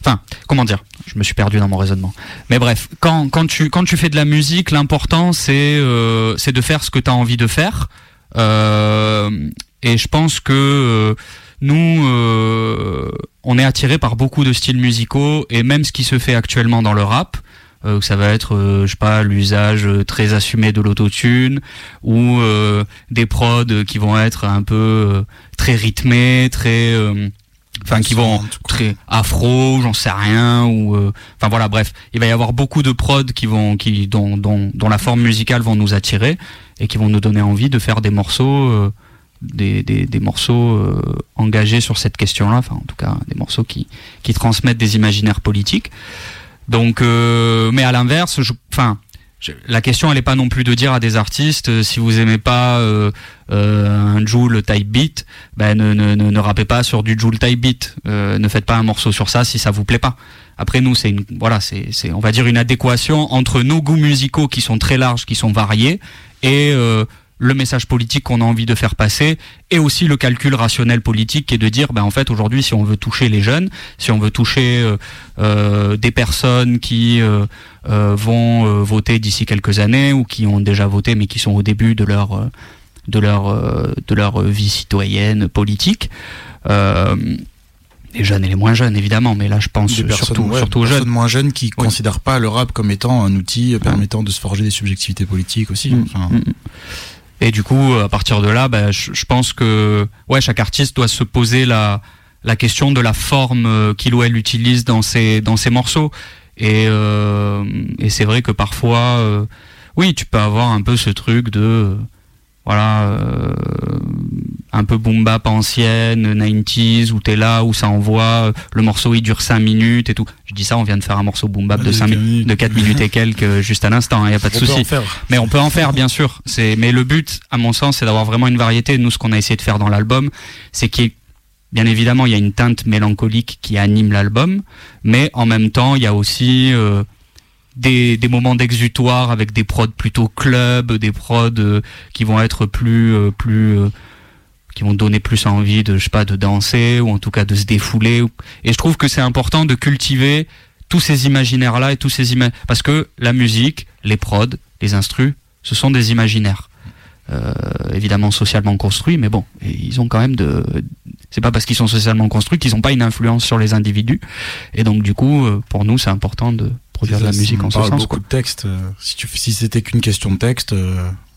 enfin, comment dire? Je me suis perdu dans mon raisonnement. Mais bref, quand, quand tu quand tu fais de la musique, l'important c'est euh, de faire ce que tu as envie de faire. Euh, et je pense que nous, euh, on est attiré par beaucoup de styles musicaux et même ce qui se fait actuellement dans le rap. Euh, ça va être, euh, je sais pas, l'usage euh, très assumé de l'autotune ou euh, des prods qui vont être un peu euh, très rythmés, très, euh, enfin qui vont très afro, j'en sais rien ou, euh, enfin voilà, bref, il va y avoir beaucoup de prods qui vont, qui dont, dont, dont la forme musicale vont nous attirer et qui vont nous donner envie de faire des morceaux. euh, des, des, des morceaux euh, engagés sur cette question-là, enfin en tout cas des morceaux qui, qui transmettent des imaginaires politiques. Donc, euh, mais à l'inverse, enfin, la question elle est pas non plus de dire à des artistes euh, si vous aimez pas euh, euh, un Joule type beat, ben ne, ne, ne, ne rappez pas sur du Joule type beat, Euh, ne faites pas un morceau sur ça si ça vous plaît pas. Après nous c'est une voilà c'est c'est on va dire une adéquation entre nos goûts musicaux qui sont très larges, qui sont variés et euh, le message politique qu'on a envie de faire passer et aussi le calcul rationnel politique qui est de dire ben en fait aujourd'hui si on veut toucher les jeunes si on veut toucher euh, euh, des personnes qui euh, euh, vont euh, voter d'ici quelques années ou qui ont déjà voté mais qui sont au début de leur euh, de leur euh, de leur vie citoyenne politique euh, les jeunes et les moins jeunes évidemment mais là je pense Des surtout ouais, surtout aux jeunes moins jeunes qui considèrent pas le rap comme étant un outil euh, permettant de se forger des subjectivités politiques aussi. Mm. Enfin, Et du coup, à partir de là, bah, je, je pense que ouais, chaque artiste doit se poser la, la question de la forme euh, qu'il ou elle utilise dans ses, dans ses morceaux. Et, euh, et c'est vrai que parfois, euh, oui, tu peux avoir un peu ce truc de, euh, voilà, euh, un peu boom bap ancienne, 90s, où t'es là, où ça envoie, euh, le morceau il dure 5 minutes et tout. Je dis ça, on vient de faire un morceau boom bap de, de 5 quatre minutes, de 4 minutes et quelques euh, juste à l'instant, il n'y a pas de souci. Mais on peut en faire, bien sûr. C'est, mais le but, à mon sens, c'est d'avoir vraiment une variété. Nous, ce qu'on a essayé de faire dans l'album, c'est qu'il bien évidemment, il y a une teinte mélancolique qui anime l'album, mais en même temps, il y a aussi euh, des, des moments d'exutoire avec des prods plutôt club, des prods euh, qui vont être plus, euh, plus, euh, qui vont donner plus envie de, je sais pas, de danser ou en tout cas de se défouler. Et je trouve que c'est important de cultiver tous ces imaginaires-là et tous ces ima- parce que la musique, les prods, les instrus, ce sont des imaginaires. Euh, évidemment socialement construits, mais bon, ils ont quand même de. C'est pas parce qu'ils sont socialement construits qu'ils n'ont pas une influence sur les individus. Et donc du coup, euh, pour nous, c'est important de produire de la musique en ce parle sens. beaucoup quoi. de texte. euh, Si, tu, si c'était qu'une question de texte,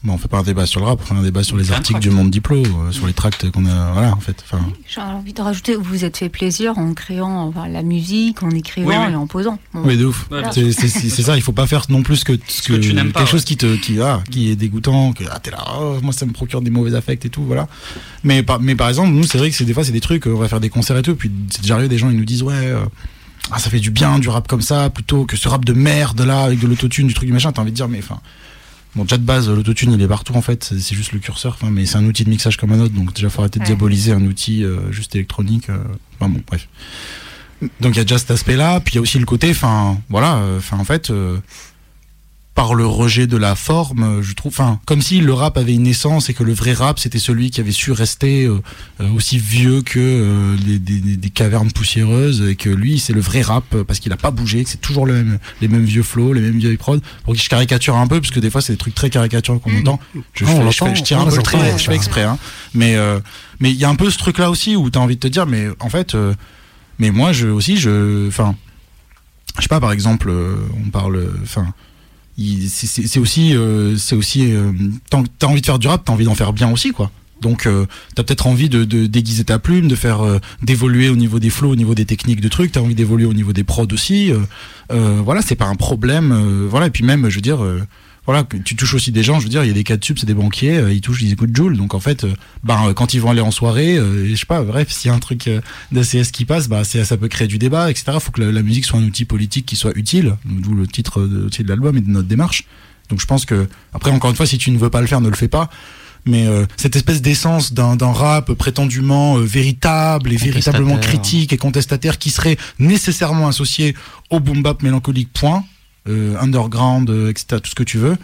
bon, on fait pas un débat sur le rap, on fait un débat sur les articles du Monde Diplo, euh, sur les tracts qu'on a. Voilà, en fait. Enfin, J'ai envie de rajouter, vous vous êtes fait plaisir en créant enfin, la musique, en écrivant Oui, oui. et en posant. Bon. Oui, de ouf. Voilà. C'est c'est- c'est- c'est ça, il faut pas faire non plus que, que, que tu n'aimes pas, quelque chose ouais. qui te qui, ah, qui est dégoûtant, que ah, t'es là, oh, moi ça me procure des mauvais affects et tout, voilà. Mais par, mais par exemple, nous c'est vrai que c'est des fois c'est des trucs, on va faire des concerts et tout, puis c'est déjà arrivé des gens ils nous disent ouais, euh, ah, ça fait du bien du rap comme ça plutôt que ce rap de merde là avec de l'autotune, du truc du machin. T'as envie de dire mais enfin. Bon, déjà de base, l'autotune il est partout en fait, c'est juste le curseur, enfin, mais c'est un outil de mixage comme un autre, donc déjà faut arrêter de Ouais. diaboliser un outil euh, juste électronique. euh, enfin bon, bref. Donc il y a déjà cet aspect-là, puis il y a aussi le côté, enfin voilà, euh, enfin en fait, euh, par le rejet de la forme, je trouve, enfin comme si le rap avait une essence et que le vrai rap c'était celui qui avait su rester euh, euh, aussi vieux que euh, les, des, des- des cavernes poussiéreuses et que lui c'est le vrai rap parce qu'il a pas bougé, que c'est toujours le même, les mêmes vieux flows, les mêmes vieilles prods. Pour que je caricature un peu, parce que des fois c'est des trucs très caricaturaux qu'on entend. Je, Non, on fais, je, fais- je tire un peu le trait, je fais exprès, hein. Mais euh, mais il y a un peu ce truc là aussi où t'as envie de te dire, mais en fait. euh, mais moi, je aussi, je, enfin, je sais pas, par exemple, euh, on parle, enfin, c'est- aussi, euh, c'est aussi, euh, t'as envie de faire du rap, t'as envie d'en faire bien aussi, quoi. Donc, euh, t'as peut-être envie de, déguiser ta plume, de faire euh, d'évoluer au niveau des flows, au niveau des techniques de trucs. T'as envie d'évoluer au niveau des prods aussi. euh, euh, voilà, c'est pas un problème. euh, voilà, et puis même, je veux dire. Voilà, que tu touches aussi des gens, je veux dire, il y a des cas de sub, c'est des banquiers, euh, ils touchent, ils écoutent Joule, donc en fait, euh, ben, euh, quand ils vont aller en soirée, je sais pas, bref, s'il y a un truc d'ACS qui passe, bah, c'est- ça peut créer du débat, etc. Faut que la, la musique soit un outil politique qui soit utile, d'où le titre de, l'album et de notre démarche. Donc je pense que, après, encore une fois, si tu ne veux pas le faire, ne le fais pas. Mais euh, cette espèce d'essence d'un rap prétendument euh, véritable et véritablement critique et contestataire qui serait nécessairement associé au boom bap mélancolique point, underground, euh, etc., tout ce que tu veux.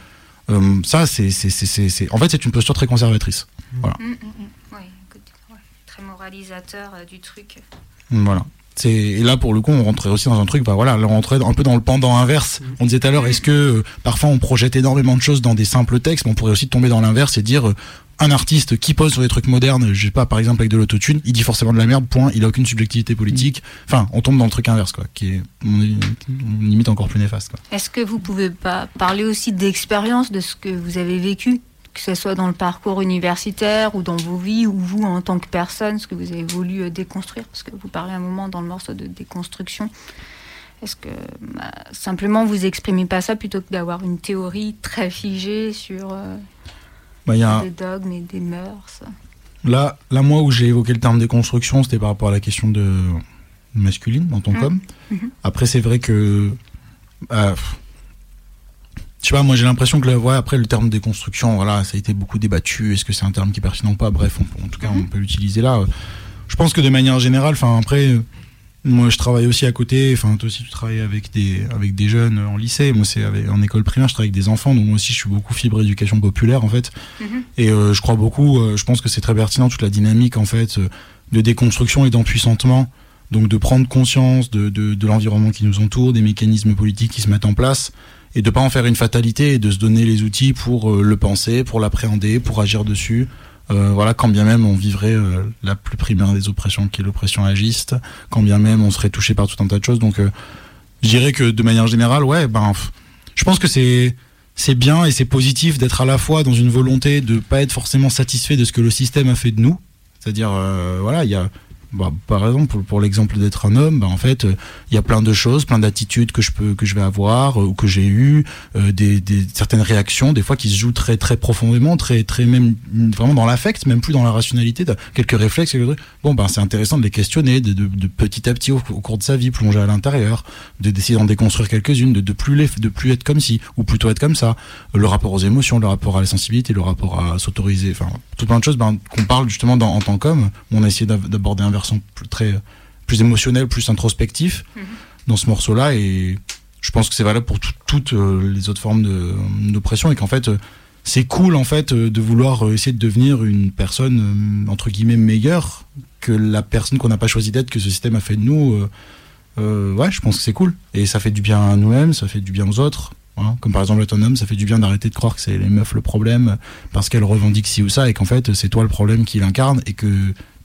Euh, ça, c'est, c'est, c'est, c'est, c'est- en fait, c'est une posture très conservatrice. Voilà. Mm, mm, mm. Oui, écoute, ouais, très moralisateur euh, du truc. Voilà. C'est, et là, pour le coup, on rentrait aussi dans un truc, bah voilà, là, on rentrait un peu dans le pendant inverse. On disait tout à l'heure, est-ce que euh, parfois on projette énormément de choses dans des simples textes, mais on pourrait aussi tomber dans l'inverse et dire, euh, un artiste qui pose sur des trucs modernes, je sais pas, par exemple avec de l'autotune, il dit forcément de la merde, point, il a aucune subjectivité politique. Enfin, on tombe dans le truc inverse, quoi, qui est, une limite encore plus néfaste. Est-ce que vous pouvez pas parler aussi d'expérience de ce que vous avez vécu, que ce soit dans le parcours universitaire ou dans vos vies, ou vous en tant que personne, ce que vous avez voulu euh, déconstruire? Parce que vous parlez un moment dans le morceau de déconstruction. Est-ce que bah, simplement vous exprimez pas ça plutôt que d'avoir une théorie très figée sur euh, Bah, y a des dogmes et des mœurs Là, là, moi, où j'ai évoqué le terme déconstruction, c'était par rapport à la question de masculine en tant qu'homme. Mhm. Après, c'est vrai que. euh, je sais pas, moi j'ai l'impression que le- ouais, après le terme déconstruction, voilà, ça a été beaucoup débattu. Est-ce que c'est un terme qui est pertinent ou pas? Bref, on- en tout cas, on peut l'utiliser là. Je pense que de manière générale, enfin après, moi, je travaille aussi à côté. Enfin, toi aussi, tu travailles avec des, avec des jeunes en lycée. Moi, c'est avec- en école primaire, je travaille avec des enfants. Donc, moi aussi, je suis beaucoup fibre éducation populaire, en fait. Mhm. Et euh, je crois beaucoup, euh, je pense que c'est très pertinent, toute la dynamique, en fait, euh, de déconstruction et d'empuissantement. Donc, de prendre conscience de, de, de l'environnement qui nous entoure, des mécanismes politiques qui se mettent en place. Et de pas en faire une fatalité et de se donner les outils pour euh, le penser, pour l'appréhender, pour agir dessus. Euh, voilà, quand bien même on vivrait euh, la plus primaire des oppressions qui est l'oppression agiste, quand bien même on serait touché par tout un tas de choses. Donc, euh, je dirais que de manière générale, ouais, ben, je pense que c'est c'est bien et c'est positif d'être à la fois dans une volonté de pas être forcément satisfait de ce que le système a fait de nous. C'est-à-dire, euh, voilà, il y a bah, par exemple, pour, pour l'exemple d'être un homme, bah, en fait, euh, il y a plein de choses, plein d'attitudes que je peux, que je vais avoir euh, ou que j'ai eu, euh, des, certaines réactions, des fois qui se jouent très, très profondément, très, très même mm, vraiment dans l'affect, même plus dans la rationalité. Quelques réflexes. Bon, ben, c'est intéressant de les questionner, de, petit à petit au, cours de sa vie, plonger à l'intérieur, de d'essayer d'en déconstruire quelques-unes, de, de plus les, de plus être comme si ou plutôt être comme ça. Le rapport aux émotions, le rapport à la sensibilité, le rapport à s'autoriser, enfin, tout plein de choses ben, qu'on parle justement en tant qu'homme. On a essayé d'aborder un versant plus, très, plus émotionnel, plus introspectif dans ce morceau-là et je pense que c'est valable pour tout- toutes euh, les autres formes d'oppression et qu'en fait euh, c'est cool en fait euh, de vouloir essayer de devenir une personne entre guillemets meilleure que la personne qu'on n'a pas choisi d'être que ce système a fait de nous euh, ouais je pense que c'est cool et ça fait du bien à nous-mêmes ça fait du bien aux autres voilà. comme par exemple l'autonome ça fait du bien d'arrêter de croire que c'est les meufs le problème parce qu'elles revendiquent ci ou ça et qu'en fait c'est toi le problème qui l'incarne et que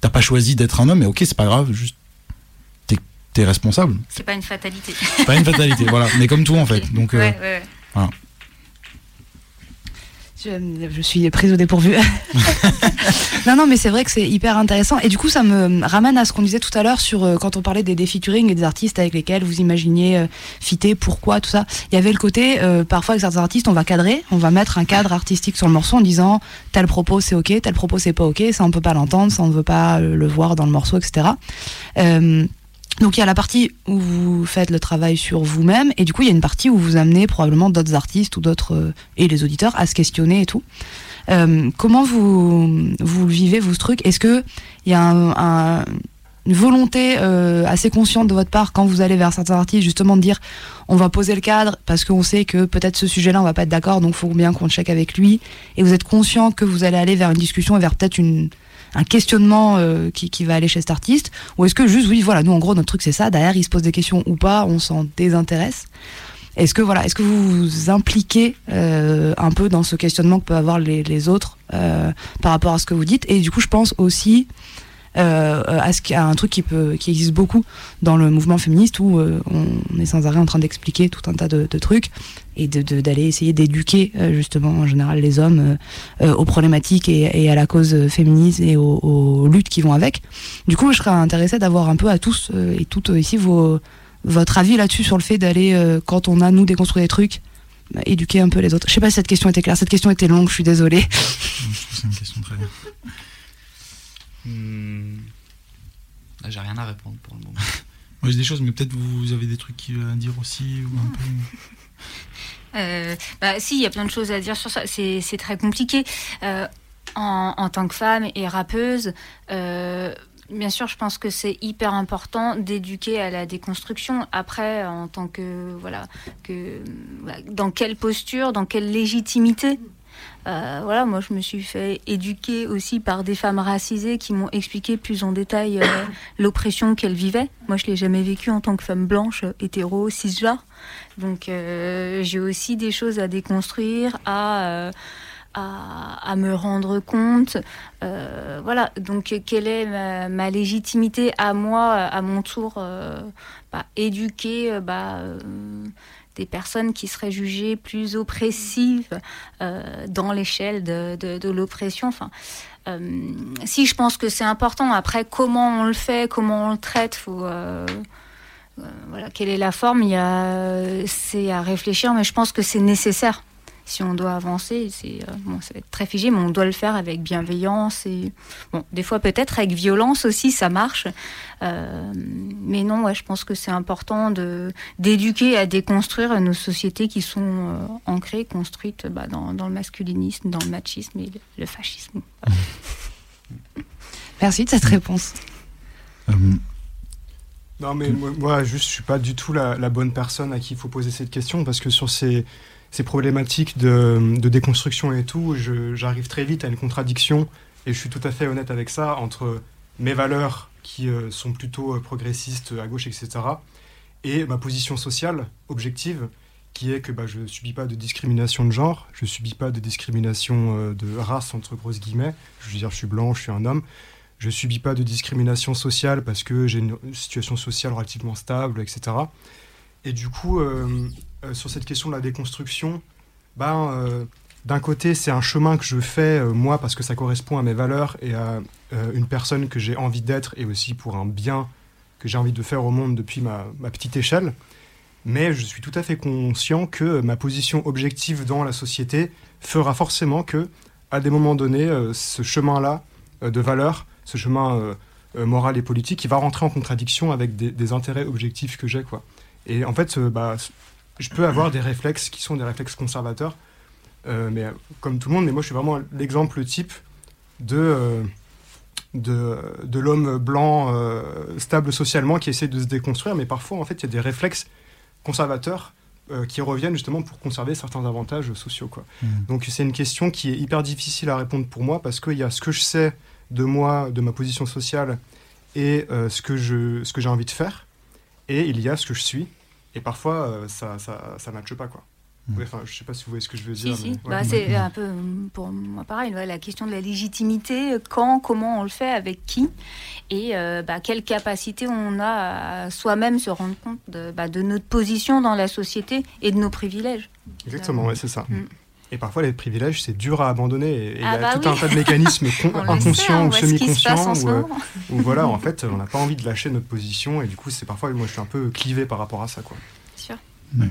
t'as pas choisi d'être un homme et ok c'est pas grave juste t'es responsable C'est pas une fatalité. pas une fatalité, voilà. Mais comme tout en fait. Donc, euh, Ouais, ouais, ouais. voilà. Je, suis prise au dépourvu. non, non, mais c'est vrai que c'est hyper intéressant. Et du coup, ça me ramène à ce qu'on disait tout à l'heure sur euh, quand on parlait des, des et des artistes avec lesquels vous imaginiez euh, fitter, pourquoi, tout ça. Il y avait le côté, euh, parfois avec certains artistes, on va cadrer, on va mettre un cadre artistique sur le morceau en disant tel propos c'est ok, tel propos c'est pas ok, ça on peut pas l'entendre, ça on ne veut pas le voir dans le morceau, etc. Donc il y a la partie où vous faites le travail sur vous-même et du coup il y a une partie où vous amenez probablement d'autres artistes ou d'autres euh, et les auditeurs à se questionner et tout. Euh, comment vous vous vivez vous ce truc? Est-ce que il y a un, un- une volonté euh, assez consciente de votre part quand vous allez vers certains artistes justement de dire on va poser le cadre parce qu'on sait que peut-être ce sujet-là on va pas être d'accord donc faut bien qu'on check avec lui et vous êtes conscient que vous allez aller vers une discussion et vers peut-être une un questionnement euh, qui, va aller chez cet artiste Ou est-ce que juste, oui, voilà, nous en gros, notre truc c'est ça, derrière il se pose des questions ou pas, on s'en désintéresse. Est-ce que, voilà, est-ce que vous vous impliquez euh, un peu dans ce questionnement que peuvent avoir les, autres euh, par rapport à ce que vous dites? Et du coup, je pense aussi à, ce, à un truc qui, peut, qui existe beaucoup dans le mouvement féministe où on est sans arrêt en train d'expliquer tout un tas de trucs et de- de- d'aller essayer d'éduquer euh, justement en général les hommes euh, euh, aux problématiques et, et à la cause féministe et aux, aux luttes qui vont avec. Du coup, je serais intéressée d'avoir un peu à tous euh, et toutes ici vos, votre avis là-dessus sur le fait d'aller, euh, quand on a nous déconstruit des trucs, bah, éduquer un peu les autres. Je sais pas si cette question était claire, cette question était longue, je suis désolée. je trouve que c'est une question très. Hmm. Là, J'ai rien à répondre pour le moment. Moi j'ai des choses, mais peut-être vous avez des trucs à dire aussi ou un peu. Euh, bah, si, il y a plein de choses à dire sur ça. C'est très compliqué. Euh, en, en tant que femme et rappeuse, euh, bien sûr, je pense que c'est hyper important d'éduquer à la déconstruction. Après, en tant que voilà, que voilà, dans quelle posture, dans quelle légitimité. Euh, voilà, moi je me suis fait éduquer aussi par des femmes racisées qui m'ont expliqué plus en détail euh, l'oppression qu'elles vivaient. Moi je l'ai jamais vécu en tant que femme blanche, hétéro, cisgenre. Donc euh, j'ai aussi des choses à déconstruire, à, à, me rendre compte. Voilà, donc quelle est ma, légitimité à moi, à mon tour, euh, bah, éduquer bah, des personnes qui seraient jugées plus oppressives euh, dans l'échelle de, l'oppression. Enfin, euh, si je pense que c'est important, après comment on le fait, comment on le traite, euh, voilà, quelle est la forme c'est à réfléchir, mais je pense que c'est nécessaire. Si on doit avancer, c'est euh, bon, ça va être très figé, mais on doit le faire avec bienveillance et bon, des fois peut-être avec violence aussi, ça marche. Euh, mais non, ouais, je pense que c'est important de d'éduquer à déconstruire nos sociétés qui sont euh, ancrées, construites bah, dans, dans le masculinisme, dans le machisme et le, le fascisme. Merci de cette réponse. Euh, Non, mais moi, moi, juste, je suis pas du tout la, la bonne personne à qui il faut poser cette question parce que sur ces, ces problématiques de, déconstruction et tout, j'arrive très vite à une contradiction et je suis tout à fait honnête avec ça entre mes valeurs qui euh, sont plutôt euh, progressistes à gauche, etc., et ma position sociale objective qui est que bah, je ne subis pas de discrimination de genre, je ne subis pas de discrimination euh, de race, entre grosses guillemets. Je veux dire, je suis blanc, je suis un homme. Je ne subis pas de discrimination sociale parce que j'ai une situation sociale relativement stable, etc. Et du coup, sur cette question de la déconstruction, ben, euh, d'un côté, c'est un chemin que je fais, euh, moi, parce que ça correspond à mes valeurs et à euh, une personne que j'ai envie d'être et aussi pour un bien que j'ai envie de faire au monde depuis ma, petite échelle. Mais je suis tout à fait conscient que ma position objective dans la société fera forcément que, à des moments donnés, euh, ce chemin-là euh, de valeurs, ce chemin euh, euh, moral et politique, il va rentrer en contradiction avec des, intérêts objectifs que j'ai. Et en fait, euh, bah, je peux avoir des réflexes qui sont des réflexes conservateurs, euh, mais comme tout le monde, mais moi je suis vraiment l'exemple type de, euh, de, de l'homme blanc euh, stable socialement qui essaie de se déconstruire, mais parfois en fait il y a des réflexes conservateurs qui reviennent justement pour conserver certains avantages sociaux. Quoi. Donc c'est une question qui est hyper difficile à répondre pour moi parce qu'il y a ce que je sais de moi, de ma position sociale et ce que j'ai envie de faire, et il y a ce que je suis. Et parfois euh, ça, ça, ça matche pas quoi. Ouais, Enfin, je sais pas si vous voyez ce que je veux Si, dire. si. mais- Bah, ouais. c'est un peu euh, pour moi pareil, ouais, la question de la légitimité, quand, comment on le fait, avec qui, et euh, bah, quelle capacité on a à soi-même se rendre compte de, bah, de notre position dans la société et de nos privilèges. Exactement, ouais, c'est ça. Mm. Et parfois, les privilèges, c'est dur à abandonner. Et et il Ah y a bah tout oui. un tas de mécanismes inconscients on ou semi-conscients où, euh, où voilà, en fait, on n'a pas envie de lâcher notre position. Et du coup, c'est parfois, moi, je suis un peu clivé par rapport à ça. Quoi. Sûr. Mais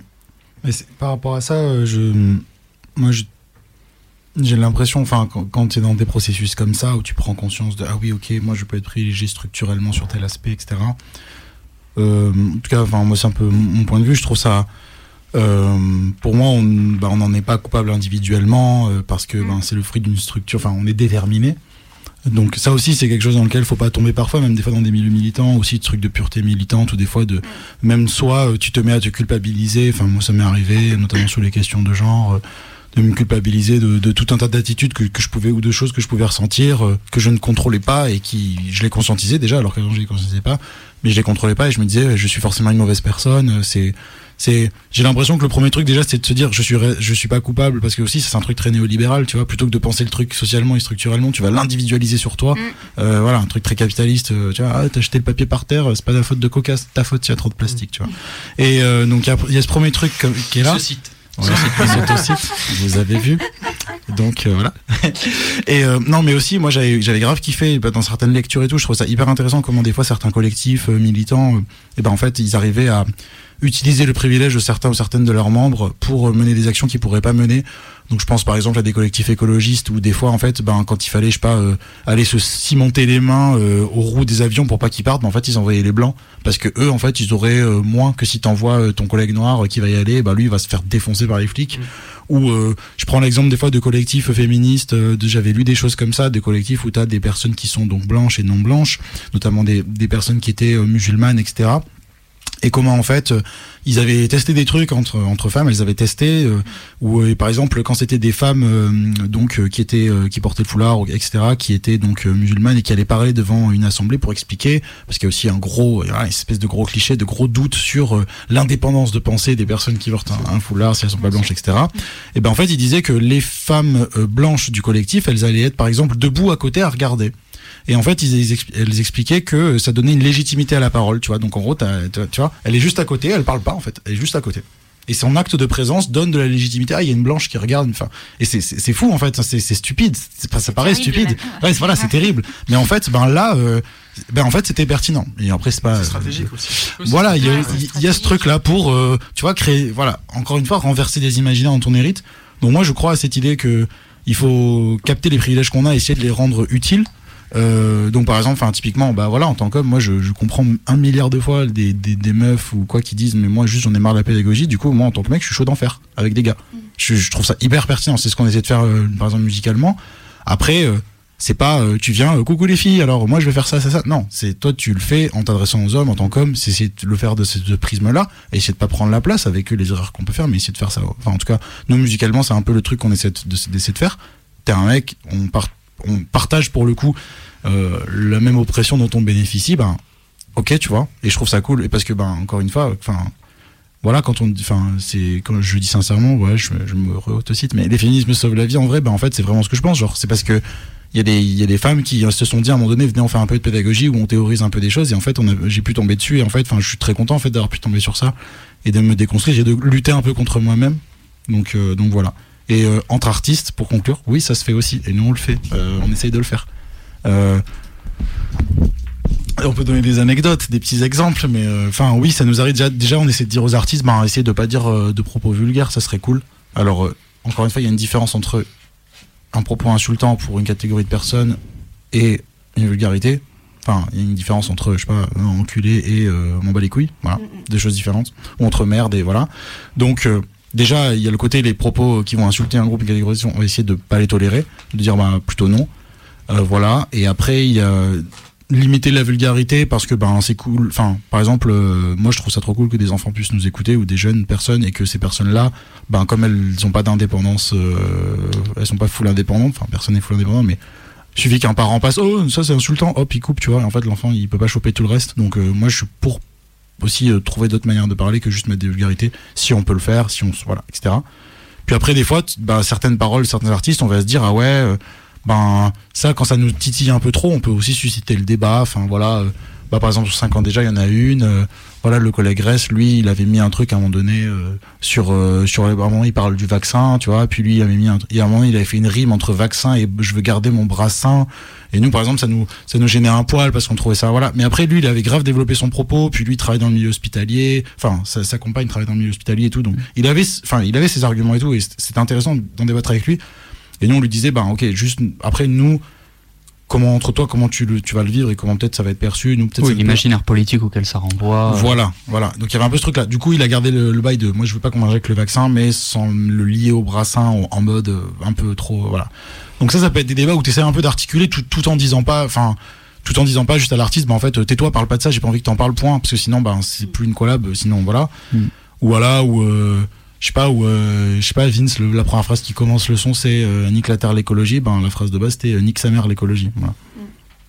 par rapport à ça, euh, je, moi, j'ai l'impression, enfin, quand, quand tu es dans des processus comme ça, où tu prends conscience de, ah oui, ok, moi, je peux être privilégié structurellement sur tel aspect, etc. Euh, en tout cas, enfin, moi, c'est un peu mon point de vue. Je trouve ça, euh, pour moi, on bah, on n'en est pas coupable individuellement euh, parce que ben, c'est le fruit d'une structure. Enfin, on est déterminé. Donc ça aussi c'est quelque chose dans lequel il faut pas tomber parfois, même des fois dans des milieux militants, aussi de trucs de pureté militante ou des fois de même soit euh, tu te mets à te culpabiliser. Enfin moi ça m'est arrivé notamment sur les questions de genre euh, de me culpabiliser de, de tout un tas d'attitudes que, que je pouvais ou de choses que je pouvais ressentir euh, que je ne contrôlais pas et qui je les conscientisais déjà alors qu'avant je les conscientisais pas mais je les contrôlais pas et je me disais je suis forcément une mauvaise personne c'est c'est j'ai l'impression que le premier truc déjà c'est de se dire je suis je suis pas coupable parce que aussi c'est un truc très néolibéral tu vois plutôt que de penser le truc socialement et structurellement tu vas l'individualiser sur toi Euh, voilà un truc très capitaliste euh, tu vois ah, t'as jeté le papier par terre c'est pas ta faute de coca c'est ta faute s'il y a trop de plastique tu vois et euh, donc il y a- il y, a ce premier truc comme- qui est là Ce site. autosite, vous avez vu. Donc euh, voilà. Et euh, non, mais aussi, moi, j'avais j'avais grave kiffé bah, dans certaines lectures et tout. Je trouve ça hyper intéressant comment des fois certains collectifs euh, militants, euh, et ben en fait, ils arrivaient à utiliser le privilège de certains ou certaines de leurs membres pour euh, mener des actions qu'ils pourraient pas mener. Donc je pense par exemple à des collectifs écologistes où des fois en fait ben quand il fallait je sais pas euh, aller se cimenter les mains euh, aux roues des avions pour pas qu'ils partent, ben, en fait ils envoyaient les blancs parce que eux en fait ils auraient euh, moins que si t'envoies euh, ton collègue noir euh, qui va y aller, bah lui il va se faire défoncer par les flics. Ou euh, je prends l'exemple des fois de collectifs féministes, euh, j'avais lu des choses comme ça, des collectifs où t'as des personnes qui sont donc blanches et non blanches, notamment des, des personnes qui étaient musulmanes, etc et comment en fait euh, ils avaient testé des trucs entre entre femmes elles avaient testé euh, où euh, par exemple quand c'était des femmes euh, donc qui étaient qui portaient le foulard ou- etc qui étaient donc musulmanes et qui allaient parler devant une assemblée pour expliquer parce qu'il y a aussi un gros une espèce de gros cliché de gros doutes sur l'indépendance de pensée des personnes qui portent un, un foulard si elles sont pas blanches etc et ben en fait ils disaient que les femmes blanches du collectif elles allaient être par exemple debout à côté à regarder et en fait, ils, ils expli- elles expliquaient que ça donnait une légitimité à la parole, tu vois. Donc en gros, tu vois, elle est juste à côté, elle parle pas en fait, elle est juste à côté. Et son acte de présence donne de la légitimité. Ah, il y a une blanche qui regarde. Enfin, et c'est c'est c'est fou en fait. C'est c'est stupide. C'est pas- ça paraît terrible, stupide. Ouais, c'est- voilà, c'est terrible. Mais en fait, ben là, euh, ben en fait, c'était pertinent. Et après, c'est pas stratégique aussi. Voilà, il y a, y a ce truc là pour, euh, tu vois, créer, voilà, encore une fois, renverser des imaginaires dont on hérite. Donc moi, je crois à cette idée que il faut capter les privilèges qu'on a, et essayer de les rendre utiles. Euh, donc par exemple, enfin typiquement, bah voilà, en tant qu'homme, moi je, je comprends un milliard de fois des, des, des meufs ou quoi qui disent, mais moi juste j'en ai marre de la pédagogie. Du coup, moi en tant que mec, je suis chaud d'en faire avec des gars. Je, je trouve ça hyper pertinent. C'est ce qu'on essaie de faire, euh, par exemple musicalement. Après, euh, c'est pas tu viens coucou les filles alors moi je vais faire ça ça ça non c'est toi tu le fais en t'adressant aux hommes en tant qu'homme c'est essayer de le faire de ce, ce prisme là et essayer de pas prendre la place avec eux les erreurs qu'on peut faire mais essayer de faire ça enfin en tout cas nous musicalement c'est un peu le truc qu'on essaie de- de- d'essayer de faire t'es un mec on part on partage pour le coup euh, la même oppression dont on bénéficie ben ok tu vois. Et je trouve ça cool. Et parce que ben encore une fois enfin voilà quand on enfin c'est quand je dis sincèrement ouais je, je me re-autocite mais les féminismes sauvent la vie en vrai ben en fait c'est vraiment ce que je pense. Genre c'est parce que il y, a des, y a des femmes qui euh, se sont dit à un moment donné venez on fait un peu de pédagogie où on théorise un peu des choses. Et en fait j'ai pu tomber dessus. Et en fait enfin je suis très content en fait d'avoir pu tomber sur ça et de me déconstruire. Et de lutter un peu contre moi-même. Donc euh, donc voilà et euh, entre artistes pour conclure oui ça se fait aussi et nous on le fait Euh, on essaye de le faire euh, on peut donner des anecdotes, des petits exemples, mais enfin oui, ça nous arrive déjà. Déjà, on essaie de dire aux artistes, ben, essayer de pas dire de propos vulgaires, ça serait cool. Alors encore une fois, il y a une différence entre un propos insultant pour une catégorie de personnes et une vulgarité. Enfin, il y a une différence entre, je sais pas, enculé et m'en bats les couilles. Voilà, des choses différentes. Ou entre merde et voilà. Donc déjà, il y a le côté les propos qui vont insulter un groupe, une catégorie, on va essayer de pas les tolérer, de dire bah plutôt non. Euh, voilà. Et après, il y a limiter la vulgarité parce que ben c'est cool par exemple euh, moi je trouve ça trop cool que des enfants puissent nous écouter ou des jeunes personnes et que ces personnes là ben comme elles ont pas d'indépendance euh, elles sont pas full indépendantes enfin personne n'est full indépendant mais suffit qu'un parent passe oh ça c'est insultant hop il coupe tu vois et en fait l'enfant il peut pas choper tout le reste donc euh, moi je suis pour aussi euh, trouver d'autres manières de parler que juste mettre des vulgarités si on peut le faire si on voilà etc puis après des fois ben, certaines paroles certains artistes on va se dire ah ouais euh, ben ça quand ça nous titille un peu trop on peut aussi susciter le débat enfin voilà euh, bah, par exemple sur 5 ans déjà il y en a une voilà le collègue Ress lui il avait mis un truc à un moment donné euh, sur euh, sur un moment il parle du vaccin tu vois puis lui il avait mis un et à un moment il avait fait une rime entre vaccin et je veux garder mon bras sain. Et nous par exemple ça nous ça nous gênait un poil parce qu'on trouvait ça voilà. Mais après lui il avait grave développé son propos puis lui il travaille dans le milieu hospitalier. Enfin sa, compagne travaille dans le milieu hospitalier et tout donc il avait enfin il avait ses arguments et tout et c'était intéressant d'en débattre avec lui. Et nous on lui disait bah ok juste après nous comment entre toi comment tu le tu vas le vivre et comment peut-être ça va être perçu nous peut-être Oui, l'imaginaire politique auquel ça renvoie. voilà, voilà. Donc il y avait un peu ce truc-là. Du coup, il a gardé le, le bail de moi, je veux pas qu'on m'injecte le vaccin, mais sans le lier au brassin en, mode euh, un peu trop, voilà. Donc ça, ça peut être des débats où tu essaies un peu d'articuler tout, tout en disant pas, enfin, tout en disant pas juste à l'artiste, bah en fait, euh, tais-toi, parle pas de ça, j'ai pas envie que t'en parles, point, parce que sinon, bah c'est plus une collab, sinon voilà. Mm. Ou voilà, ou euh, je sais pas, ou euh, je sais pas, Vince, le- la première phrase qui commence le son, c'est euh, nique la terre l'écologie, ben la phrase de base c'était euh, nique sa mère l'écologie, voilà.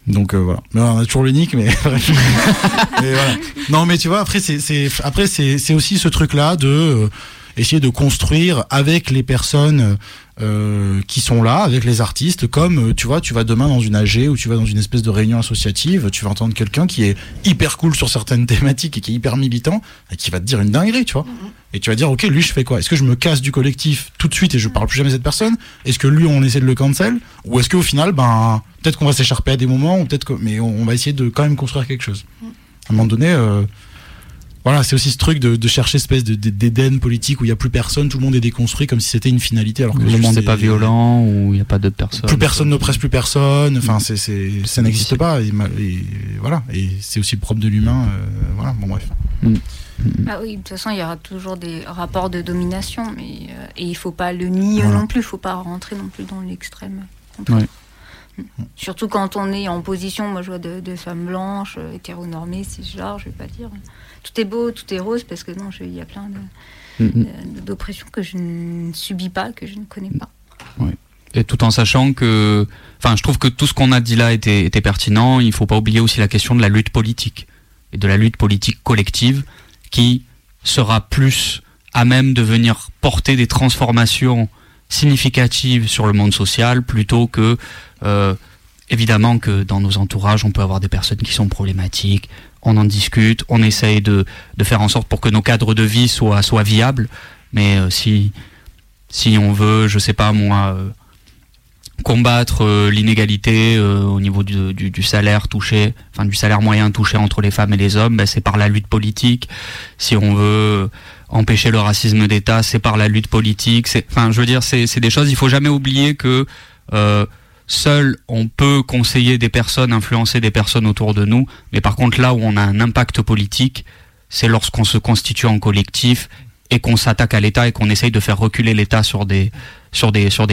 Donc euh, voilà. Mais on a toujours le nick, mais. Mais voilà. Non, mais tu vois, après c'est c'est après c'est c'est aussi ce truc là de euh, essayer de construire avec les personnes euh, qui sont là, avec les artistes, comme euh, tu vois, tu vas demain dans une AG ou tu vas dans une espèce de réunion associative, tu vas entendre quelqu'un qui est hyper cool sur certaines thématiques et qui est hyper militant et qui va te dire une dinguerie, tu vois. Et tu vas dire, ok, lui, je fais quoi? Est-ce que je me casse du collectif tout de suite et je parle plus jamais à cette personne? Est-ce que lui, on essaie de le cancel? Ou est-ce qu'au final, ben, peut-être qu'on va s'écharper à des moments, ou peut-être que, mais on, on va essayer de quand même construire quelque chose. À un moment donné, euh, voilà, c'est aussi ce truc de, de chercher espèce de- de- d'éden politique où il y a plus personne, tout le monde est déconstruit comme si c'était une finalité. Alors que le monde n'est c'est- pas violent ou il n'y a pas de personnes. Plus personne n'oppresse plus personne. Enfin, c'est, c'est, ça n'existe pas. Et, voilà. Et c'est aussi le propre de l'humain. euh, voilà. Bon bref. Ah oui, de toute façon, il y aura toujours des rapports de domination, mais euh, et il faut pas le nier Voilà. non plus, il faut pas rentrer non plus dans l'extrême. Ouais. Mm. Surtout quand on est en position, moi je vois de, de femmes blanches, euh, hétéronormées, cisgenres, je vais pas dire tout est beau, tout est rose, parce que non, je- il y a plein Mm, mm. de- d'oppressions que je ne subis pas, que je ne connais pas. Et tout en sachant que, enfin, je trouve que tout ce qu'on a dit là était, était pertinent. Il faut pas oublier aussi la question de la lutte politique et de la lutte politique collective qui sera plus à même de venir porter des transformations significatives sur le monde social plutôt que, euh, évidemment que dans nos entourages, on peut avoir des personnes qui sont problématiques. On en discute, on essaye de, de faire en sorte pour que nos cadres de vie soient, soient viables. Mais euh, si, si on veut, je sais pas moi, euh, combattre l'inégalité au niveau du, du, du salaire touché, enfin du salaire moyen touché entre les femmes et les hommes, ben, c'est par la lutte politique. Si on veut empêcher le racisme d'État, c'est par la lutte politique. Enfin, je veux dire, c'est, des choses. Il faut jamais oublier que euh, seul on peut conseiller des personnes, influencer des personnes autour de nous, mais par contre là où on a un impact politique, c'est lorsqu'on se constitue en collectif et qu'on s'attaque à l'État et qu'on essaye de faire reculer l'État sur des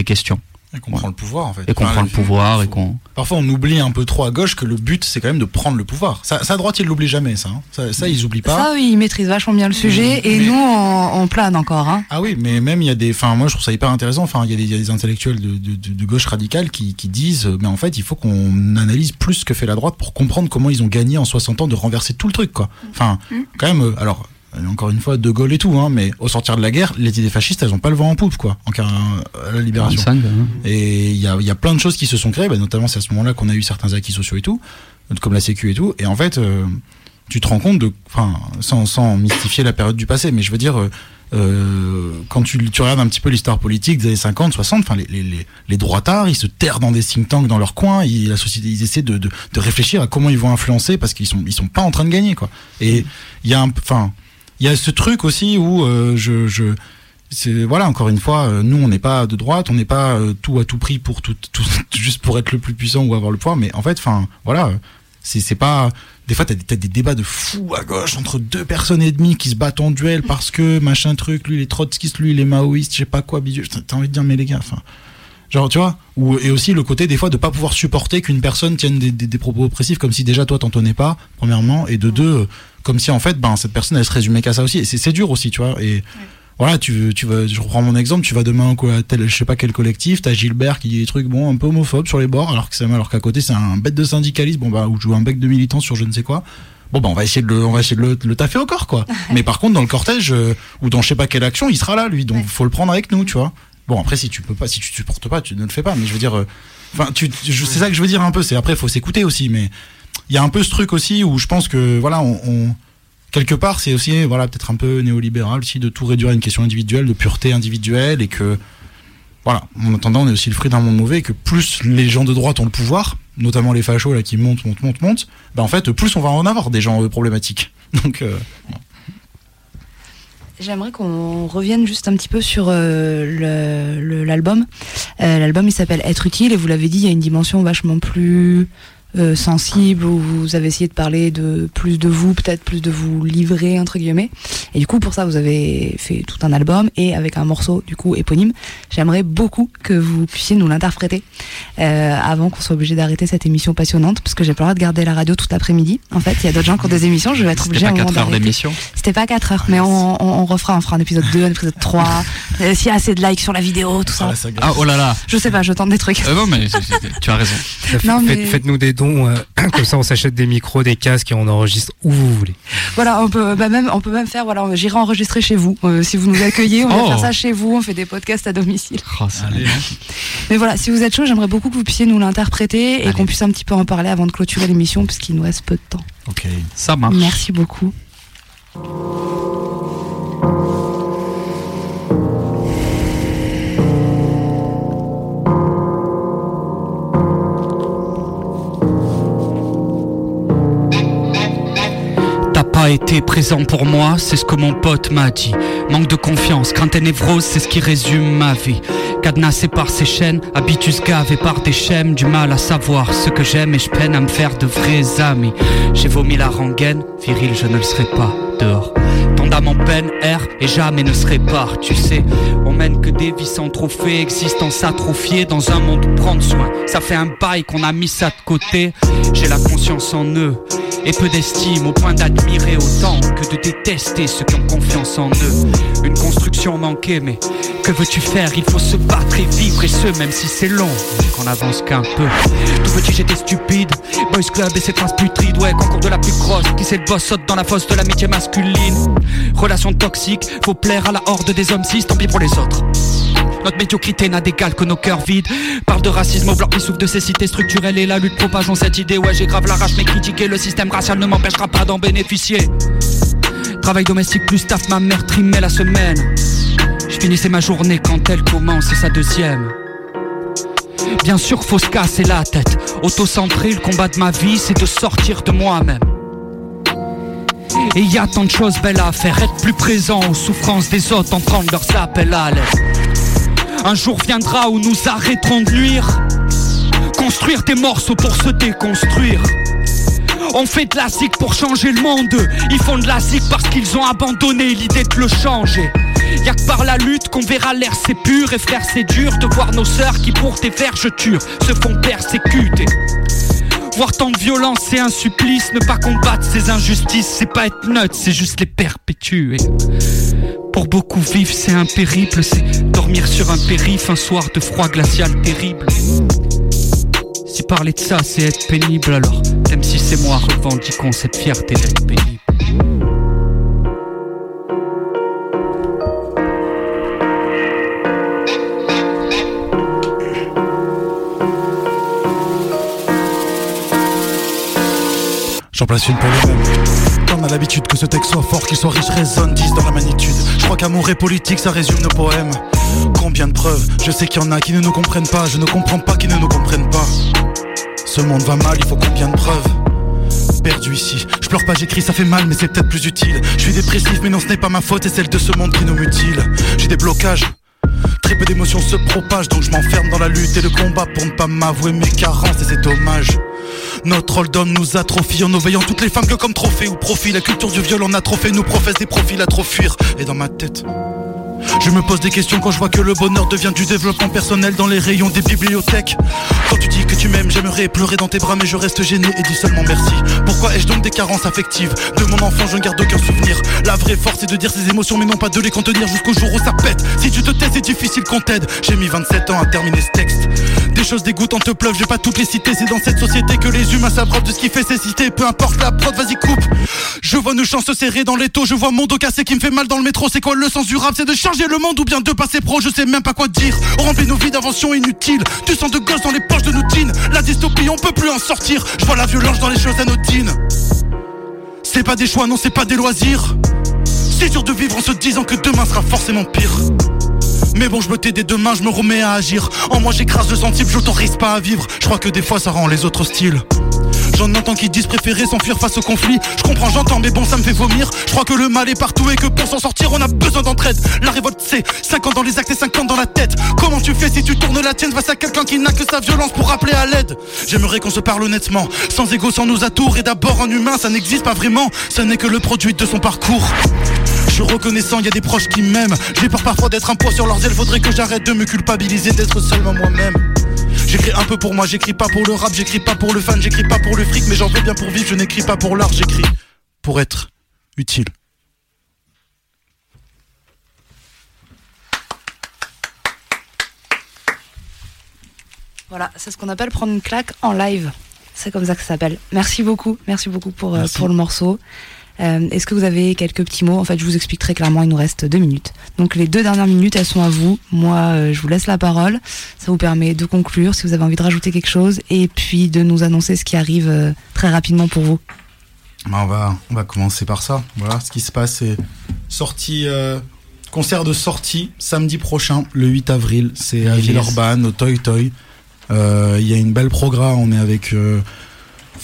questions. Et qu'on prend le pouvoir en fait. Et qu'on Enfin, prend le pouvoir et qu'on. Parfois, on oublie un peu trop à gauche que le but, c'est quand même de prendre le pouvoir. Ça, ça à droite, ils l'oublient jamais, ça. hein. Ça, ça, ils oublient pas. Ça, oui, ils maîtrisent vachement bien le sujet et nous, on, on plane encore. Hein. Ah oui, mais même il y a des. Enfin, moi, je trouve ça hyper intéressant. Enfin, il y, a des- il y a des intellectuels de, de- de- de gauche radicale qui, qui disent, euh, mais en fait, il faut qu'on analyse plus ce que fait la droite pour comprendre comment ils ont gagné en 60 ans de renverser tout le truc, quoi. Enfin, quand même. euh, alors. Encore une fois, De Gaulle et tout, hein, mais au sortir de la guerre, les idées fascistes, elles ont pas le vent en poupe, quoi, en cas à la libération. 45, hein. Et il y a, y a plein de choses qui se sont créées, bah, notamment c'est à ce moment-là qu'on a eu certains acquis sociaux et tout, comme la Sécu et tout. Et en fait, euh, tu te rends compte de, enfin, sans, sans mystifier la période du passé, mais je veux dire, euh, euh, quand tu, tu regardes un petit peu l'histoire politique des années 50, 60, enfin, les, les, les, les droitards, ils se terrent dans des think tanks dans leur coin, ils, la société, ils essaient de, de, de réfléchir à comment ils vont influencer parce qu'ils sont, ils sont pas en train de gagner, quoi. Et il y a un, enfin, il y a ce truc aussi où euh, je, je, c'est voilà encore une fois euh, nous on n'est pas de droite on n'est pas euh, tout à tout prix pour juste pour être le plus puissant ou avoir le pouvoir mais en fait enfin voilà c'est pas des fois t'as des, des débats de fous à gauche entre deux personnes et demie qui se battent en duel parce que machin truc lui il est trotskiste lui il est maoïste je sais pas quoi bidule T'as- envie de dire mais les gars enfin genre tu vois ou et aussi le côté des fois de pas pouvoir supporter qu'une personne tienne des, propos oppressifs comme si déjà toi t'en pas premièrement et de deux comme si en fait ben cette personne elle se résumait qu'à ça aussi et c'est dur aussi tu vois et voilà, tu, tu vas, je reprends mon exemple, tu vas demain quoi, à tel, je sais pas quel collectif, t'as Gilbert qui dit des trucs bon un peu homophobes sur les bords, alors que alors qu'à côté c'est un bête de syndicaliste, bon bah ou joue un bec de militant sur je ne sais quoi. Bon bah on va essayer de le, on va essayer de le, le taffer au corps quoi. Mais par contre dans le cortège euh, ou dans je sais pas quelle action, il sera là lui, donc faut le prendre avec nous, tu vois. Bon après si tu peux pas, si tu supportes pas, tu ne le fais pas. Mais je veux dire, euh, enfin tu, c'est ça que je veux dire un peu. C'est après faut s'écouter aussi, mais il y a un peu ce truc aussi où je pense que voilà on, quelque part c'est aussi voilà peut-être un peu néolibéral aussi de tout réduire à une question individuelle de pureté individuelle et que voilà en attendant on est aussi le fruit d'un monde mauvais et que plus les gens de droite ont le pouvoir notamment les fachos là qui montent montent montent montent bah en fait plus on va en avoir des gens problématiques donc euh, J'aimerais qu'on revienne juste un petit peu sur euh, l'album. Euh, l'album il s'appelle Être utile et vous l'avez dit, il y a une dimension vachement plus euh, sensible où vous avez essayé de parler de plus de vous, peut-être plus de vous livrer entre guillemets. Et du coup pour ça vous avez fait tout un album et avec un morceau du coup éponyme. J'aimerais beaucoup que vous puissiez nous l'interpréter euh, avant qu'on soit obligé d'arrêter cette émission passionnante parce que j'ai pas le droit de garder la radio toute l'après-midi. En fait il y a d'autres gens qui ont des émissions, je vais être C'était obligée à pas un moment 4 heures d'émission C'était pas 4 heures, mais on, on, on refera, on fera un épisode 2, un épisode 3. euh, S'il y a assez de likes sur la vidéo, tout ça. Ah, oh là là. Je sais pas, je tente des trucs. Euh, non, mais tu as raison. Faites-nous des dons, euh, comme ça on s'achète des micros, des casques et on enregistre où vous voulez. Voilà, on peut, bah même, on peut même faire, voilà, j'irai enregistrer chez vous. Euh, si vous nous accueillez, on va Oh. faire ça chez vous, on fait des podcasts à domicile. Oh, Mais voilà, si vous êtes chaud, j'aimerais beaucoup que vous puissiez nous l'interpréter et qu'on puisse un petit peu en parler avant de clôturer l'émission, puisqu'il nous reste peu de temps. ok Ça marche. Merci beaucoup. Pas été présent pour moi, c'est ce que mon pote m'a dit. Manque de confiance, crainte et névrose, c'est ce qui résume ma vie. Cadenassé par ces chaînes, habitus gavé par des schèmes, du mal à savoir ce que j'aime et je peine à me faire de vrais amis. J'ai vomi la rengaine, viril je ne le serai pas dehors. En peine, erre et jamais ne se répare, tu sais. On mène que des vies sans trophée, existence atrophiée dans un monde où prendre soin. Ça fait un bail qu'on a mis ça de côté. J'ai la conscience en eux et peu d'estime au point d'admirer autant que de détester ceux qui ont confiance en eux. Une construction manquée, mais que veux-tu faire? Il faut se battre et vivre, et ce, même si c'est long, qu'on avance qu'un peu. Tout petit, j'étais stupide. Boys Club et ses phrases putrides, ouais, concours de la plus grosse. Qui c'est le boss? Saute dans la fosse de l'amitié masculine. Relation toxique, faut plaire à la horde des hommes cis, tant pis pour les autres. Notre médiocrité n'a d'égal que nos cœurs vides. Parle de racisme au blanc qui souffre de cécité structurelle et la lutte propageant cette idée. Ouais, j'ai grave la rage, mais critiquer le système racial ne m'empêchera pas d'en bénéficier. Travail domestique plus taf, ma mère trimait la semaine. Je finissais ma journée quand elle commençait sa deuxième. Bien sûr, faut se casser la tête. Autocentré, le combat de ma vie, c'est de sortir de moi-même. Et y a tant de choses belles à faire, être plus présent aux souffrances des autres, entendre leurs appels à l'aide. Un jour viendra où nous arrêterons de nuire. Construire des morceaux pour se déconstruire. On fait de la zik pour changer le monde. Ils font de la zik parce qu'ils ont abandonné l'idée de le changer. Y'a que par la lutte qu'on verra l'air c'est pur et frère c'est dur de voir nos sœurs qui pour tes vergetures se font persécuter. Voir tant de violence c'est un supplice, ne pas combattre ces injustices, c'est pas être neutre, c'est juste les perpétuer. Pour beaucoup vivre c'est un périple, c'est dormir sur un périph' un soir de froid glacial terrible. Si parler de ça c'est être pénible alors, même si c'est moi revendiquons cette fierté d'être pénible. J'en place une pour le même. L'habitude que ce texte soit fort, qu'il soit riche, résonne, 10 dans la magnitude. Je crois qu'amour et politique, ça résume nos poèmes. Combien de preuves? Je sais qu'il y en a qui ne nous comprennent pas, je ne comprends pas qui ne nous comprennent pas. Ce monde va mal, il faut combien de preuves? Perdu ici, je pleure pas, j'écris, ça fait mal, mais c'est peut-être plus utile. Je suis dépressif, mais non, ce n'est pas ma faute, c'est celle de ce monde qui nous mutile. J'ai des blocages, Très peu d'émotions se propagent, donc je m'enferme dans la lutte et le combat pour ne pas m'avouer mes carences, et c'est dommage. Notre d'homme nous atrophie en nous veillant toutes les femmes que comme trophée ou profit. La culture du viol en atrophée nous professe des profils à trop fuir. Et dans ma tête, je me pose des questions quand je vois que le bonheur devient du développement personnel dans les rayons des bibliothèques. Quand tu dis que tu m'aimes, j'aimerais pleurer dans tes bras, mais je reste gêné et dis seulement merci. Pourquoi ai-je donc des carences affectives? De mon enfant, je ne garde aucun souvenir. La vraie force, c'est de dire ses émotions, mais non pas de les contenir jusqu'au jour où ça pète. Si tu te tais, c'est difficile qu'on t'aide. J'ai mis 27 ans à terminer ce texte. Des choses dégoûtantes te pleuvent, j'ai pas toutes les citer. C'est dans cette société que les humains s'abreuvent de ce qui fait cécité. Peu importe la prod, vas-y coupe. Je vois nos chances se serrer dans les taux, je vois mon dos cassé qui me fait mal dans le métro. C'est quoi le sens du rap C'est de changer le monde ou bien de passer pro Je sais même pas quoi dire. On remplit nos vies d'inventions inutiles. Du sang de gosse dans les poches de nos. La dystopie, on peut plus en sortir. Je vois la violence dans les choses anodines. C'est pas des choix, non, c'est pas des loisirs. C'est dur de vivre en se disant que demain sera forcément pire. Mais bon, je me tais dès demain, je me remets à agir. En moi, j'écrase le sensible, j'autorise pas à vivre. Je crois que des fois, ça rend les autres hostiles. J'en entends qui disent préférer s'enfuir face au conflit. Je comprends, j'entends, mais bon, ça me fait vomir. Je crois que le mal est partout et que pour s'en sortir, on a besoin d'entraide. La révolte, c'est 50 dans les actes et 50 dans la tête. Comment tu fais si tu tournes la tienne face à quelqu'un qui n'a que sa violence pour appeler à l'aide? J'aimerais qu'on se parle honnêtement, sans égo, sans nos atours. Et d'abord, un humain, ça n'existe pas vraiment. Ça n'est que le produit de son parcours. Je suis reconnaissant, y a des proches qui m'aiment. J'ai peur parfois d'être un poids sur leurs ailes. Faudrait que j'arrête de me culpabiliser, d'être seulement moi-même. J'écris un peu pour moi, j'écris pas pour le rap, j'écris pas pour le fan, j'écris pas pour le fric, mais j'en veux bien pour vivre, je n'écris pas pour l'art, j'écris pour être utile. Voilà, c'est ce qu'on appelle prendre une claque en live. C'est comme ça que ça s'appelle. Merci beaucoup, merci beaucoup pour, euh, Merci. pour le morceau. Euh, Est-ce que vous avez quelques petits mots? En fait, je vous explique très clairement, il nous reste deux minutes. Donc les deux dernières minutes, elles sont à vous. Moi, euh, je vous laisse la parole. Ça vous permet de conclure si vous avez envie de rajouter quelque chose et puis de nous annoncer ce qui arrive euh, très rapidement pour vous. Bah, on, va, on va commencer par ça. Voilà, ce qui se passe, c'est sortie, concert de sortie samedi prochain, le 8 avril. C'est à. Villeurbanne, au Toy Toy. Il y a une belle programme. On est avec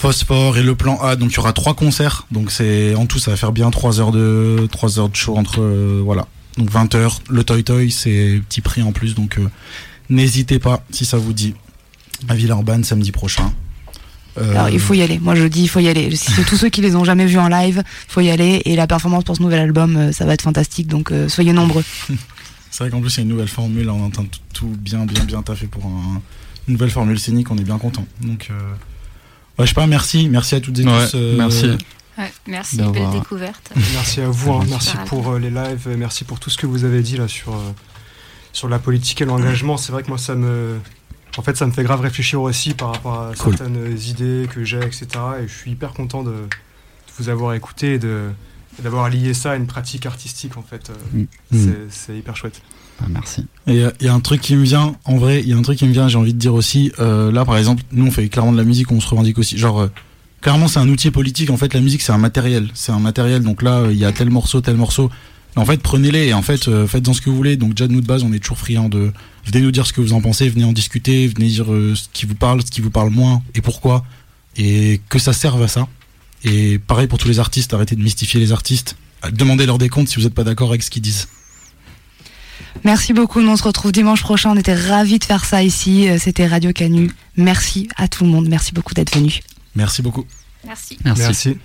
Phosphore et le plan A. Donc il y aura trois concerts. Donc c'est en tout, ça va faire bien 3 heures de, 3 heures de show entre. euh, voilà. Donc 20 heures. Le Toy Toy, c'est petit prix en plus. Donc euh, n'hésitez pas si ça vous dit. À Villeurbanne samedi prochain. Euh, Alors il faut y aller. Moi je dis il faut y aller. C'est tous ceux qui les ont jamais vus en live, faut y aller. Et la performance pour ce nouvel album, ça va être fantastique. Donc soyez nombreux. C'est vrai qu'en plus, il y a une nouvelle formule. On entend tout, tout bien, bien, bien taffé pour un- une nouvelle formule scénique. On est bien content. Donc, euh, ouais, je sais pas, merci. Merci à toutes et Ouais, tous. euh, merci. Ouais, merci, belle découverte. Merci à vous, hein. Merci pour euh, les lives, merci pour tout ce que vous avez dit là sur, euh, sur la politique et l'engagement. C'est vrai que moi ça me. En fait, ça me fait grave réfléchir aussi par rapport à Cool. certaines idées que j'ai, etc. Et je suis hyper content de, de vous avoir écouté et d'avoir lié ça à une pratique artistique en fait. Euh, Mm. c'est- C'est hyper chouette. Ah, merci. Et il y a un truc qui me vient, en vrai, il y a un truc qui me vient, j'ai envie de dire aussi, euh, là par exemple, nous on fait clairement de la musique, on se revendique aussi. Genre, euh, clairement c'est un outil politique, en fait la musique c'est un matériel, c'est un matériel, donc là euh, il y a tel morceau, tel morceau. En fait prenez-les et en fait euh, faites-en ce que vous voulez. Donc déjà nous de base on est toujours friands de... Venez nous dire ce que vous en pensez, venez en discuter, venez dire euh, ce qui vous parle, ce qui vous parle moins et pourquoi. Et que ça serve à ça. Et pareil pour tous les artistes, arrêtez de mystifier les artistes. Demandez leur des comptes si vous n'êtes pas d'accord avec ce qu'ils disent. Merci beaucoup. Nous on se retrouve dimanche prochain. On était ravis de faire ça ici. Euh, C'était Radio Canu. Merci à tout le monde. Merci beaucoup d'être venu. Merci beaucoup. Merci. Merci. Merci.